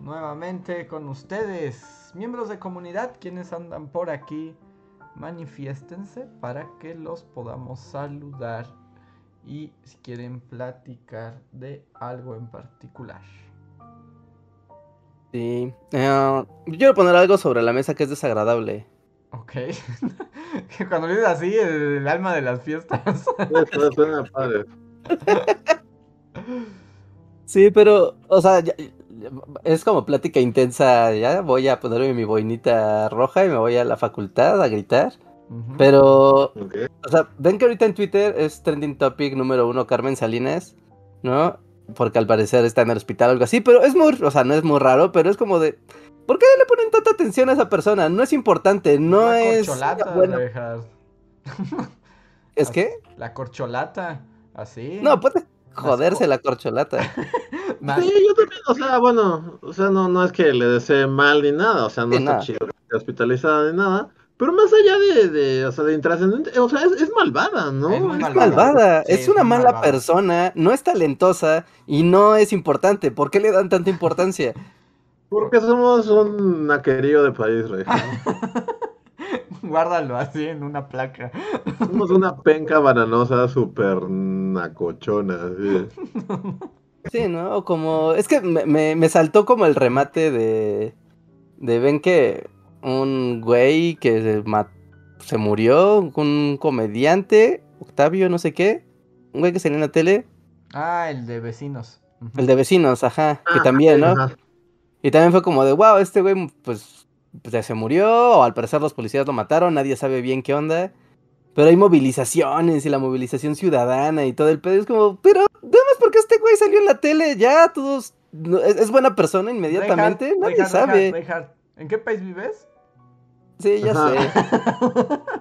nuevamente con ustedes, miembros de comunidad, quienes andan por aquí, manifiéstense para que los podamos saludar y si quieren platicar de algo en particular. Sí. Eh, yo quiero poner algo sobre la mesa que es desagradable. Ok. que cuando dices así, el, el alma de las fiestas. Eso suena padre. Sí, pero, o sea, ya- es como plática intensa. Ya voy a ponerme mi boinita roja y me voy a la facultad a gritar. Pero, o sea, ven que ahorita en Twitter es trending topic número uno Carmen Salinas, ¿no? Porque al parecer está en el hospital o algo así, pero es muy, o sea, no es muy raro, pero es como de, ¿por qué le ponen tanta atención a esa persona? No es importante, no la es... corcholata, bueno. ¿Es que? La corcholata. Así. No, puede joderse la corcholata. Sí, yo también, o sea, bueno, o sea, no, no es que le desee mal ni nada, o sea, no Sí, está nada. chido hospitalizada ni nada, pero más allá de, de o sea, de intrascendente, o sea, es, es malvada, ¿no? Es muy Es malvada. malvada, Sí, es una mala malvada. persona, no es talentosa y no es importante. ¿Por qué le dan tanta importancia? Porque somos un naquerío de país, rey. Guárdalo así en una placa. Somos una penca bananosa súper nacochona, así. Sí, ¿no? Como, es que me, me- me saltó como el remate de, de ven que un güey que se, se murió, un comediante, Octavio, no sé qué, un güey que salió en la tele, Ah, el de vecinos. El de vecinos, ajá, que Ah, también, ¿no? ajá. Y también fue como de, wow, este güey, pues, pues, se murió, o al parecer los policías lo mataron, nadie sabe bien qué onda. Pero hay movilizaciones y la movilización ciudadana y todo el pedo. Es como, pero, nada más porque este güey salió en la tele, ya todos. no- es, es buena persona inmediatamente, nadie sabe. ¿En qué país vives? Sí, ya Ajá. sé.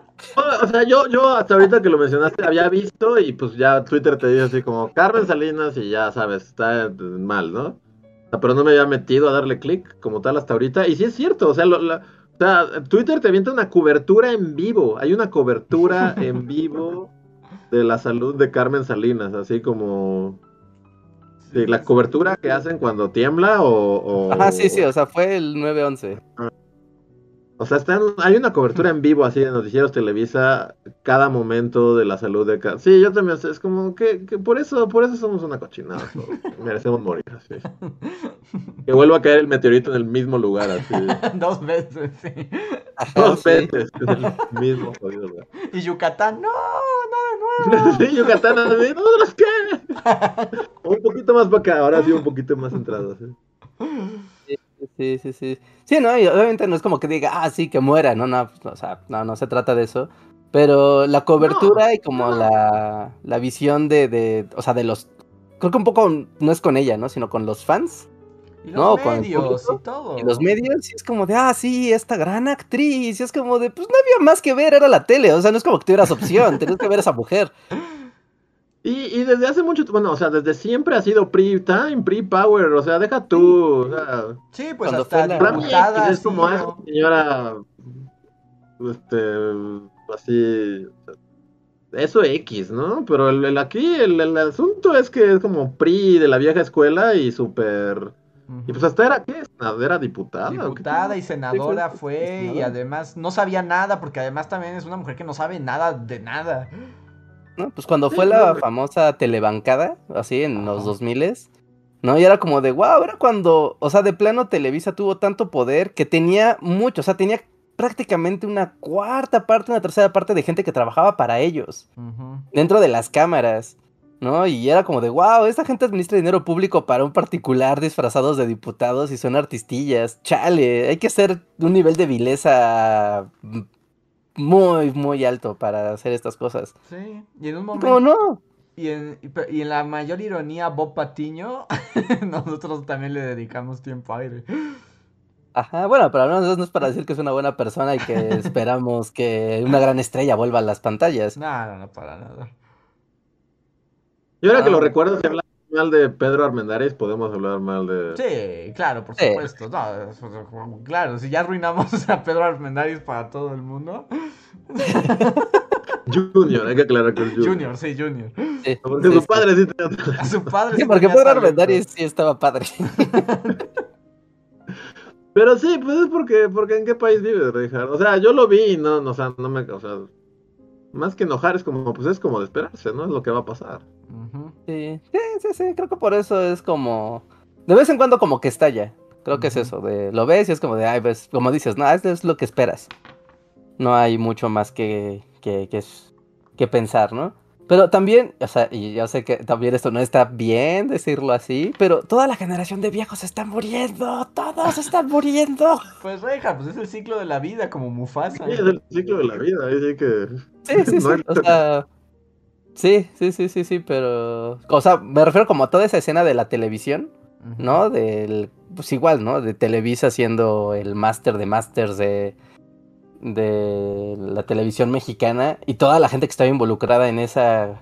O sea, yo, yo hasta ahorita que lo mencionaste había visto y pues ya Twitter te dice así como Carmen Salinas y ya sabes, está mal, ¿no? Pero no me había metido a darle clic como tal hasta ahorita. Y sí es cierto, o sea, lo- la- o sea, Twitter te avienta una cobertura en vivo. Hay una cobertura en vivo de la salud de Carmen Salinas, así como sí, la cobertura que hacen cuando tiembla o... o- Ajá, sí, sí, o sea, fue el 9-11. O sea, está en- hay una cobertura en vivo así de Noticieros Televisa cada momento de la salud de cada... Sí, yo también, es como que, que por eso por eso somos una cochinada. Merecemos morir así. Que vuelva a caer el meteorito en el mismo lugar así. Dos veces, sí. Dos sí. veces en el mismo jodido lugar. Y Yucatán, no, no de nuevo. Sí, Yucatán, así, ¿nosotros qué? Un poquito más para acá, ahora sí un poquito más centrado. ¿sí? Sí, sí, sí. Sí, no, y obviamente no es como que diga, ah, sí, que muera, no, no, o sea, no, no se trata de eso. Pero la cobertura y como no. la, la visión de, de, o sea, de los, creo que un poco no es con ella, ¿no? Sino con los fans Y No, los con el medios público y todo. y los medios, y es como de, ah, sí, esta gran actriz, y es como de, pues no había más que ver, era la tele, o sea, no es como que tuvieras opción, tenías que ver a esa mujer. Y, y desde hace mucho, bueno, o sea, desde siempre ha sido pre-time, pre-power, o sea, deja tú, o sea, Sí, pues hasta la-. X es sí, como ¿no? esa señora, este, así, eso X, ¿no? Pero el, el aquí, el, el asunto es que es como PRI de la vieja escuela y súper, y pues hasta era, ¿qué? Era diputada. Diputada y senadora Sí, fue- fue, y además no sabía nada, porque además también es una mujer que no sabe nada de nada. ¿No? Pues cuando fue la famosa telebancada, así en los Ajá. 2000 ¿no? Y era como de, wow, era cuando, o sea, de plano Televisa tuvo tanto poder que tenía mucho, o sea, tenía prácticamente una cuarta parte, una tercera parte de gente que trabajaba para ellos, dentro de las cámaras, ¿no? Y era como de, wow, esta gente administra dinero público para un particular disfrazados de diputados y son artistillas, chale, hay que ser de un nivel de vileza mm, muy, muy alto para hacer estas cosas. Sí, y en un momento. como no, Y en, y en la mayor ironía, Bob Patiño, nosotros también le dedicamos tiempo aire. Ajá, bueno, pero al menos no es para decir que es una buena persona y que esperamos que una gran estrella vuelva a las pantallas. No, no, no, para nada. Y ahora que Ah. lo recuerdo, si hablamos mal de Pedro Armendáriz, podemos hablar mal de... Sí, claro, por Sí. supuesto. No, claro, si ya arruinamos a Pedro Armendáriz para todo el mundo. Junior, hay que aclarar que es Junior. Junior, sí, Junior. Sí, Porque sí, su sí. padre sí tenía- A su padre. Sí, sí porque Pedro. Armendáriz sí estaba padre. Pero sí, pues es porque, porque en qué país vives, Richard. O sea, yo lo vi y no, no, o sea, no me, o sea, más que enojar es como, pues es como de esperarse, ¿no? Es lo que va a pasar. Ujú. Sí, sí, sí, sí, creo que por eso es como... De vez en cuando como que estalla. Creo que es eso, de lo ves y es como de, ay, pues, como dices, no, esto es lo que esperas. No hay mucho más que, que, que, que pensar, ¿no? Pero también, o sea, y yo sé que también esto no está bien decirlo así, pero toda la generación de viejos está muriendo, todos están muriendo. Pues Reja, pues es el ciclo de la vida, como Mufasa. Sí, es el ciclo de la vida, ahí sí que... Sí, sí, sí, o sea... Sí, sí, sí, sí, sí, pero... O sea, me refiero como a toda esa escena de la televisión, ¿no? Del... Pues igual, ¿no? De Televisa siendo el máster de masters de de la televisión mexicana y toda la gente que estaba involucrada en esa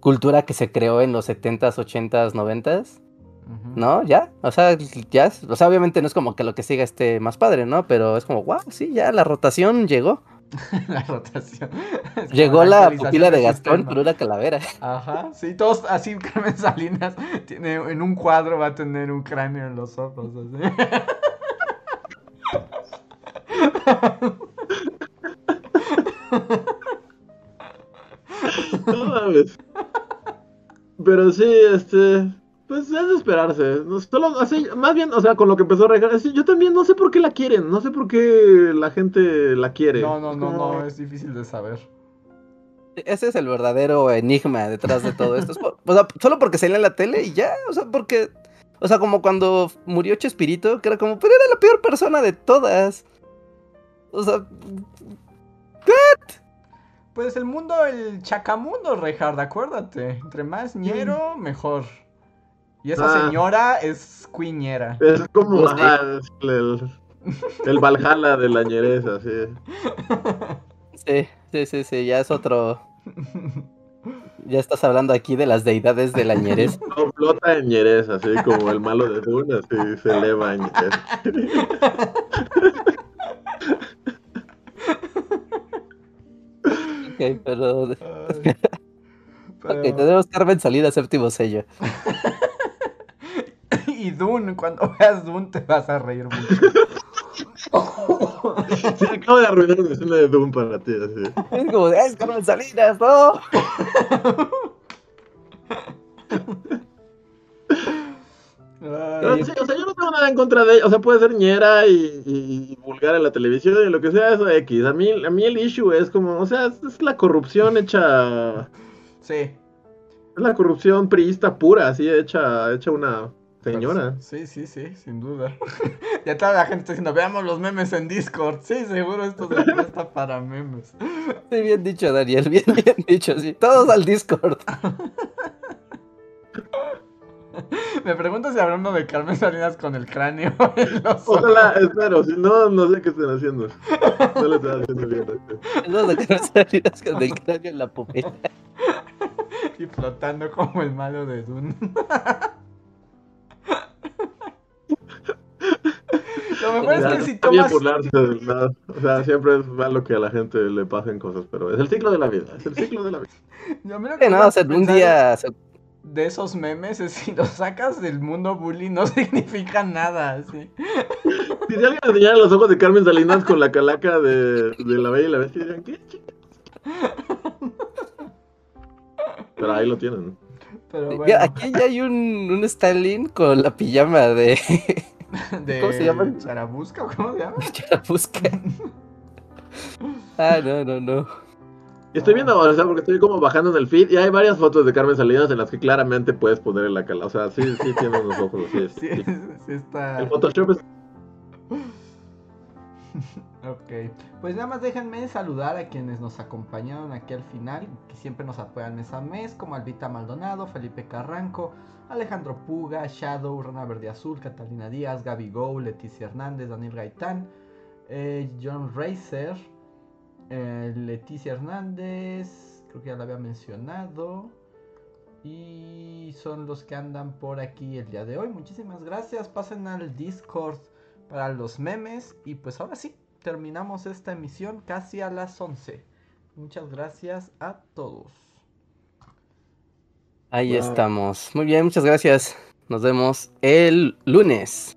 cultura que se creó en los 70s, 80s, 90s. ¿No? Ya, o sea, ya, o sea, obviamente no es como que lo que siga esté más padre, ¿no? Pero es como, wow, sí, ya la rotación llegó. la rotación. Llegó la, pupila de Gastón por una calavera. Ajá, sí, todos así, Carmen Salinas tiene, en un cuadro va a tener un cráneo en los ojos, así. No mames. Pero sí, este. Pues es de esperarse. Solo, así, más bien, o sea, con lo que empezó a regar, yo también no sé por qué la quieren. No sé por qué la gente la quiere. No, no, no, no, es difícil de saber. Ese es el verdadero enigma detrás de todo esto. o sea, solo porque salía en la tele y ya. O sea, porque. O sea, como cuando murió Chespirito, que era como, pero era la peor persona de todas. O sea. ¿Qué? Pues el mundo, el chacamundo, Reinhard, acuérdate. Entre más ñero, mejor. Y esa Ah. señora es cuiñera. Es como Pues es el, el Valhalla de la ñereza, sí. Sí, sí, sí, sí, ya es otro. Ya estás hablando aquí de las deidades de la. No, flota en ñereza, así como el malo de Dune, así se eleva en ñereza. Ok, pero. Ay. Ok, Pero- tenemos Carmen salida séptimo sello. Y Dune, cuando veas Dune te vas a reír mucho. Sí, acabo de arruinar una escena de Dune para ti, así. Es como, es Carmen Salinas, ¿no? Pero sí, o sea, yo no tengo nada en contra de ella. O sea, puede ser ñera y, y- y vulgar en la televisión y lo que sea, eso X. A mí, a mí el issue es como, o sea, es, es la corrupción hecha. Sí. Es la corrupción priista pura, así, hecha, hecha una señora. Sí, sí, sí, sin duda. ya toda la gente está diciendo, veamos los memes en Discord. Sí, seguro esto se presta para memes. Sí, bien dicho, Daniel, bien, bien dicho, sí. Todos al Discord. Me pregunto si habrá uno de Carmen Salinas con el cráneo Ojalá, espero, si no, no sé qué están haciendo. No le están haciendo bien. así. Los de Carmen Salinas con el cráneo en la pupila. y flotando como el malo de Dune. Lo mejor es que si está bien tomas... burlarse. O sea, siempre es malo que a la gente le pasen cosas, pero es el ciclo de la vida. Es el ciclo de la vida. Yo miro Que que no, o sea, un día. De esos memes es si los sacas del mundo bully no significa nada, ¿sí? Si alguien enseñara los ojos de Carmen Salinas con la calaca de, de la Bella y la Bestia, dirían, ¿qué? Pero ahí lo tienen. Pero bueno, aquí ya hay un, un Stalin con la pijama de de ¿cómo se llama? Charabusca o cómo se llama? Charamusca. Ah, no, no, no. Estoy viendo, o sea, porque estoy como bajando en el feed y hay varias fotos de Carmen Salinas en las que claramente puedes poner la calaca. O sea, sí, sí tiene unos ojos así. Sí, sí. sí está... El Photoshop es Ok, pues nada más déjenme saludar a quienes nos acompañaron aquí al final, que siempre nos apoyan mes a mes, como Albita Maldonado, Felipe Carranco, Alejandro Puga, Shadow, Rana Verde Azul, Catalina Díaz, Gaby Go, Leticia Hernández, Daniel Gaitán, eh, John Racer, eh, Leticia Hernández, creo que ya la había mencionado. Y son los que andan por aquí el día de hoy. Muchísimas gracias. Pasen al Discord para los memes. Y pues ahora sí, terminamos esta emisión casi a las 11. Muchas gracias a todos. Ahí Wow. estamos. Muy bien, muchas gracias. Nos vemos el lunes.